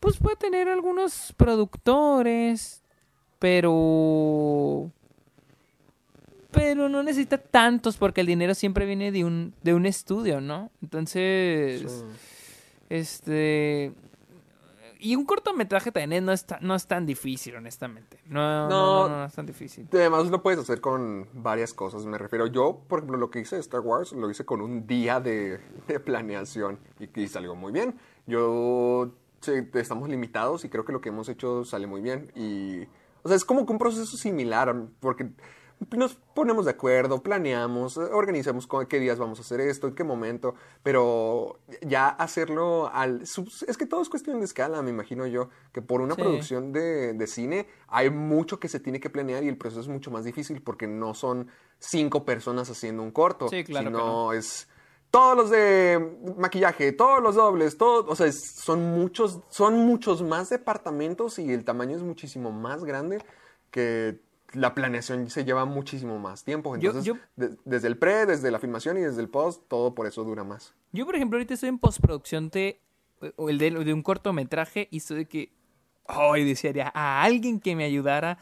Speaker 2: pues puede tener algunos productores, pero pero no necesita tantos porque el dinero siempre viene de un de un estudio, ¿no? Entonces,
Speaker 1: Sí.
Speaker 2: este y un cortometraje también no es, ta- no es tan difícil, honestamente. No, no,
Speaker 1: No.
Speaker 2: no, no es tan difícil.
Speaker 1: Además lo puedes hacer con varias cosas, me refiero. Yo, por ejemplo, lo que hice de Star Wars lo hice con un día de, de planeación y, y salió muy bien. Yo, sí, estamos limitados y creo que lo que hemos hecho sale muy bien. Y, o sea, es como que un proceso similar, porque nos ponemos de acuerdo, planeamos, eh, organizamos con qué días vamos a hacer esto, en qué momento, pero ya hacerlo al... Es que todo es cuestión de escala, me imagino yo, que por una
Speaker 2: Sí.
Speaker 1: producción de, de cine hay mucho que se tiene que planear y el proceso es mucho más difícil porque no son cinco personas haciendo un corto,
Speaker 2: Sí, claro
Speaker 1: sino
Speaker 2: no.
Speaker 1: es todos los de maquillaje, todos los dobles, todo, o sea, son muchos, son muchos más departamentos y el tamaño es muchísimo más grande que la planeación se lleva muchísimo más tiempo. Entonces,
Speaker 2: yo-
Speaker 1: de- desde el pre, desde la filmación y desde el post, todo por eso dura más.
Speaker 2: Yo, por ejemplo, ahorita estoy en postproducción de, o el de, de un cortometraje y estoy de que, ay, desearía a alguien que me ayudara.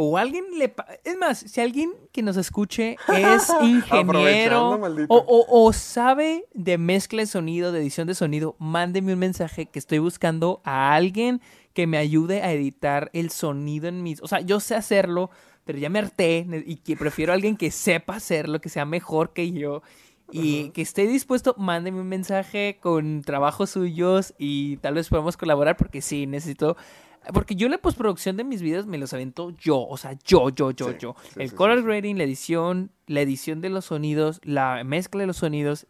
Speaker 2: O alguien le... Es más, si alguien que nos escuche es ingeniero o, o- o sabe de mezcla de sonido, de edición de sonido, mándeme un mensaje que estoy buscando a alguien que me ayude a editar el sonido en mis... O sea, yo sé hacerlo, pero ya me harté y que prefiero a alguien que sepa hacerlo, que sea mejor que yo y que esté dispuesto, mándeme un mensaje con trabajos suyos y tal vez podamos colaborar porque sí, necesito... Porque yo la postproducción de mis videos me los avento yo, o sea, yo, yo, yo,
Speaker 1: Sí,
Speaker 2: yo.
Speaker 1: sí,
Speaker 2: el
Speaker 1: sí,
Speaker 2: color grading, la edición, la edición de los sonidos, la mezcla de los sonidos.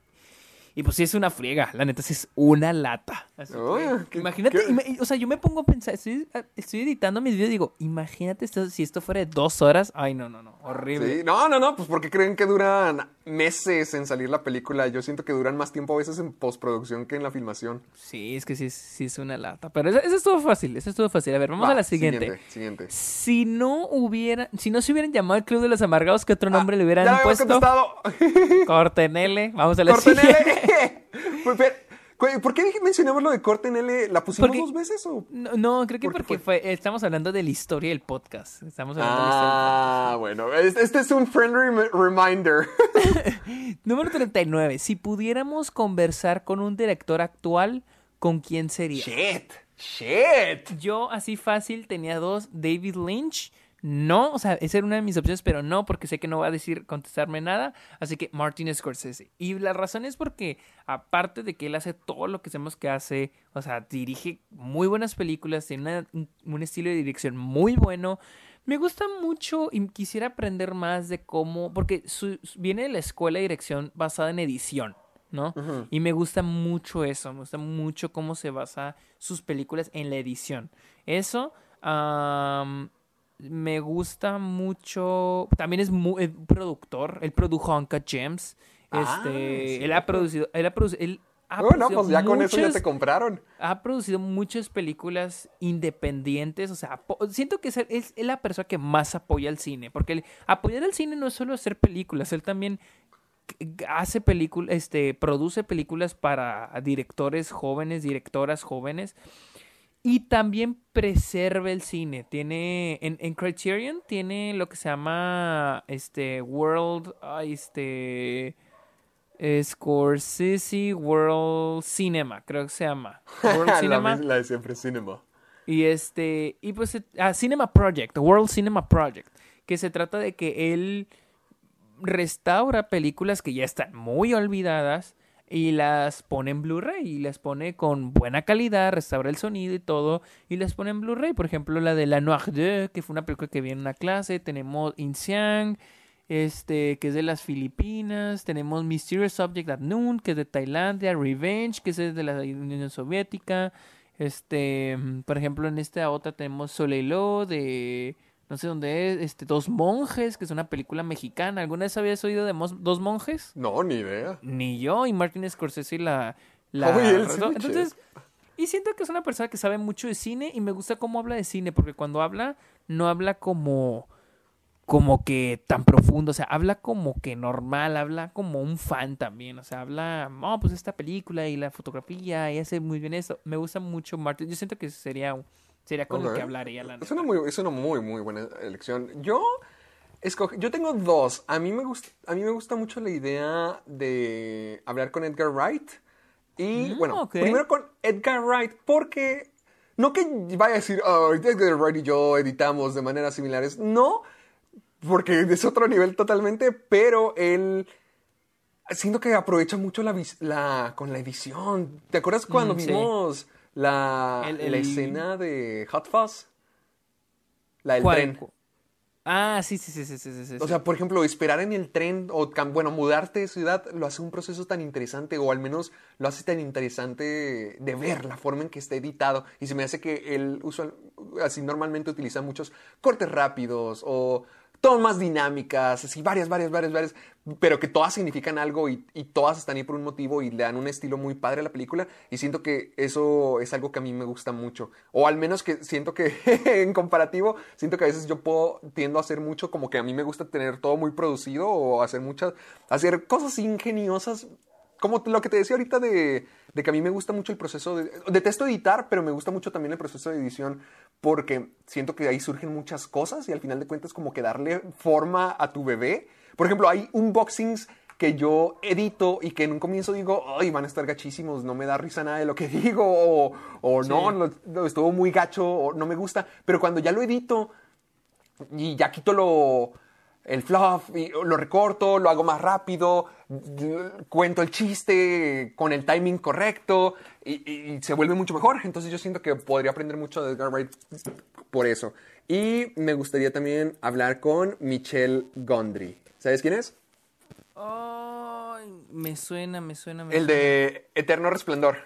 Speaker 2: Y pues sí es una friega, la neta sí es una lata. Así que,
Speaker 1: Uy, qué-
Speaker 2: imagínate,
Speaker 1: qué-
Speaker 2: ima- o sea, yo me pongo a pensar, estoy, estoy editando mis videos y digo, imagínate esto, si esto fuera de dos horas. Ay, no, no, no, horrible.
Speaker 1: Sí, no, no, no, pues porque creen que duran meses en salir la película. Yo siento que duran más tiempo a veces en postproducción que en la filmación.
Speaker 2: Sí, es que sí, es- sí es una lata. Pero eso, eso estuvo fácil, eso estuvo fácil. A ver, vamos
Speaker 1: Va,
Speaker 2: a la siguiente.
Speaker 1: Siguiente, siguiente.
Speaker 2: Si no hubiera, si no se hubieran llamado el Club de los Amargados, ¿qué otro nombre le
Speaker 1: Ah,
Speaker 2: hubieran
Speaker 1: ya
Speaker 2: puesto? Corten L. Vamos a la
Speaker 1: Corten
Speaker 2: siguiente.
Speaker 1: ¿Por qué mencionamos lo de Corten L? ¿La pusimos
Speaker 2: Porque-
Speaker 1: dos veces o...?
Speaker 2: No, no, creo que
Speaker 1: ¿Por qué
Speaker 2: porque fue, estamos hablando de la historia del podcast. Estamos hablando
Speaker 1: Ah, bueno. Este este es un friendly rem- reminder.
Speaker 2: de la historia. Número 39. Si pudiéramos conversar con un director actual, ¿con quién sería?
Speaker 1: Shit. Shit.
Speaker 2: Yo así fácil tenía dos. David Lynch. No, o sea, esa era una de mis opciones, pero no, porque sé que no va a decir contestarme nada. Así que Martin Scorsese. Y la razón es porque, aparte de que él hace todo lo que sabemos que hace, o sea, dirige muy buenas películas, tiene una- un, estilo de dirección muy bueno. Me gusta mucho y quisiera aprender más de cómo, porque su- viene de la escuela de dirección basada en edición. ¿no? Y me gusta mucho eso, me gusta mucho cómo se basa sus películas en la edición. Eso, me gusta mucho, también es muy es productor, él produjo Uncut Gems,
Speaker 1: Ah,
Speaker 2: este,
Speaker 1: sí,
Speaker 2: él ha producido, él ha producido, él ha
Speaker 1: Bueno,
Speaker 2: producido
Speaker 1: pues ya con eso ya
Speaker 2: muchas-
Speaker 1: te compraron.
Speaker 2: ha producido muchas películas independientes, o sea, siento que es, es la persona que más apoya al cine, porque el- apoyar al cine no es solo hacer películas, él también hace películas, este, produce películas para directores jóvenes, directoras jóvenes, y también preserva el cine. Tiene, en, en Criterion tiene lo que se llama, este, World, este, Scorsese World Cinema, creo que se llama. World Cinema.
Speaker 1: la de siempre, Cinema.
Speaker 2: Y este, y pues, eh, ah, Cinema Project, World Cinema Project, que se trata de que él restaura películas que ya están muy olvidadas y las pone en Blu-ray y las pone con buena calidad, restaura el sonido y todo y las pone en Blu-ray. Por ejemplo, la de La Noire de, que fue una película que vi en una clase, tenemos Insiang, este, que es de las Filipinas, tenemos Mysterious Object at Noon, que es de Tailandia, Revenge, que es de la Unión Soviética, este, por ejemplo, en esta otra tenemos Soleilo de no sé dónde es, este, Dos Monjes, que es una película mexicana. ¿Alguna vez habías oído de Dos Monjes?
Speaker 1: No, ni idea.
Speaker 2: Ni yo, y Martin Scorsese la... la Entonces, y siento que es una persona que sabe mucho de cine y me gusta cómo habla de cine, porque cuando habla, no habla como como que tan profundo, o sea, habla como que normal, habla como un fan también, o sea, habla, oh, pues esta película y la fotografía y hace muy bien eso. Me gusta mucho Martin, yo siento que sería Sería con lo que hablaría la
Speaker 1: es una, muy, es una muy, muy buena elección. Yo, yo tengo dos. A mí, me gusta, a mí me gusta mucho la idea de hablar con Edgar Wright. Y mm, bueno, primero con Edgar Wright, porque no que vaya a decir, oh, Edgar Wright y yo editamos de maneras similares. No, porque es otro nivel totalmente, pero él siento que aprovecha mucho la, la con la edición. ¿Te acuerdas cuando mm, vimos la, escena de Hot Fuzz. La del tren.
Speaker 2: Ah, sí, sí, sí, sí, sí, sí.
Speaker 1: O sea, por ejemplo, esperar en el tren o, bueno, mudarte de ciudad lo hace un proceso tan interesante o al menos lo hace tan interesante de ver la forma en que está editado. Y se me hace que él usual, así normalmente utiliza muchos cortes rápidos o tomas dinámicas, así varias, varias, varias, varias, pero que todas significan algo y, todas están ahí por un motivo y le dan un estilo muy padre a la película y siento que eso es algo que a mí me gusta mucho. O al menos que siento que en comparativo, siento que a veces yo puedo, tiendo a hacer mucho como que a mí me gusta tener todo muy producido o hacer muchas, hacer cosas ingeniosas como lo que te decía ahorita de, que a mí me gusta mucho el proceso de... Detesto editar, pero me gusta mucho también el proceso de edición porque siento que ahí surgen muchas cosas y al final de cuentas como que darle forma a tu bebé. Por ejemplo, hay unboxings que yo edito y que en un comienzo digo, ay, van a estar gachísimos, no me da risa nada de lo que digo, o, o no, estuvo muy gacho, o no me gusta, pero cuando ya lo edito y ya quito lo el fluff, y lo recorto, lo hago más rápido, cuento el chiste con el timing correcto y, se vuelve mucho mejor. Entonces yo siento que podría aprender mucho de Edgar Wright por eso. Y me gustaría también hablar con Michelle Gondry. ¿Sabes quién es?
Speaker 2: me suena, me suena.
Speaker 1: el de Eterno Resplandor.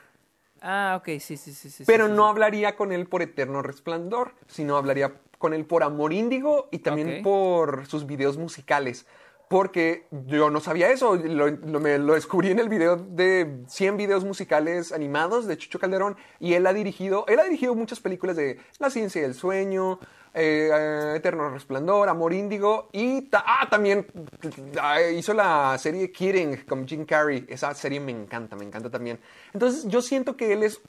Speaker 2: Ah, ok, sí, sí, sí. sí
Speaker 1: Pero
Speaker 2: no
Speaker 1: hablaría con él por Eterno Resplandor, sino hablaría con él por Amor Índigo y también por sus videos musicales. Porque yo no sabía eso, lo, me, lo descubrí en el video de 100 videos musicales animados de Chucho Calderón y él ha dirigido, él ha dirigido muchas películas de La ciencia y el sueño, eh, eh, Eterno Resplandor, Amor Índigo y ah, también ah, hizo la serie Kidding con Jim Carrey. Esa serie me encanta, me encanta también. Entonces yo siento que él es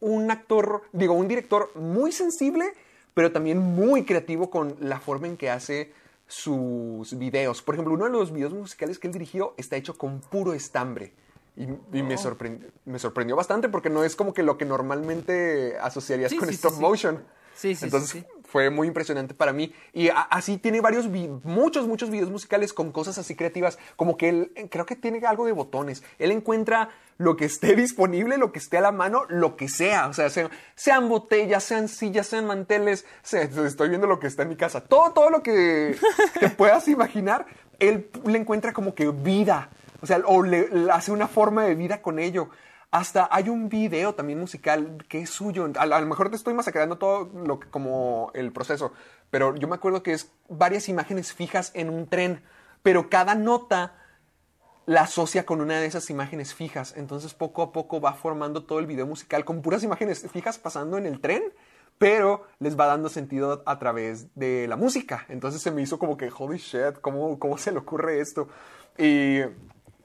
Speaker 1: un actor, digo, un director muy sensible pero también muy creativo con la forma en que hace sus videos. Por ejemplo, uno de los videos musicales que él dirigió está hecho con puro estambre. Y, me, oh. sorprendió, me sorprendió bastante porque no es como que lo que normalmente asociarías con stop motion.
Speaker 2: Sí, sí,
Speaker 1: Entonces fue muy impresionante para mí. Y así tiene varios, muchos, muchos videos musicales con cosas así creativas, como que él creo que tiene algo de botones. Él encuentra lo que esté disponible, lo que esté a la mano, lo que sea. O sea, sean, botellas, sean sillas, sean manteles. estoy viendo lo que está en mi casa. Todo, todo lo que te puedas imaginar, él le encuentra como que vida. O sea, o le hace una forma de vida con ello. Hasta hay un video también musical que es suyo. A, lo mejor te estoy masacrando todo lo que, como el proceso, pero yo me acuerdo que es varias imágenes fijas en un tren, pero cada nota la asocia con una de esas imágenes fijas. Entonces poco a poco va formando todo el video musical con puras imágenes fijas pasando en el tren, pero les va dando sentido a través de la música. Entonces se me hizo como que, holy shit, ¿cómo, cómo se le ocurre esto? Y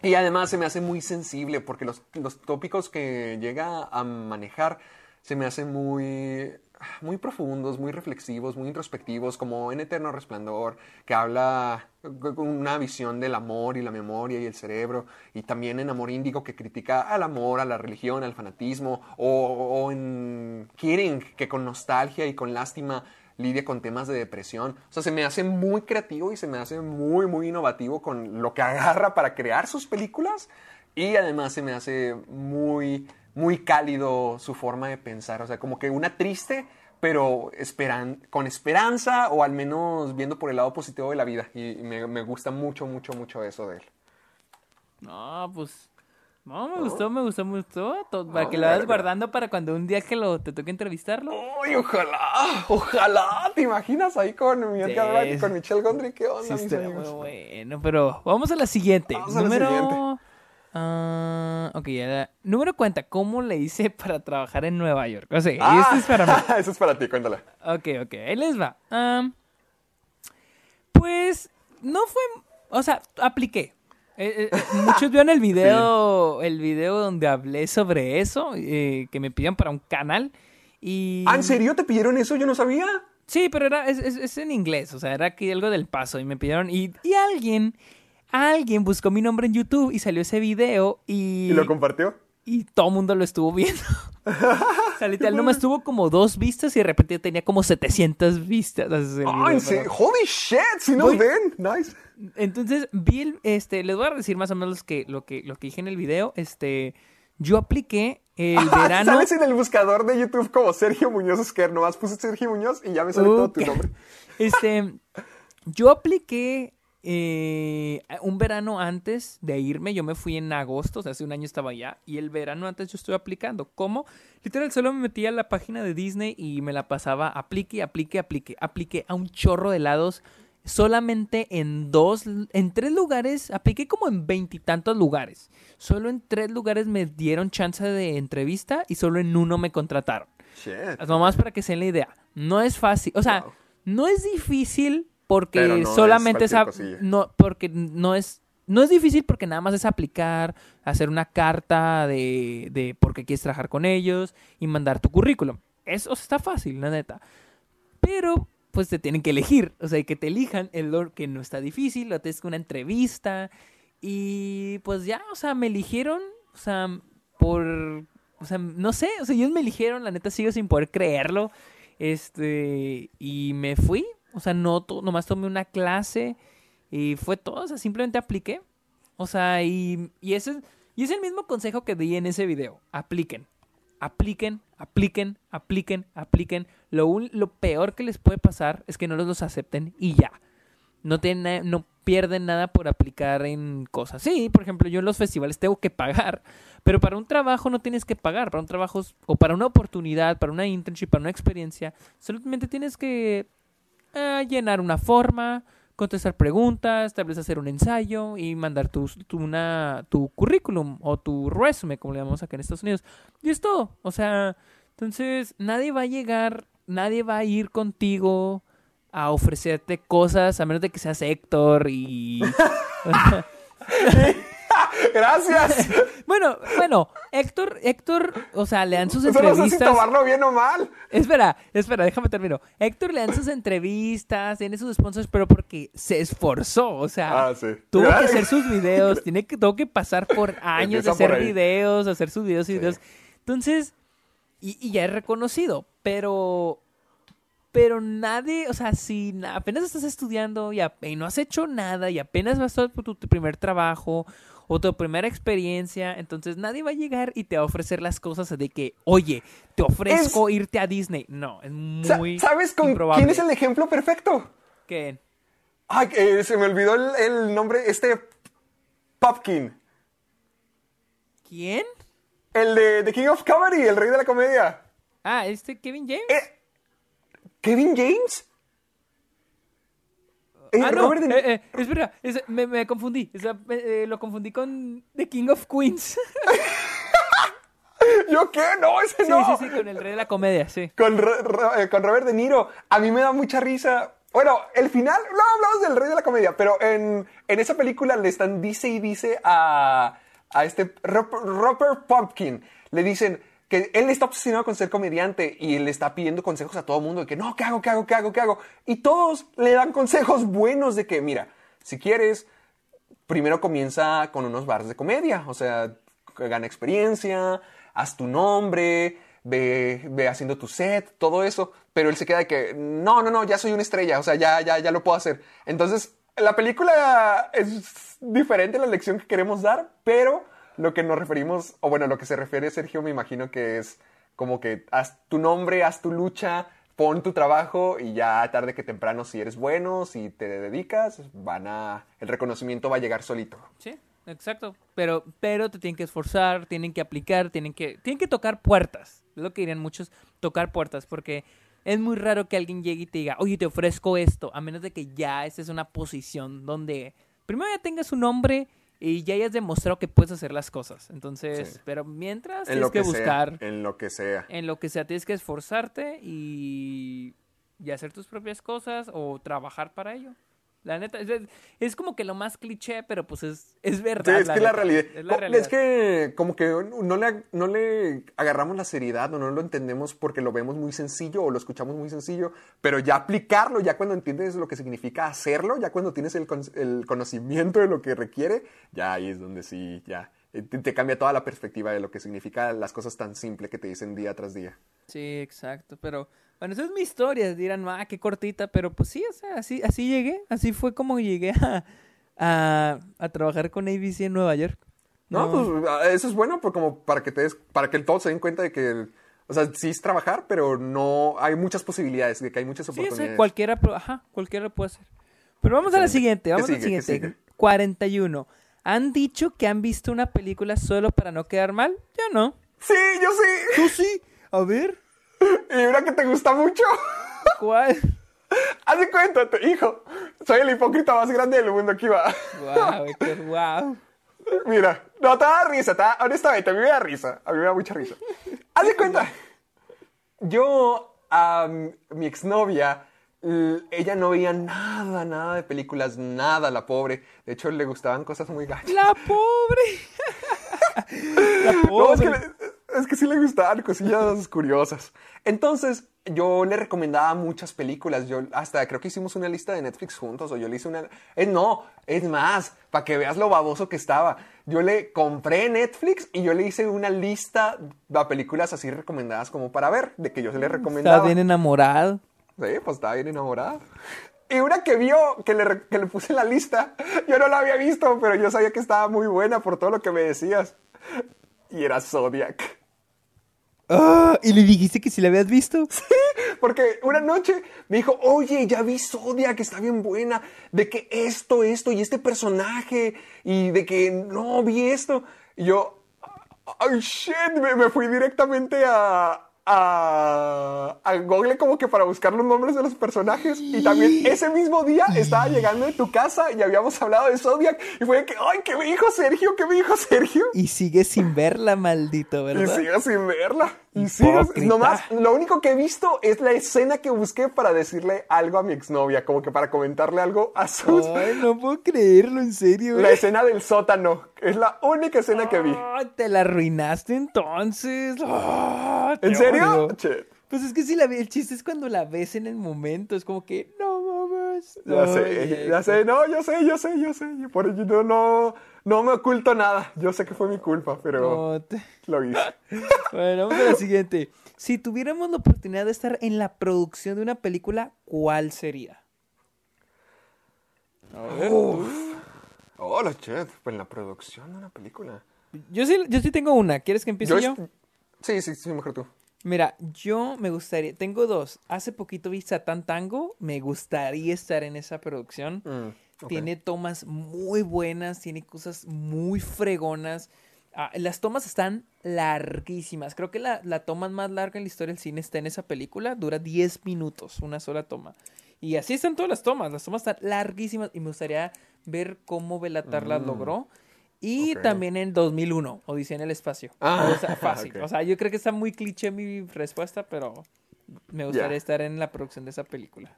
Speaker 1: y además se me hace muy sensible porque los, tópicos que llega a manejar se me hacen muy, muy profundos, muy reflexivos, muy introspectivos, como en Eterno Resplandor, que habla con una visión del amor y la memoria y el cerebro, y también en Amor Índigo que critica al amor, a la religión, al fanatismo, o, o en Kidding, que con nostalgia y con lástima lidia con temas de depresión. O sea, se me hace muy creativo y se me hace muy, muy innovativo con lo que agarra para crear sus películas Y además se me hace muy, muy cálido su forma de pensar. O sea, como que una triste, pero esperan, con esperanza o al menos viendo por el lado positivo de la vida. Y me, me gusta mucho, mucho, mucho eso de él.
Speaker 2: No, pues. No, me gustó, me gustó, me gustó. to- Para que lo vayas guardando para cuando un día que lo te toque entrevistarlo.
Speaker 1: ¡Uy, ojalá! ¡Ojalá! ¿Te imaginas ahí con mi Edgar
Speaker 2: Sí.
Speaker 1: Y con Michelle Gondry? ¿Qué onda,
Speaker 2: Sí,
Speaker 1: mis
Speaker 2: estaría
Speaker 1: amigos?
Speaker 2: muy bueno, pero vamos a la siguiente.
Speaker 1: Vamos a la
Speaker 2: Número.
Speaker 1: siguiente.
Speaker 2: Ah, ok, ya Número cuenta, ¿cómo le hice para trabajar en Nueva York? O sea,
Speaker 1: Ah,
Speaker 2: esto es para mí.
Speaker 1: Eso es para ti, cuéntala.
Speaker 2: Ok, ok, ahí les va. Am, pues no fue, o sea, apliqué. Eh, eh, muchos vieron el video, el video donde hablé sobre eso, eh, que me pidieron para un canal y...
Speaker 1: ¿Ah, en serio te pidieron eso? Yo no sabía.
Speaker 2: Sí, pero era, es, es- es en inglés, o sea, era aquí algo del paso y me pidieron y, y alguien, alguien buscó mi nombre en YouTube y salió ese video y...
Speaker 1: ¿Y lo compartió?
Speaker 2: y todo el mundo lo estuvo viendo. o sea, literal, nomás tuvo como dos vistas y de repente tenía como 700 vistas. ese video,
Speaker 1: ¡Ah! ¡Holy shit! ¡Sí nos
Speaker 2: Voy-
Speaker 1: ven! ¡Nice!
Speaker 2: Entonces, vi el- este, les voy a decir más o menos lo que, lo que, lo que dije en el video. Este, yo apliqué el
Speaker 1: Ah,
Speaker 2: verano.
Speaker 1: ¿Sabes en el buscador de YouTube como Sergio Muñoz Esquer? Nomás puse Sergio Muñoz y ya me sale todo tu nombre.
Speaker 2: Este, yo apliqué eh, un verano antes de irme. Yo me fui en agosto, o sea, hace un año estaba allá. Y el verano antes yo estuve aplicando. ¿Cómo? Literal, solo me metía a la página de Disney y me la pasaba aplique, aplique, aplique. Apliqué a un chorro de lados. Solamente en dos, en tres lugares, apliqué como en veintitantos lugares. Solo en tres lugares me dieron chance de entrevista y solo en uno me contrataron.
Speaker 1: Shit.
Speaker 2: Nomás para que se den la idea. No es fácil. O sea,
Speaker 1: Wow.
Speaker 2: no es difícil porque
Speaker 1: no
Speaker 2: solamente
Speaker 1: es
Speaker 2: es, no porque no es no es difícil porque nada más es aplicar, hacer una carta de, de por qué quieres trabajar con ellos y mandar tu currículum. Eso está fácil, la neta. Pero pues te tienen que elegir, o sea, y que te elijan es lo que no está difícil, lo tienes una entrevista y pues ya, o sea, me eligieron, o sea, por o sea, no sé, o sea, ellos me eligieron, la neta sigo sin poder creerlo. Este, y me fui, o sea, no to- nomás tomé una clase y fue todo, o sea, simplemente apliqué. O sea, y, y ese y es el mismo consejo que di en ese video. Apliquen. Apliquen, apliquen, apliquen, apliquen. Lo, peor que les puede pasar es que no los, acepten y ya. No, tienen, no pierden nada por aplicar en cosas. Sí, por ejemplo, yo en los festivales tengo que pagar, pero para un trabajo no tienes que pagar. Para un trabajo o para una oportunidad, para una internship, para una experiencia, solamente tienes que eh, llenar una forma, contestar preguntas, tal vez hacer un ensayo y mandar tu, tu, una, tu currículum o tu resume, como le llamamos acá en Estados Unidos. Y es todo. O sea, entonces nadie va a llegar, nadie va a ir contigo a ofrecerte cosas, a menos de que seas Héctor y...
Speaker 1: ¡Gracias!
Speaker 2: bueno, bueno, Héctor, Héctor, o sea, le dan sus
Speaker 1: Eso no sé si
Speaker 2: entrevistas...
Speaker 1: tomarlo bien o mal.
Speaker 2: Espera, espera, déjame termino. Héctor le dan sus entrevistas, tiene sus sponsors, pero porque se esforzó, o sea,
Speaker 1: Ah, sí.
Speaker 2: tuvo que hacer sus videos, tiene que, tuvo que pasar por años de
Speaker 1: Empieza por
Speaker 2: hacer videos, hacer sus videos y
Speaker 1: Sí.
Speaker 2: videos. Entonces, y, y ya es reconocido, pero, pero nadie, o sea, si na- apenas estás estudiando y, no has hecho nada y apenas vas a tu primer trabajo o tu primera experiencia, entonces nadie va a llegar y te va a ofrecer las cosas de que, oye, te ofrezco irte a Disney. No, es muy
Speaker 1: ¿Sabes con
Speaker 2: improbable.
Speaker 1: quién es el ejemplo perfecto?
Speaker 2: ¿Qué?
Speaker 1: Ay, que se me olvidó el, el nombre, este Popkin.
Speaker 2: ¿Quién?
Speaker 1: El de The King of Comedy, el rey de la comedia.
Speaker 2: Ah, este Kevin James.
Speaker 1: Eh, ¿Kevin James? Eh,
Speaker 2: ah, no,
Speaker 1: Robert De-
Speaker 2: eh, eh, espera, es- me, me confundí. Sea, eh, lo confundí con The King of Queens.
Speaker 1: ¿Yo qué? No, ese
Speaker 2: sí,
Speaker 1: no.
Speaker 2: sí, sí, con el rey de la comedia, sí.
Speaker 1: Con, eh, con Robert De Niro. A mí me da mucha risa. Bueno, el final, no hablamos del rey de la comedia, pero en, en esa película le están dice y dice a, a este Robert Pumpkin. Le dicen que él está obsesionado con ser comediante y le está pidiendo consejos a todo el mundo de que no, ¿qué hago, qué hago, qué hago, qué hago? Y todos le dan consejos buenos de que, mira, si quieres, primero comienza con unos bars de comedia, o sea, gana experiencia, haz tu nombre, ve, ve haciendo tu set, todo eso, pero él se queda de que, no, no, no, ya soy una estrella, o sea, ya, ya, ya lo puedo hacer. Entonces, la película es diferente a la lección que queremos dar, pero lo que nos referimos, o bueno, lo que se refiere Sergio, me imagino que es como que haz tu nombre, haz tu lucha, pon tu trabajo y ya tarde que temprano, si eres bueno, si te dedicas, van a, el reconocimiento va a llegar solito.
Speaker 2: Sí, exacto. Pero, pero te tienen que esforzar, tienen que aplicar, tienen que, tienen que tocar puertas. Es lo que dirían muchos, tocar puertas, porque es muy raro que alguien llegue y te diga, oye, te ofrezco esto, a menos de que ya esta es una posición donde primero ya tengas un nombre y ya hayas demostrado que puedes hacer las cosas. Entonces,
Speaker 1: Sí.
Speaker 2: pero mientras
Speaker 1: En
Speaker 2: tienes
Speaker 1: lo
Speaker 2: que,
Speaker 1: que,
Speaker 2: buscar
Speaker 1: sea, en lo que sea.
Speaker 2: en lo que sea, tienes que esforzarte y, y hacer tus propias cosas o trabajar para ello. La neta, es, es como que lo más cliché, pero pues es, es
Speaker 1: Sí,
Speaker 2: verdad.
Speaker 1: es que la realidad.
Speaker 2: Es la realidad.
Speaker 1: Es que como que no le, no le agarramos la seriedad o no lo entendemos porque lo vemos muy sencillo o lo escuchamos muy sencillo, pero ya aplicarlo, ya cuando entiendes lo que significa hacerlo, ya cuando tienes el, el conocimiento de lo que requiere, ya ahí es donde sí, ya eh, te, te cambia toda la perspectiva de lo que significa las cosas tan simples que te dicen día tras día.
Speaker 2: Sí, exacto, pero bueno, esa es mi historia, dirán, ah, qué cortita, pero pues sí, o sea, así, así llegué, así fue como llegué a, a, a trabajar con ABC en Nueva York.
Speaker 1: No, pues ah, eso es bueno pues, como para que te des- para que todos se den cuenta de que, o sea, sí es trabajar, pero no hay muchas posibilidades, de que hay muchas
Speaker 2: Sí, o
Speaker 1: oportunidades.
Speaker 2: sea, cualquiera, ajá, cualquiera lo puede hacer. Pero vamos a la siguiente,
Speaker 1: ¿Qué
Speaker 2: vamos a la siguiente.
Speaker 1: sigue?
Speaker 2: 41. ¿Han dicho que han visto una película solo para no quedar mal? Yo no.
Speaker 1: Sí, yo sí.
Speaker 2: ¿Tú sí? A ver.
Speaker 1: Y una que te gusta mucho.
Speaker 2: ¿Cuál?
Speaker 1: Haz de cuenta, hijo. Soy el hipócrita más grande del mundo aquí va.
Speaker 2: Wow, qué wow.
Speaker 1: Mira, no te da risa, te da- honestamente, a mí me da risa. A mí me da mucha risa. Haz de cuenta. Yo, a mi exnovia, ella no veía nada, nada de películas, nada, la pobre. De hecho, le gustaban cosas muy gachas.
Speaker 2: La pobre. La
Speaker 1: No, es
Speaker 2: pobre.
Speaker 1: que, le- es que sí le gustaban cosillas curiosas. Entonces, yo le recomendaba muchas películas. Yo hasta creo que hicimos una lista de Netflix juntos, o yo le hice una. Eh, no, es más, para que veas lo baboso que estaba. Yo le compré Netflix y yo le hice una lista de películas así recomendadas como para ver, de que yo se le recomendaba.
Speaker 2: Está bien enamorado.
Speaker 1: Sí, pues estaba bien enamorada. Y una que vio, que le, que le puse en la lista, yo no la había visto, pero yo sabía que estaba muy buena por todo lo que me decías. Y era Zodiac.
Speaker 2: Ah, ¿Y le dijiste que si la habías visto?
Speaker 1: Porque una noche me dijo, oye, ya vi Zodiac, está bien buena, de que esto, esto y este personaje, y de que no vi esto. Y yo, ay, shit, me, me fui directamente a, a, a Google como que para buscar los nombres de los personajes. Y también ese mismo día estaba llegando de tu casa y habíamos hablado de Zodiac. Y fue de que, ay, ¿qué me dijo Sergio? ¿Qué me dijo Sergio?
Speaker 2: Y sigue sin verla, maldito,
Speaker 1: Y
Speaker 2: ¿verdad?
Speaker 1: sigo sin verla. Y sigo, nomás, lo único que he visto es la escena que busqué para decirle algo a mi exnovia, como que para comentarle algo a sus...
Speaker 2: Ay, no puedo creerlo, en serio.
Speaker 1: La
Speaker 2: ¿eh?
Speaker 1: escena del sótano. Es la única escena que vi.
Speaker 2: Ah, te la arruinaste entonces. Ah,
Speaker 1: ¿En serio?
Speaker 2: Pues es que si la el chiste es cuando la ves en el momento, es como que no mames.
Speaker 1: ya sé, ya sé, no, yo sé, yo sé, yo sé. Por ello no, no, no me oculto nada. Yo sé que fue mi culpa, pero
Speaker 2: No te-
Speaker 1: lo hice.
Speaker 2: Bueno, vamos a la siguiente. Si tuviéramos la oportunidad de estar en la producción de una película, ¿cuál sería? A ver, tú.
Speaker 1: Hola, Chet. Pues en la producción de una película.
Speaker 2: Yo sí, yo sí tengo una. ¿Quieres que empiece
Speaker 1: Yo Sí, sí, sí, mejor tú.
Speaker 2: Mira, yo me gustaría, tengo dos. Hace poquito vi Satán Tango, me gustaría estar en esa producción.
Speaker 1: Mm,
Speaker 2: Tiene tomas muy buenas, tiene cosas muy fregonas. Ah, las tomas están larguísimas. Creo que la, la toma más larga en la historia del cine está en esa película. Dura 10 minutos, una sola toma. Y así están todas las tomas. Las tomas están larguísimas y me gustaría ver cómo Belatar las
Speaker 1: Mm.
Speaker 2: logró. Y también en 2001, Odisea en el espacio.
Speaker 1: Ah,
Speaker 2: o sea, fácil. O sea, yo creo que está muy cliché mi respuesta, pero me gustaría estar en la producción de esa película.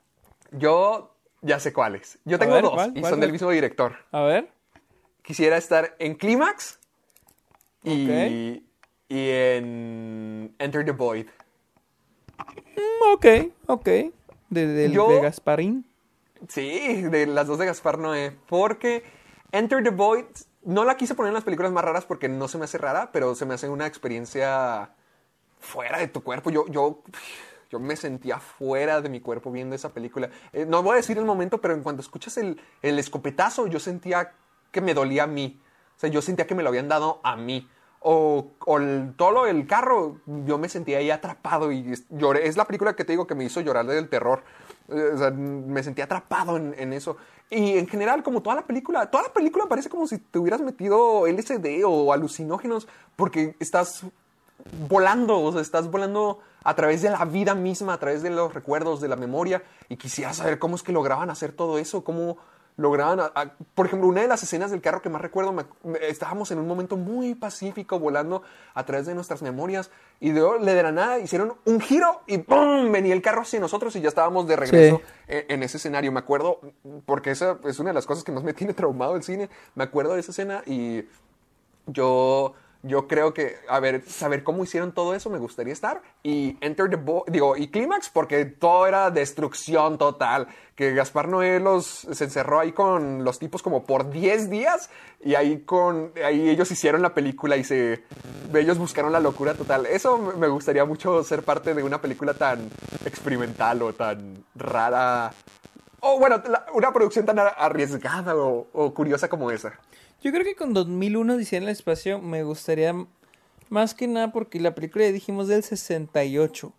Speaker 1: Yo ya sé cuáles. Yo tengo
Speaker 2: ver,
Speaker 1: dos
Speaker 2: ¿cuál?
Speaker 1: y
Speaker 2: ¿Cuál,
Speaker 1: son del mismo director.
Speaker 2: A ver.
Speaker 1: Quisiera estar en Clímax y, y en Enter the Void.
Speaker 2: Mm, ok, ok. De,
Speaker 1: Yo-
Speaker 2: de Gasparín.
Speaker 1: Sí, de las dos de Gaspar Noé. Porque Enter the Void no la quise poner en las películas más raras porque no se me hace rara, pero se me hace una experiencia fuera de tu cuerpo. Yo, yo, yo me sentía fuera de mi cuerpo viendo esa película. Eh, no voy a decir el momento, pero en cuanto escuchas el, el escopetazo, yo sentía que me dolía a mí. O sea, yo sentía que me lo habían dado a mí. O, el, todo lo carro, yo me sentía ahí atrapado y lloré. Es la película que te digo que me hizo llorar del terror. Eh, O sea, me sentí atrapado en, en eso. Y en general, como toda la película, toda la película parece como si te hubieras metido LSD o alucinógenos porque estás volando, o sea, estás volando a través de la vida misma, a través de los recuerdos, de la memoria, y quisiera saber cómo es que lograban hacer todo eso, cómo lograban, a- a- por ejemplo, una de las escenas del carro que más recuerdo, me- me- estábamos en un momento muy pacífico volando a través de nuestras memorias, y de, de la nada hicieron un giro y ¡pum! venía el carro hacia nosotros y ya estábamos de regreso
Speaker 2: Sí.
Speaker 1: en, en ese escenario. Me acuerdo, porque esa es una de las cosas que más me tiene traumado el cine, me acuerdo de esa escena y yo, yo creo que, a ver, saber cómo hicieron todo eso me gustaría estar. Y Enter the Bo digo, y Clímax, porque todo era destrucción total. Que Gaspar Noé los, se encerró ahí con los tipos como por 10 días. Y ahí, con, ahí ellos hicieron la película y se, ellos buscaron la locura total. Eso me- gustaría mucho ser parte de una película tan experimental o tan rara. O bueno, una producción tan ar- arriesgada o curiosa como esa.
Speaker 2: Yo creo que con 2001 Dice en el espacio me gustaría más que nada porque la película ya dijimos del 68.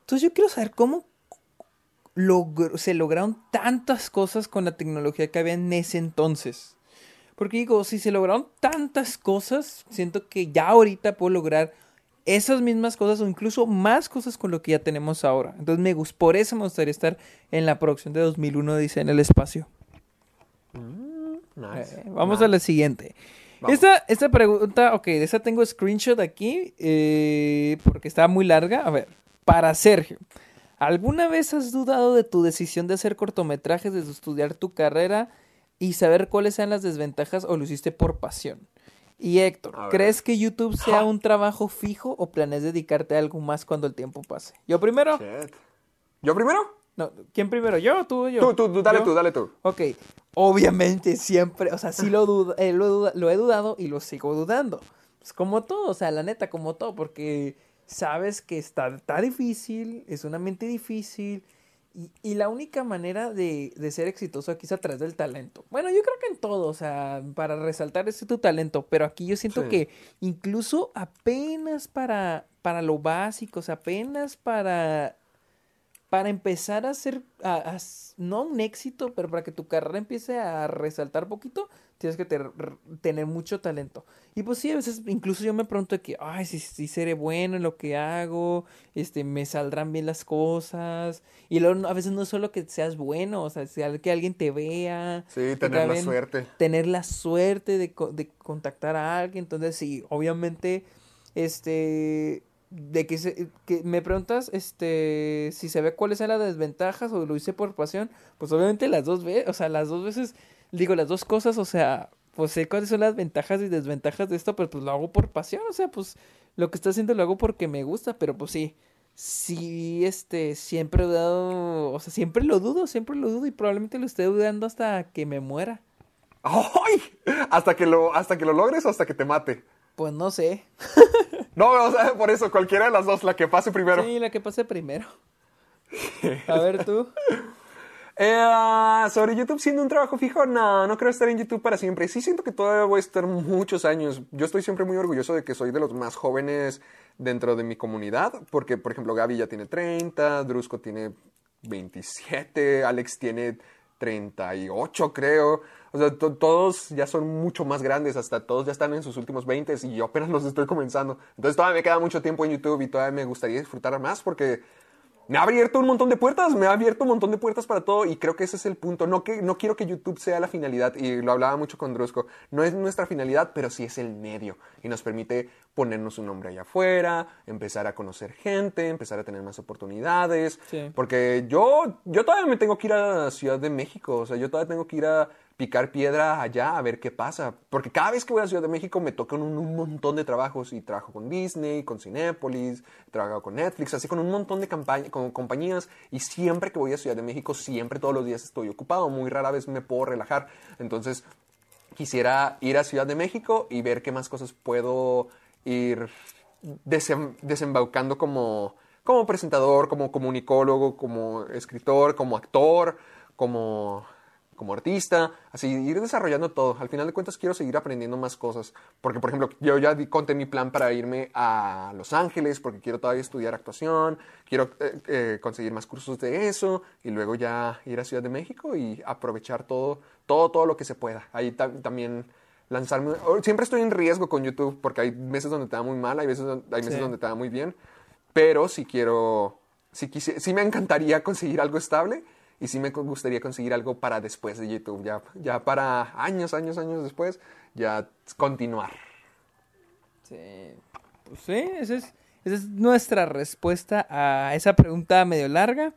Speaker 2: Entonces yo quiero saber cómo se lograron tantas cosas con la tecnología que había en ese entonces. Porque digo, si se lograron tantas cosas, siento que ya ahorita puedo lograr esas mismas cosas o incluso más cosas con lo que ya tenemos ahora. Entonces me gus- por eso me gustaría estar en la producción de 2001 Dice en el espacio.
Speaker 1: Nice.
Speaker 2: Eh, vamos
Speaker 1: Nice.
Speaker 2: a la siguiente.
Speaker 1: Vamos.
Speaker 2: Esta, esta pregunta, ok, de esta tengo screenshot aquí, eh, porque está muy larga. A ver, para Sergio, ¿alguna vez has dudado de tu decisión de hacer cortometrajes, de estudiar tu carrera y saber cuáles sean las desventajas o lo hiciste por pasión? Y Héctor. ¿crees que YouTube sea un trabajo fijo o planeas dedicarte a algo más cuando el tiempo pase? Yo primero.
Speaker 1: Shit. ¿Yo primero?
Speaker 2: No, ¿Quién primero? ¿Yo o tú yo?
Speaker 1: Tú, tú, tú, dale
Speaker 2: ¿Yo?
Speaker 1: tú, dale tú.
Speaker 2: Ok, obviamente siempre, o sea, sí lo, duda- eh, lo, duda- lo he dudado y lo sigo dudando. Pues como todo, o sea, la neta, como todo, porque sabes que está, está difícil, es una mente difícil y, y la única manera de, de ser exitoso aquí es a través del talento. Bueno, yo creo que en todo, o sea, para resaltar ese tu talento, pero aquí yo siento
Speaker 1: Sí.
Speaker 2: que incluso apenas para, para lo básico, o sea, apenas para para empezar a hacer, a- a s- no un éxito, pero para que tu carrera empiece a resaltar poquito, tienes que ter- tener mucho talento. Y pues sí, a veces incluso yo me pregunto de que, ay, si, si seré bueno en lo que hago, este, me saldrán bien las cosas. Y luego a veces no es solo que seas bueno, o sea, que alguien te vea.
Speaker 1: Sí, tener la suerte.
Speaker 2: Tener la suerte de, de contactar a alguien. Entonces, sí, obviamente, este, de que, se- que me preguntas, este, si se ve cuáles son las desventajas o lo hice por pasión, pues obviamente las dos veces, o sea, las dos veces, digo, las dos cosas, o sea, pues sé cuáles son las ventajas y desventajas de esto, pero pues lo hago por pasión, o sea, pues lo que estoy haciendo lo hago porque me gusta, pero pues sí, sí, este, siempre he dudado, o sea, siempre lo dudo, siempre lo dudo y probablemente lo esté dudando hasta que me muera.
Speaker 1: ¡Ay! Hasta que lo, hasta que lo logres o hasta que te mate.
Speaker 2: Pues no sé.
Speaker 1: No, o sea, por eso, cualquiera de las dos, la que pase primero.
Speaker 2: Sí, la que pase primero. A ver tú.
Speaker 1: Eh, sobre YouTube siendo un trabajo fijo, no, no creo estar en YouTube para siempre. Sí siento que todavía voy a estar muchos años. Yo estoy siempre muy orgulloso de que soy de los más jóvenes dentro de mi comunidad, porque por ejemplo Gaby ya tiene 30, Drusco tiene 27, Alex tiene 38 creo. O sea, to- todos ya son mucho más grandes, hasta todos ya están en sus últimos 20 y yo apenas los estoy comenzando. Entonces todavía me queda mucho tiempo en YouTube y todavía me gustaría disfrutar más porque me ha abierto un montón de puertas, me ha abierto un montón de puertas para todo y creo que ese es el punto. No, que, no quiero que YouTube sea la finalidad y lo hablaba mucho con Drusco. No es nuestra finalidad, pero sí es el medio y nos permite ponernos un nombre allá afuera, empezar a conocer gente, empezar a tener más oportunidades.
Speaker 2: Sí.
Speaker 1: Porque yo, yo todavía me tengo que ir a Ciudad de México, o sea, yo todavía tengo que ir a picar piedra allá a ver qué pasa. Porque cada vez que voy a Ciudad de México me tocan un, un montón de trabajos y trabajo con Disney, con Cinépolis, he trabajado con Netflix, así con un montón de con compañías y siempre que voy a Ciudad de México, siempre todos los días estoy ocupado, muy rara vez me puedo relajar. Entonces, quisiera ir a Ciudad de México y ver qué más cosas puedo ir desem- desembaucando como, como presentador, como comunicólogo, como escritor, como actor, como como artista, así ir desarrollando todo. Al final de cuentas quiero seguir aprendiendo más cosas, porque por ejemplo yo ya di- conté mi plan para irme a Los Ángeles, porque quiero todavía estudiar actuación, quiero eh, eh, conseguir más cursos de eso y luego ya ir a Ciudad de México y aprovechar todo, todo, todo lo que se pueda. Ahí tam- también lanzarme. Siempre estoy en riesgo con YouTube porque hay meses donde te va muy mal, hay, veces, hay meses
Speaker 2: Sí.
Speaker 1: donde te va muy bien, pero si quiero, si, quisi- sí me encantaría conseguir algo estable y sí me gustaría conseguir algo para después de YouTube, ya, ya para años, años, años después, ya continuar.
Speaker 2: Sí, pues sí, es, esa es nuestra respuesta a esa pregunta medio larga.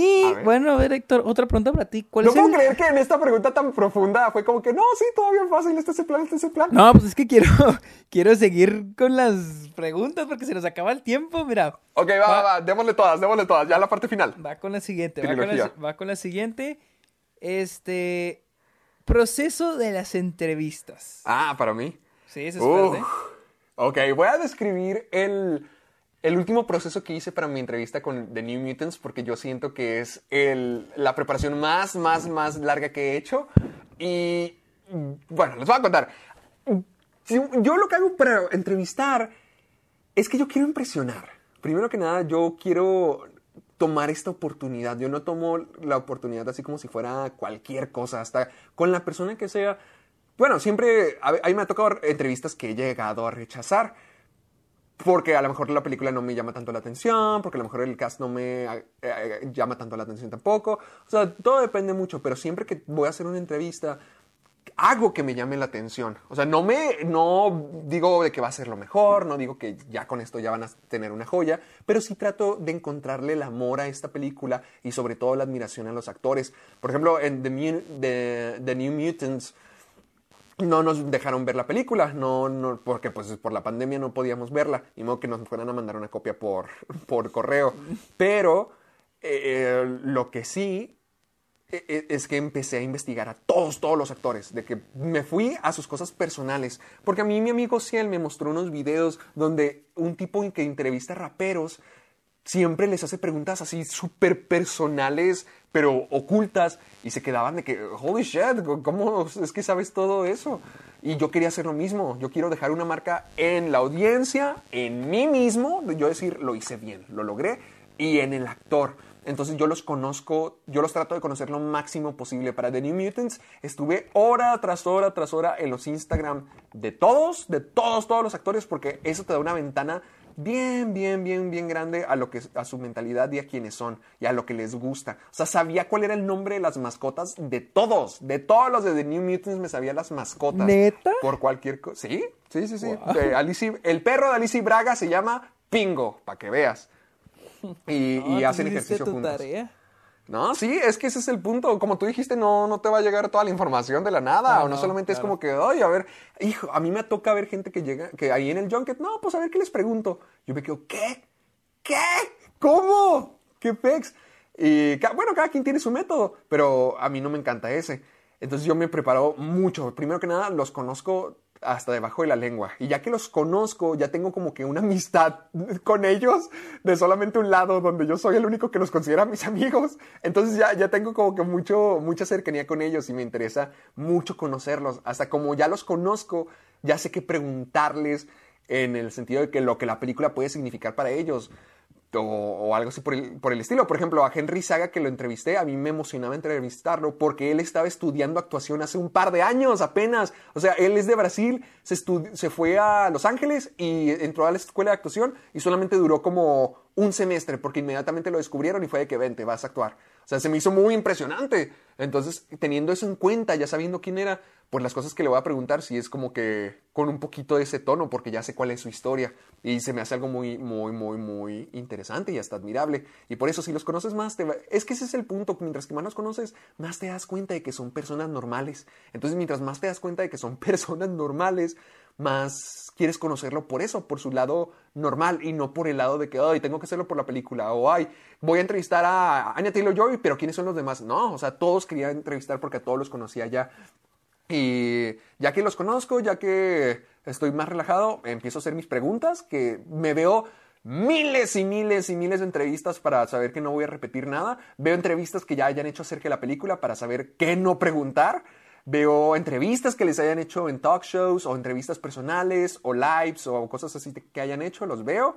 Speaker 2: Y
Speaker 1: A
Speaker 2: bueno, a ver, Héctor, otra pregunta para ti. ¿Cuál
Speaker 1: No
Speaker 2: es
Speaker 1: puedo
Speaker 2: el-
Speaker 1: creer que en esta pregunta tan profunda fue como que no, sí, todo bien fácil, este es el plan, este es el plan.
Speaker 2: No, pues es que quiero, quiero seguir con las preguntas porque se nos acaba el tiempo. Mira,
Speaker 1: Ok, va, va, va, démosle todas, démosle todas, ya la parte final.
Speaker 2: va con la siguiente. Va con la,
Speaker 1: Trilogía.
Speaker 2: va con la siguiente. Este. Proceso de las entrevistas.
Speaker 1: Ah, para mí.
Speaker 2: Sí, eso es
Speaker 1: Uf. Ok, voy a describir el, el último proceso que hice para mi entrevista con The New Mutants porque yo siento que es la preparación más, más, más larga que he hecho. Y bueno, les voy a contar. Si- Yo lo que hago para entrevistar es que yo quiero impresionar. Primero que nada, yo quiero tomar esta oportunidad. Yo no tomo la oportunidad así como si fuera cualquier cosa, hasta con la persona que sea. Bueno, siempre, a a mí me ha tocado entrevistas que he llegado a rechazar. Porque a lo mejor la película no me llama tanto la atención, porque a lo mejor el cast no me eh, eh, llama tanto la atención tampoco. O sea, todo depende mucho, pero siempre que voy a hacer una entrevista, hago que me llame la atención. O sea, no me, no digo de que va a ser lo mejor, no digo que ya con esto ya van a tener una joya, pero sí trato de encontrarle el amor a esta película y sobre todo la admiración a los actores. Por ejemplo, en The, Mu- The- The New Mutants, no nos dejaron ver la película, no, no, porque pues por la pandemia no podíamos verla, y modo que nos fueran a mandar una copia por, por correo. Pero eh, lo que sí e- e- es que empecé a investigar a todos, todos los actores, de que me fui a sus cosas personales, porque a mí mi amigo Ciel me mostró unos videos donde un tipo que entrevista raperos siempre les hace preguntas así súper personales, pero ocultas, y se quedaban de que, holy shit, ¿cómo es que sabes todo eso? Y yo quería hacer lo mismo, yo quiero dejar una marca en la audiencia, en mí mismo, yo decir, lo hice bien, lo logré, y en el actor. Entonces yo los conozco, yo los trato de conocer lo máximo posible. Para The New Mutants estuve hora tras hora tras hora en los Instagram de todos, de todos, todos los actores, porque eso te da una ventana bien, bien, bien, bien grande a lo que a su mentalidad y a quienes son y a lo que les gusta. O sea, sabía cuál era el nombre de las mascotas de todos, de todos los de The New Mutants me sabía las mascotas.
Speaker 2: ¿Neta?
Speaker 1: Por cualquier cosa. Sí, sí, sí, sí. De el perro de Alicia Braga se llama Pingo, para que veas. Y, y
Speaker 2: No,
Speaker 1: hacen ejercicio
Speaker 2: tu
Speaker 1: juntos.
Speaker 2: tarea.
Speaker 1: No, sí, es que ese es el punto. Como tú dijiste, no, no te va a llegar toda la información de la nada.
Speaker 2: Ah,
Speaker 1: o no,
Speaker 2: no,
Speaker 1: solamente es como que, oye, a ver, hijo, a mí me toca ver gente que llega, que ahí en el junket, no, pues a ver qué les pregunto. Yo me quedo, ¿qué? ¿Qué? ¿Cómo? ¿Qué pex? Y bueno, cada quien tiene su método, pero a mí no me encanta ese. Entonces yo me preparo mucho. Primero que nada, los conozco hasta debajo de la lengua. Y ya que los conozco, ya tengo como que una amistad con ellos de solamente un lado, donde yo soy el único que los considera mis amigos. Entonces ya, ya tengo como que mucho, mucha cercanía con ellos y me interesa mucho conocerlos. Hasta como ya los conozco, ya sé qué preguntarles en el sentido de que lo que la película puede significar para ellos o, algo así por el, por el estilo. Por ejemplo, a Henry Saga que lo entrevisté, a mí me emocionaba entrevistarlo porque él estaba estudiando actuación hace un par de años apenas. O sea, él es de Brasil, se, se fue a Los Ángeles y entró a la escuela de actuación y solamente duró como un semestre porque inmediatamente lo descubrieron y fue de que vente, vas a actuar. O sea, se me hizo muy impresionante. Entonces, teniendo eso en cuenta, ya sabiendo quién era, pues las cosas que le voy a preguntar sí es como que con un poquito de ese tono, porque ya sé cuál es su historia. Y se me hace algo muy, muy, muy, muy interesante y hasta admirable. Y por eso, si los conoces más, te va- es que ese es el punto. Mientras que más los conoces, más te das cuenta de que son personas normales. Entonces, mientras más te das cuenta de que son personas normales, más quieres conocerlo por eso, por su lado normal y no por el lado de que, ay, tengo que hacerlo por la película o, ay, voy a entrevistar a Anya Taylor-Joy, pero ¿quiénes son los demás? No, o sea, todos quería entrevistar porque a todos los conocía ya. Y ya que los conozco, ya que estoy más relajado, empiezo a hacer mis preguntas, que me veo miles y miles y miles de entrevistas para saber que no voy a repetir nada. Veo entrevistas que ya hayan hecho acerca de la película para saber qué no preguntar. Veo entrevistas que les hayan hecho en talk shows o entrevistas personales o lives o cosas así que hayan hecho, los veo.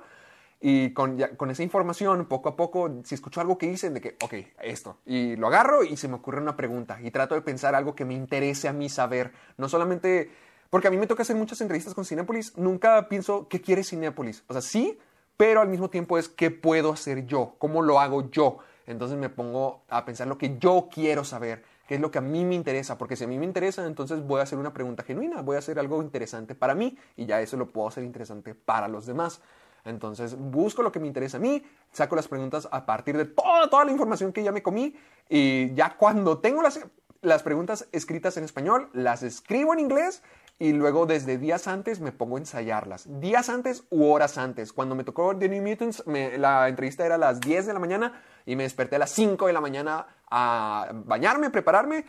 Speaker 1: Y con, con, esa información, poco a poco, si escucho algo que dicen, de que, ok, esto, y lo agarro y se me ocurre una pregunta y trato de pensar algo que me interese a mí saber. No solamente, porque a mí me toca hacer muchas entrevistas con Cinepolis, nunca pienso, ¿qué quiere Cinepolis? O sea, sí, pero al mismo tiempo es, ¿qué puedo hacer yo? ¿Cómo lo hago yo? Entonces me pongo a pensar lo que yo quiero saber, es lo que a mí me interesa, porque si a mí me interesa, entonces voy a hacer una pregunta genuina, voy a hacer algo interesante para mí y ya eso lo puedo hacer interesante para los demás. Entonces busco lo que me interesa a mí, saco las preguntas a partir de toda, toda la información que ya me comí y ya cuando tengo las, las preguntas escritas en español, las escribo en inglés y luego desde días antes me pongo a ensayarlas. Días antes u horas antes. Cuando me tocó The New Mutants, la entrevista era a las 10 de la mañana y me desperté a las 5 de la mañana a bañarme, prepararme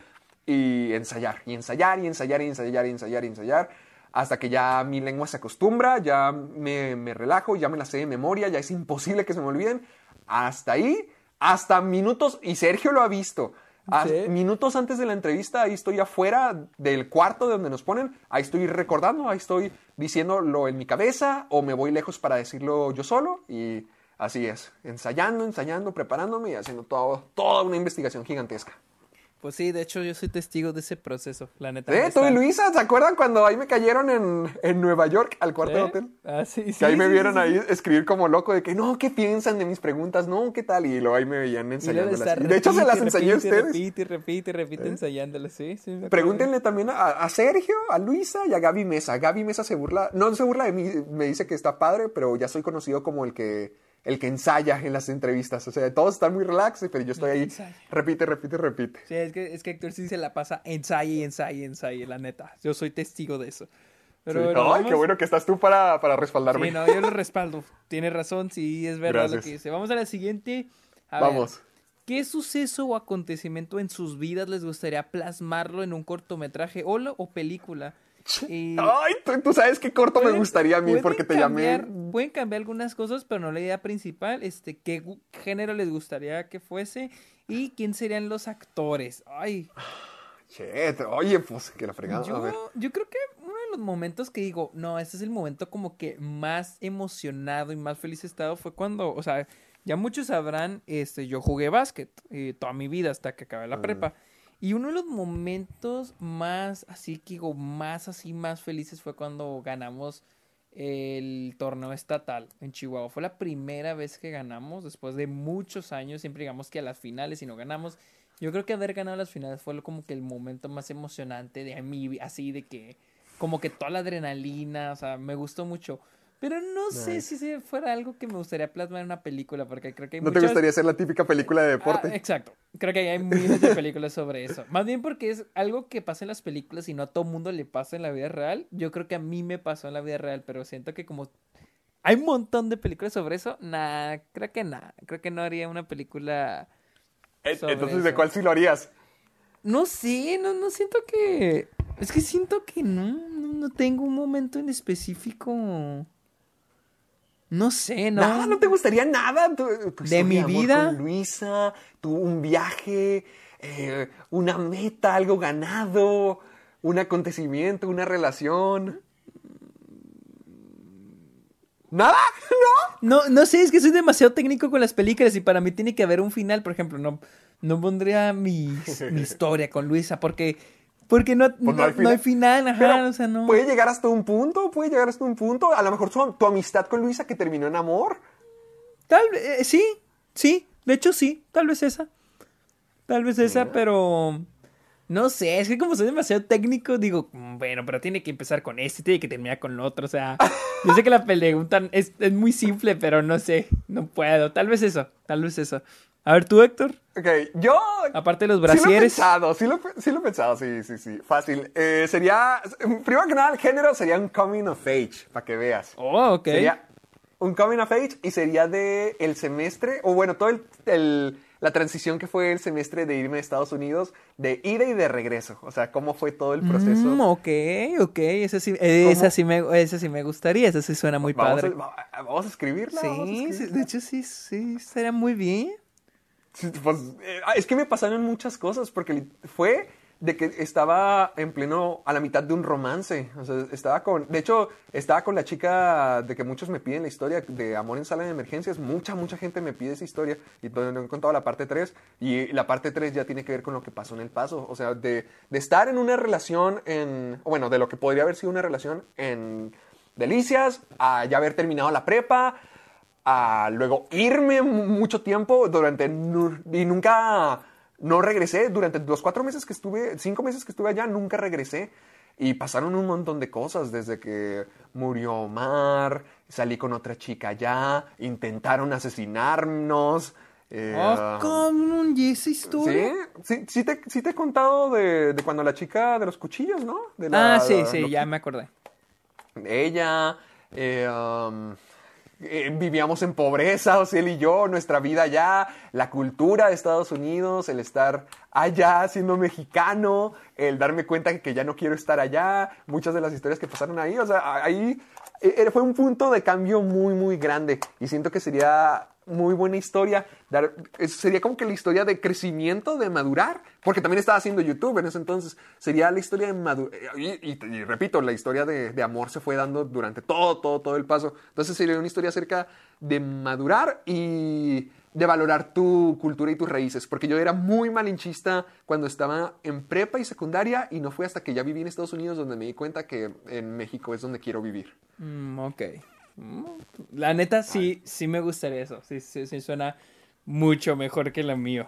Speaker 1: y ensayar, y ensayar, y ensayar, y ensayar, y ensayar, y ensayar hasta que ya mi lengua se acostumbra, ya me, relajo, ya me la sé de memoria, ya es imposible que se me olviden. Hasta ahí, hasta minutos, y Sergio lo ha visto. Minutos antes de la entrevista, ahí estoy afuera del cuarto de donde nos ponen, ahí estoy recordando, ahí estoy diciéndolo en mi cabeza o me voy lejos para decirlo yo solo y así es, ensayando, ensayando, preparándome y haciendo todo, toda una investigación gigantesca.
Speaker 2: Pues sí, de hecho yo soy testigo de ese proceso, la neta.
Speaker 1: ¿Eh? ¿Tú y Luisa? ¿Se acuerdan cuando ahí me cayeron en, en Nueva York al cuarto de ¿Eh? hotel?
Speaker 2: Ah, sí, sí.
Speaker 1: Que ahí me vieron
Speaker 2: sí,
Speaker 1: ahí escribir como loco de que no, ¿qué piensan de mis preguntas? No, ¿qué tal? Y luego ahí me veían ensayándolas. de hecho se las enseñé a ustedes.
Speaker 2: Repite, repite, repite, ¿Eh? ensayándolas, sí. sí
Speaker 1: Pregúntenle también a, a, Sergio, a Luisa y a Gaby Mesa. Gaby Mesa se burla, no se burla de mí, me dice que está padre, pero ya soy conocido como el que el que ensaya en las entrevistas. O sea, todos están muy relax, pero yo estoy ahí. Repite, repite, repite.
Speaker 2: Sí, es que, es que Héctor sí se la pasa ensaye y ensaye, ensaye, la neta. Yo soy testigo de eso.
Speaker 1: Pero, Ay, qué bueno que estás tú para, para respaldarme.
Speaker 2: Sí, no, yo lo respaldo. Tiene razón, sí, es verdad lo que dice. Vamos a la siguiente.
Speaker 1: Vamos.
Speaker 2: ¿Qué suceso o acontecimiento en sus vidas les gustaría plasmarlo en un cortometraje o, o película?
Speaker 1: Ay, tú, sabes qué corto me gustaría a mí porque te llamé.
Speaker 2: Pueden cambiar algunas cosas, pero no la idea principal. Este, qué género les gustaría que fuese y quién serían los actores. Ay.
Speaker 1: oye, pues que la fregada.
Speaker 2: Yo, yo creo que uno de los momentos que digo, no, este es el momento como que más emocionado y más feliz he estado fue cuando, o sea, ya muchos sabrán, este, yo jugué básquet eh, toda mi vida hasta que acabé la prepa. Y uno de los momentos más, así que digo, más así, más felices fue cuando ganamos el torneo estatal en Chihuahua. Fue la primera vez que ganamos después de muchos años. Siempre digamos que a las finales y no ganamos. Yo creo que haber ganado las finales fue como que el momento más emocionante de mí, así de que como que toda la adrenalina, o sea, me gustó mucho. Pero no sé si fuera algo que me gustaría plasmar en una película, porque creo que hay
Speaker 1: ¿No te gustaría hacer la típica película de deporte?
Speaker 2: Ah, exacto. Creo que hay miles de películas sobre eso. Más bien porque es algo que pasa en las películas y no a todo mundo le pasa en la vida real. Yo creo que a mí me pasó en la vida real, pero siento que como hay un montón de películas sobre eso, nah, creo que nada. Creo que no haría una película
Speaker 1: eh, sobre Entonces, ¿de cuál sí lo harías?
Speaker 2: No sé, no, no siento que... Es que siento que no, no tengo un momento en específico no sé, ¿no?
Speaker 1: Nada, no te gustaría nada.
Speaker 2: de mi vida.
Speaker 1: Con Luisa, tu, un viaje, eh, una meta, algo ganado, un acontecimiento, una relación. ¿Nada?
Speaker 2: ¿No? No, no sé, es que soy demasiado técnico con las películas y para mí tiene que haber un final. Por ejemplo, no, no pondría mi, mi historia con Luisa porque porque no, pues no, hay final, ajá, o sea, no.
Speaker 1: Puede llegar hasta un punto, puede llegar hasta un punto. A lo mejor tu, tu amistad con Luisa que terminó en amor.
Speaker 2: Tal vez, eh, sí, sí, de hecho sí, tal vez esa. Tal vez esa, pero... No sé, es que como soy demasiado técnico, digo, mm, bueno, pero tiene que empezar con este, tiene que terminar con el otro, o sea, yo sé que la pregunta es, es muy simple, pero no sé, no puedo, tal vez eso, tal vez eso. A ver, tú, Héctor.
Speaker 1: Ok, yo.
Speaker 2: Aparte de los brasieres.
Speaker 1: Sí lo he pensado, sí lo, sí lo he pensado, sí, sí, sí. Fácil. Eh, sería. Primero que nada, el género sería un coming of age, para que veas.
Speaker 2: Oh, ok.
Speaker 1: Sería un coming of age y sería de el semestre, o bueno, todo el, la transición que fue el semestre de irme a Estados Unidos, de ida y de regreso. O sea, cómo fue todo el proceso.
Speaker 2: Mm, ok, ok, esa sí, esa sí, me, esa sí me gustaría, esa sí suena muy
Speaker 1: Vamos
Speaker 2: padre.
Speaker 1: a, vamos a escribirla. vamos a
Speaker 2: Sí, sí,
Speaker 1: escribirla.
Speaker 2: de hecho sí, sí, estaría muy bien.
Speaker 1: Pues, eh, es que me pasaron muchas cosas, porque fue de que estaba en pleno, a la mitad de un romance. Estaba con, de hecho, estaba con la chica de que muchos me piden la historia de Amor en Sala de Emergencias. Mucha, mucha gente me pide esa historia. Y no he contado la parte 3. Y la parte 3 ya tiene que ver con lo que pasó en el paso. O sea, de, de estar en una relación en, bueno, de lo que podría haber sido una relación en Delicias, a ya haber terminado la prepa, a luego irme mu- mucho tiempo durante y nunca no regresé durante los cuatro meses que estuve cinco meses que estuve allá nunca regresé y pasaron un montón de cosas desde que murió Omar salí con otra chica allá intentaron asesinarnos eh,
Speaker 2: Oh, ¿cómo? ¿Y esa historia?
Speaker 1: ¿Sí? Sí, sí te, sí te he contado de, de cuando la chica de los cuchillos, ¿no? De la-
Speaker 2: Ah, sí, sí, ya me acordé.
Speaker 1: ella, eh, um, eh, vivíamos en pobreza, o sea, él y yo, nuestra vida allá, la cultura de Estados Unidos, el estar allá siendo mexicano, el darme cuenta que ya no quiero estar allá, muchas de las historias que pasaron ahí, o sea, ahí eh, fue un punto de cambio muy, muy grande y siento que sería muy buena historia. Sería como que la historia de crecimiento, de madurar, porque también estaba haciendo YouTube en ese entonces. Sería la historia de madurar. Y repito, la historia de, de amor se fue dando durante todo, todo, todo el paso. Entonces sería una historia acerca de madurar y de valorar tu cultura y tus raíces. Porque yo era muy malinchista cuando estaba en prepa y secundaria y no fue hasta que ya viví en Estados Unidos donde me di cuenta que en México es donde quiero vivir.
Speaker 2: Mm, ok. La neta, sí, sí me gustaría eso. Sí, sí, sí, suena mucho mejor que la mío.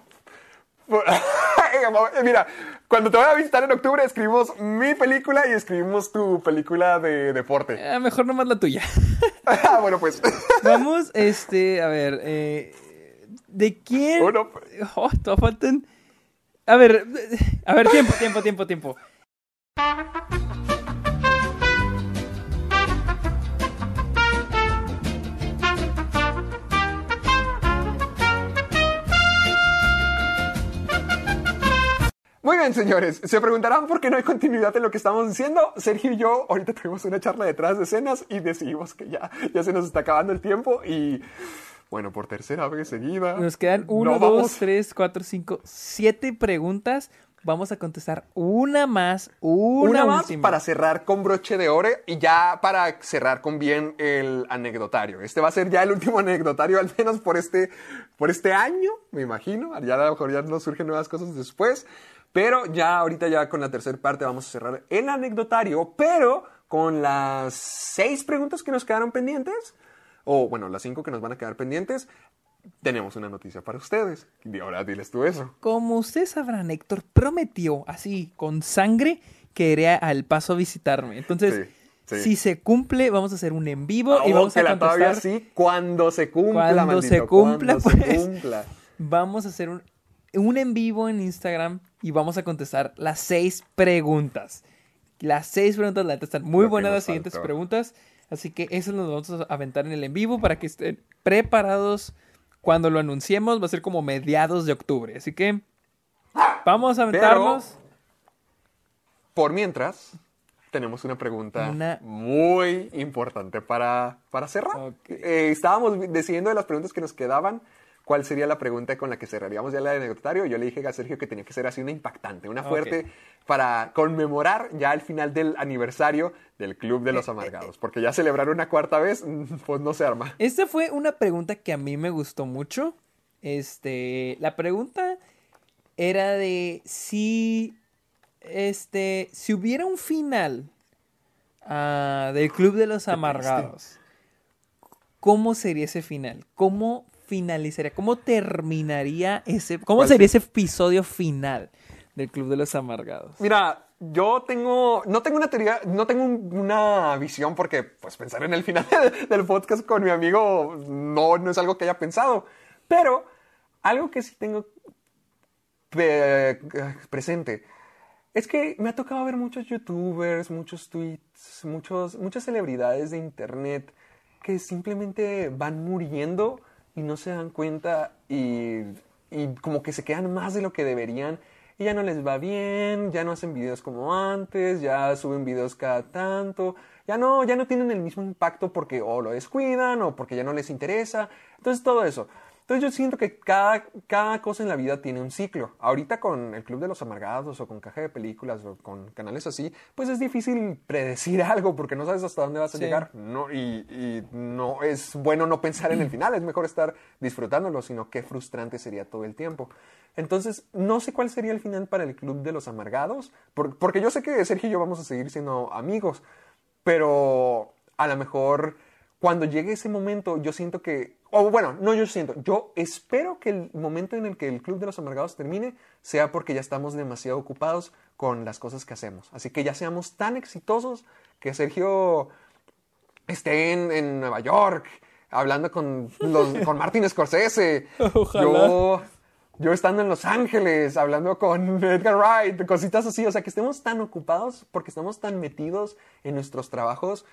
Speaker 1: Mira, cuando te voy a visitar en octubre escribimos mi película y escribimos tu película de deporte.
Speaker 2: Eh, mejor nomás la tuya.
Speaker 1: Ah, bueno, pues.
Speaker 2: Vamos, este, a ver, eh, ¿de quién?
Speaker 1: Uno.
Speaker 2: Oh, faltan. A ver, a ver, tiempo, tiempo, tiempo, tiempo.
Speaker 1: Muy bien, señores. Se preguntarán por qué no hay continuidad en lo que estamos diciendo. Sergio y yo ahorita tuvimos una charla detrás de escenas y decidimos que ya, ya se nos está acabando el tiempo y. Bueno, por tercera vez seguida.
Speaker 2: Nos quedan uno,
Speaker 1: no
Speaker 2: dos,
Speaker 1: vamos-
Speaker 2: tres, cuatro, cinco, siete preguntas. Vamos a contestar una más, una,
Speaker 1: Una más para cerrar con broche de oro y ya para cerrar con bien el anecdotario. Este va a ser ya el último anecdotario, al menos por este, por este año, me imagino. Ya a lo mejor ya nos surgen nuevas cosas después. Pero ya ahorita ya con la tercera parte vamos a cerrar el anecdotario, pero con las seis preguntas que nos quedaron pendientes, o bueno, las cinco que nos van a quedar pendientes, tenemos una noticia para ustedes. Y ahora diles tú eso.
Speaker 2: Como ustedes sabrán, Héctor prometió así, con sangre, que iría al paso a visitarme. Entonces,
Speaker 1: Sí, sí.
Speaker 2: si se cumple, vamos a hacer un en vivo y vamos a contestar.
Speaker 1: todavía sí, cuando se cumpla,
Speaker 2: Cuando
Speaker 1: maldito,
Speaker 2: se cumpla,
Speaker 1: cuando se
Speaker 2: pues.
Speaker 1: cumpla.
Speaker 2: Vamos a hacer un, un en vivo en Instagram y vamos a contestar las seis preguntas. Las seis preguntas, la están muy
Speaker 1: que
Speaker 2: buenas las siguientes
Speaker 1: faltó.
Speaker 2: preguntas. Así que eso nos vamos a aventar en el en vivo para que estén preparados cuando lo anunciemos. Va a ser como mediados de octubre. Así que vamos a aventarnos.
Speaker 1: Por mientras, tenemos una pregunta
Speaker 2: Una-
Speaker 1: muy importante para, para cerrar. Eh, estábamos decidiendo de las preguntas que nos quedaban. ¿Cuál sería la pregunta con la que cerraríamos ya el anecdotario? Yo le dije a Sergio que tenía que ser así una impactante, una fuerte, para conmemorar ya el final del aniversario del Club de
Speaker 2: Eh,
Speaker 1: los Amargados. Porque ya celebrar una cuarta vez, pues no se arma.
Speaker 2: Esta fue una pregunta que a mí me gustó mucho. Este, la pregunta era de si, este, si hubiera un final ah, del Club de los Amargados, ¿cómo sería ese final? ¿Cómo finalizaría? ¿Cómo terminaría ese? ¿Cómo
Speaker 1: ¿Cuál
Speaker 2: sería ese episodio final del Club de los Amargados?
Speaker 1: Mira, yo tengo, no tengo una teoría, no tengo un- una visión porque, pues, pensar en el final del podcast con mi amigo no, no es algo que haya pensado. Pero algo que sí tengo pre- presente es que me ha tocado ver muchos youtubers, muchos tweets, muchos, muchas celebridades de internet que simplemente van muriendo y no se dan cuenta y y como que se quedan más de lo que deberían y ya no les va bien, ya no hacen videos como antes, ya suben videos cada tanto, ya no, ya no tienen el mismo impacto porque o lo descuidan o porque ya no les interesa. Entonces todo eso. Entonces yo siento que cada, cada cosa en la vida tiene un ciclo. Ahorita con el Club de los Amargados o con Caja de Películas o con canales así, pues es difícil predecir algo porque no sabes hasta dónde vas a
Speaker 2: Sí.
Speaker 1: llegar. No, y, y no es bueno no pensar en el final, es mejor estar disfrutándolo, sino qué frustrante sería todo el tiempo. Entonces, no sé cuál sería el final para el Club de los Amargados, por- porque yo sé que Sergio y yo vamos a seguir siendo amigos, pero a lo mejor cuando llegue ese momento, yo siento que, o bueno, no yo siento, yo espero que el momento en el que el Club de los Amargados termine sea porque ya estamos demasiado ocupados con las cosas que hacemos. Así que ya seamos tan exitosos que Sergio esté en, en Nueva York hablando con, los, con Martin Scorsese.
Speaker 2: Ojalá.
Speaker 1: Yo, yo estando en Los Ángeles hablando con Edgar Wright, cositas así. O sea, que estemos tan ocupados porque estamos tan metidos en nuestros trabajos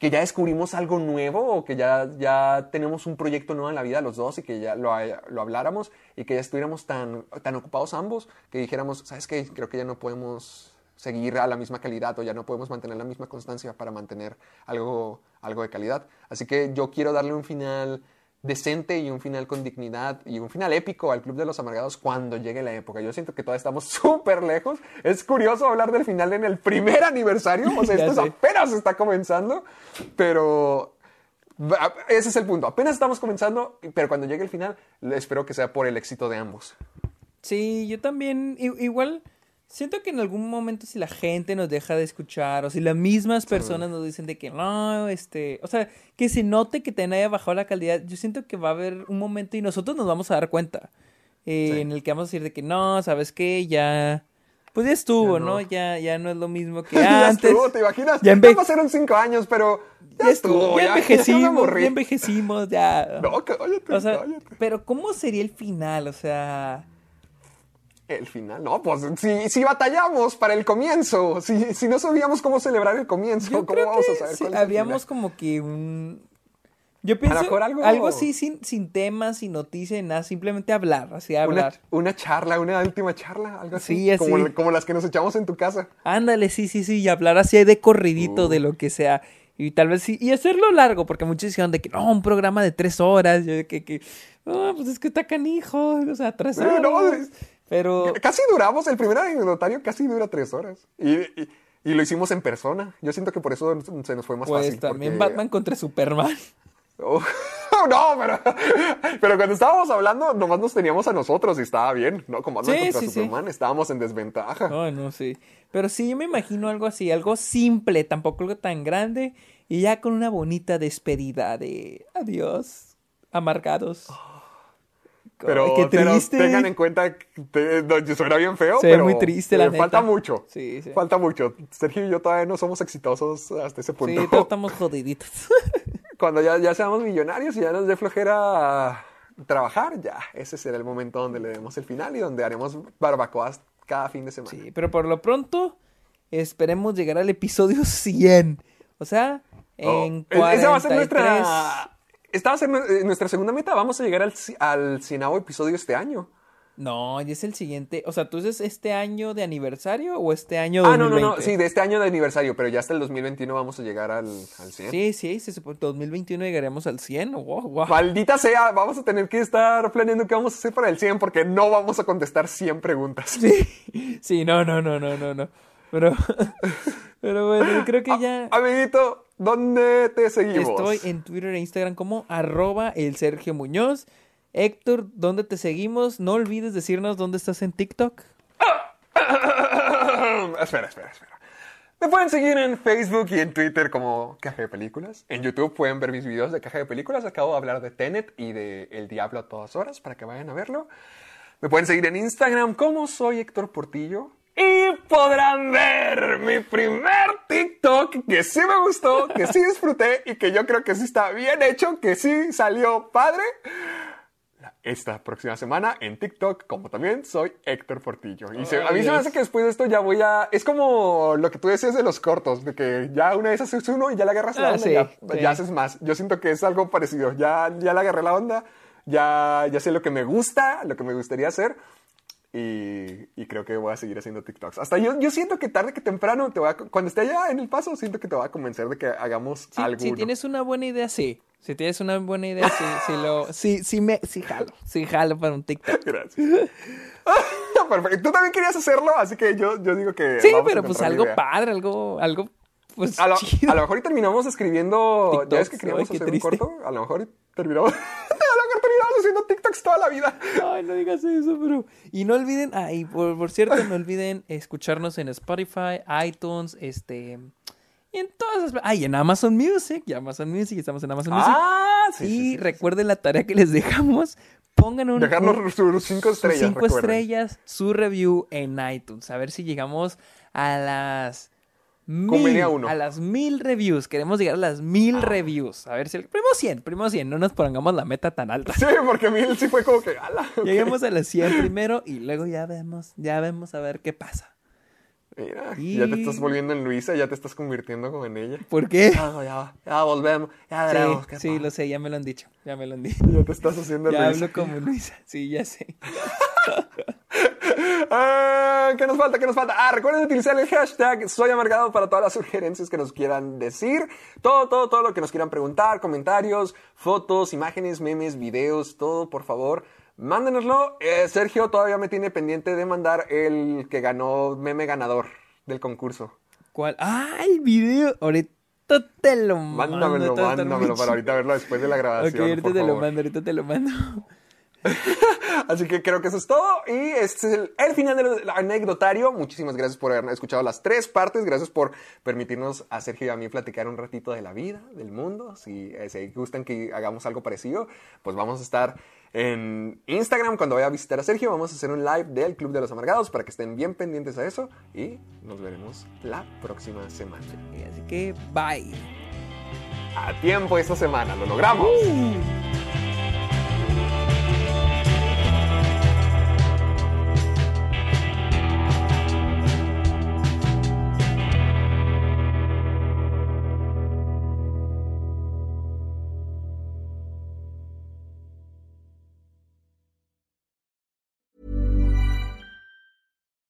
Speaker 1: que ya descubrimos algo nuevo o que ya, ya tenemos un proyecto nuevo en la vida los dos y que ya lo, haya- lo habláramos y que ya estuviéramos tan, tan ocupados ambos que dijéramos, ¿sabes qué? Creo que ya no podemos seguir a la misma calidad o ya no podemos mantener la misma constancia para mantener algo, algo de calidad. Así que yo quiero darle un final decente y un final con dignidad y un final épico al Club de los Amargados cuando llegue la época. Yo siento que todavía estamos súper lejos. Es curioso hablar del final en el primer aniversario, o sea, esto apenas está comenzando, pero ese es el punto. Apenas estamos comenzando, pero cuando llegue el final, espero que sea por el éxito de ambos.
Speaker 2: Sí, yo también, igual, siento que en algún momento si la gente nos deja de escuchar o si las mismas personas nos dicen de que no, este, o sea, que se note que te haya bajado la calidad, yo siento que va a haber un momento y nosotros nos vamos a dar cuenta eh,
Speaker 1: Sí.
Speaker 2: en el que vamos a decir de que no, ¿sabes qué? Ya, pues ya estuvo,
Speaker 1: Ya
Speaker 2: ¿no?
Speaker 1: no.
Speaker 2: Ya, ya no es lo mismo que
Speaker 1: ya
Speaker 2: antes.
Speaker 1: estuvo, ¿te imaginas?
Speaker 2: Ya
Speaker 1: Ya,
Speaker 2: empe-
Speaker 1: pasaron cinco años, pero ya,
Speaker 2: Ya estuvo, ya
Speaker 1: me
Speaker 2: envejecimos, ya envejecimos, ya.
Speaker 1: No, cállate,
Speaker 2: O sea,
Speaker 1: cállate.
Speaker 2: pero ¿cómo sería el final? O sea,
Speaker 1: El final, no, pues si, si batallamos para el comienzo, si, si no sabíamos cómo celebrar el comienzo,
Speaker 2: yo
Speaker 1: ¿cómo vamos a saber
Speaker 2: sí,
Speaker 1: cuál es el
Speaker 2: habríamos
Speaker 1: final?
Speaker 2: como que un... Yo pienso
Speaker 1: mejor
Speaker 2: algo...
Speaker 1: algo-
Speaker 2: así sin, sin temas, sin noticias, nada, simplemente hablar, así hablar.
Speaker 1: una charla, una última charla, algo así.
Speaker 2: Sí, así.
Speaker 1: Como, como las que nos echamos en tu casa.
Speaker 2: Ándale, sí, sí, sí, y hablar así de corridito de lo que sea. Y tal vez sí, y hacerlo largo, porque muchos decían de que no, un programa de tres horas. Yo de que, que no, pues es que está canijo, o sea, tres horas.
Speaker 1: no, es-
Speaker 2: Pero,
Speaker 1: Casi duramos, el primer anecdotario casi dura tres horas. Y, y- y lo hicimos en persona. Yo siento que por eso se nos fue más
Speaker 2: pues
Speaker 1: fácil.
Speaker 2: también
Speaker 1: porque-
Speaker 2: Batman contra Superman.
Speaker 1: Oh, no, pero, pero cuando estábamos hablando, nomás nos teníamos a nosotros y estaba bien, ¿no? Como Batman
Speaker 2: Sí,
Speaker 1: contra
Speaker 2: sí, sí.
Speaker 1: Superman, estábamos en desventaja.
Speaker 2: Ay, no sé. Pero sí, yo me imagino algo así, algo simple, tampoco algo tan grande. Y ya con una bonita despedida de adiós, amargados.
Speaker 1: Pero, tengan en cuenta que te- suena bien feo,
Speaker 2: Se ve
Speaker 1: pero
Speaker 2: muy triste, la
Speaker 1: eh, falta mucho.
Speaker 2: Sí, sí.
Speaker 1: Falta mucho. Sergio y yo todavía no somos exitosos hasta ese
Speaker 2: Sí,
Speaker 1: punto.
Speaker 2: todos estamos jodiditos.
Speaker 1: Cuando ya, ya seamos millonarios y ya nos dé flojera trabajar, ya, ese será el momento donde le demos el final y donde haremos barbacoas cada fin de semana.
Speaker 2: Sí, pero por lo pronto esperemos llegar al episodio 100. O sea,
Speaker 1: Oh,
Speaker 2: en
Speaker 1: e- Esa va a ser
Speaker 2: 43.
Speaker 1: nuestra... Esta va a ser nu- eh, nuestra segunda meta. Vamos a llegar al, al cienavo episodio este año.
Speaker 2: No, ya es el siguiente. O sea, ¿tú dices este año de aniversario o este año
Speaker 1: Ah, no, no,
Speaker 2: 2020?
Speaker 1: no. Sí, de este año de aniversario, pero ya hasta el 2021 vamos a llegar al, al 100.
Speaker 2: Sí, sí, se supone 2021 llegaremos al 100. Wow, wow.
Speaker 1: Maldita sea, vamos a tener que estar planeando qué vamos a hacer para el 100 porque no vamos a contestar 100 preguntas.
Speaker 2: Sí, sí, no, no, no, no, no, no. Pero, pero bueno, creo que ya
Speaker 1: Amiguito, ¿dónde te seguimos?
Speaker 2: estoy en Twitter e Instagram como arroba el Sergio Muñoz. Héctor, ¿dónde te seguimos? No olvides decirnos dónde estás en TikTok.
Speaker 1: espera, espera, espera. Me pueden seguir en Facebook y en Twitter como Caja de Películas. En YouTube pueden ver mis videos de Caja de Películas. Acabo de hablar de Tenet y de El Diablo a todas horas para que vayan a verlo. Me pueden seguir en Instagram como soy Héctor Portillo. Y podrán ver mi primer TikTok que sí me gustó, que sí disfruté y que yo creo que sí está bien hecho, que sí salió padre. Esta próxima semana en TikTok, como también soy Héctor Portillo. Y se- a mí se me hace que después de esto ya voy a... Es como lo que tú decías de los cortos, de que ya una vez haces uno y ya le agarras la
Speaker 2: Ah,
Speaker 1: onda
Speaker 2: sí,
Speaker 1: y ya,
Speaker 2: sí.
Speaker 1: ya haces más. Yo siento que es algo parecido. Ya, ya le agarré la onda, ya, ya sé lo que me gusta, lo que me gustaría hacer. Y, y creo que voy a seguir haciendo TikToks. Hasta yo, yo siento que tarde que temprano, te voy a- cuando esté allá en el paso, siento que te va a convencer de que hagamos algo.
Speaker 2: si tienes una buena idea, sí. Si tienes una buena idea, sí, sí lo... Sí, sí me... Sí jalo. Sí jalo para un TikTok.
Speaker 1: Gracias. Perfecto. Tú también querías hacerlo, así que yo, yo digo que.
Speaker 2: Sí, pero pues algo
Speaker 1: idea.
Speaker 2: padre, algo... Algo... Pues
Speaker 1: A lo,
Speaker 2: chido.
Speaker 1: a lo mejor y terminamos escribiendo. ya ves que queríamos
Speaker 2: ay,
Speaker 1: hacer un corto. A lo mejor y terminamos. a lo mejor terminamos haciendo TikToks toda la vida.
Speaker 2: Ay, no digas eso, pero... Y no olviden... Ay, por, por cierto, no olviden escucharnos en Spotify, iTunes, este... Y en todas las... Ay, en Amazon Music. Y Amazon Music. Estamos en Amazon Music.
Speaker 1: Ah, sí.
Speaker 2: y
Speaker 1: sí, sí, sí.
Speaker 2: recuerden la tarea que les dejamos. Pongan un...
Speaker 1: Dejarnos sus cinco
Speaker 2: sus
Speaker 1: estrellas.
Speaker 2: cinco
Speaker 1: recuerden.
Speaker 2: estrellas, su review en iTunes. A ver si llegamos a las mil,
Speaker 1: uno.
Speaker 2: a las mil reviews. Queremos llegar a las mil reviews. A ver si... Primero 100, primero 100. No nos pongamos la meta tan alta.
Speaker 1: Sí, porque mí sí fue como que. ala, ok.
Speaker 2: Lleguemos a las 100 primero y luego ya vemos, ya vemos a ver qué pasa.
Speaker 1: Mira,
Speaker 2: Y-
Speaker 1: ya te estás volviendo en Luisa, ya te estás convirtiendo como en ella.
Speaker 2: ¿Por qué?
Speaker 1: Ya, ya, ya volvemos, ya veremos.
Speaker 2: Sí, sí, lo sé, ya me lo han dicho. Ya me lo han dicho.
Speaker 1: Ya te estás haciendo
Speaker 2: Ya
Speaker 1: Luisa.
Speaker 2: hablo como Luisa. Sí, ya sé.
Speaker 1: Ah, ¿Qué nos falta? ¿Qué nos falta? Ah, recuerden utilizar el hashtag Soy Amargado para todas las sugerencias que nos quieran decir. Todo, todo, todo lo que nos quieran preguntar, comentarios, fotos, imágenes, memes, videos, todo, por favor. Mándenoslo. Eh, Sergio todavía me tiene pendiente de mandar el que ganó meme ganador del concurso.
Speaker 2: ¿Cuál? ¡Ah, el video! Ahorita te lo mando.
Speaker 1: Mándamelo, mándamelo para ahorita verlo después de la
Speaker 2: Ok,
Speaker 1: grabación.
Speaker 2: ahorita
Speaker 1: por
Speaker 2: te lo mando, ahorita te lo mando.
Speaker 1: Así que creo que eso es todo. Y este es el, el final del anecdotario. Muchísimas gracias por haber escuchado las tres partes. Gracias por permitirnos a Sergio y a mí platicar un ratito de la vida, del mundo. Si, eh, si gustan que hagamos algo parecido, pues vamos a estar en Instagram cuando vaya a visitar a Sergio. Vamos a hacer un live del Club de los Amargados para que estén bien pendientes a eso. Y nos veremos la próxima semana.
Speaker 2: Así que, bye.
Speaker 1: A tiempo esta semana. Lo logramos.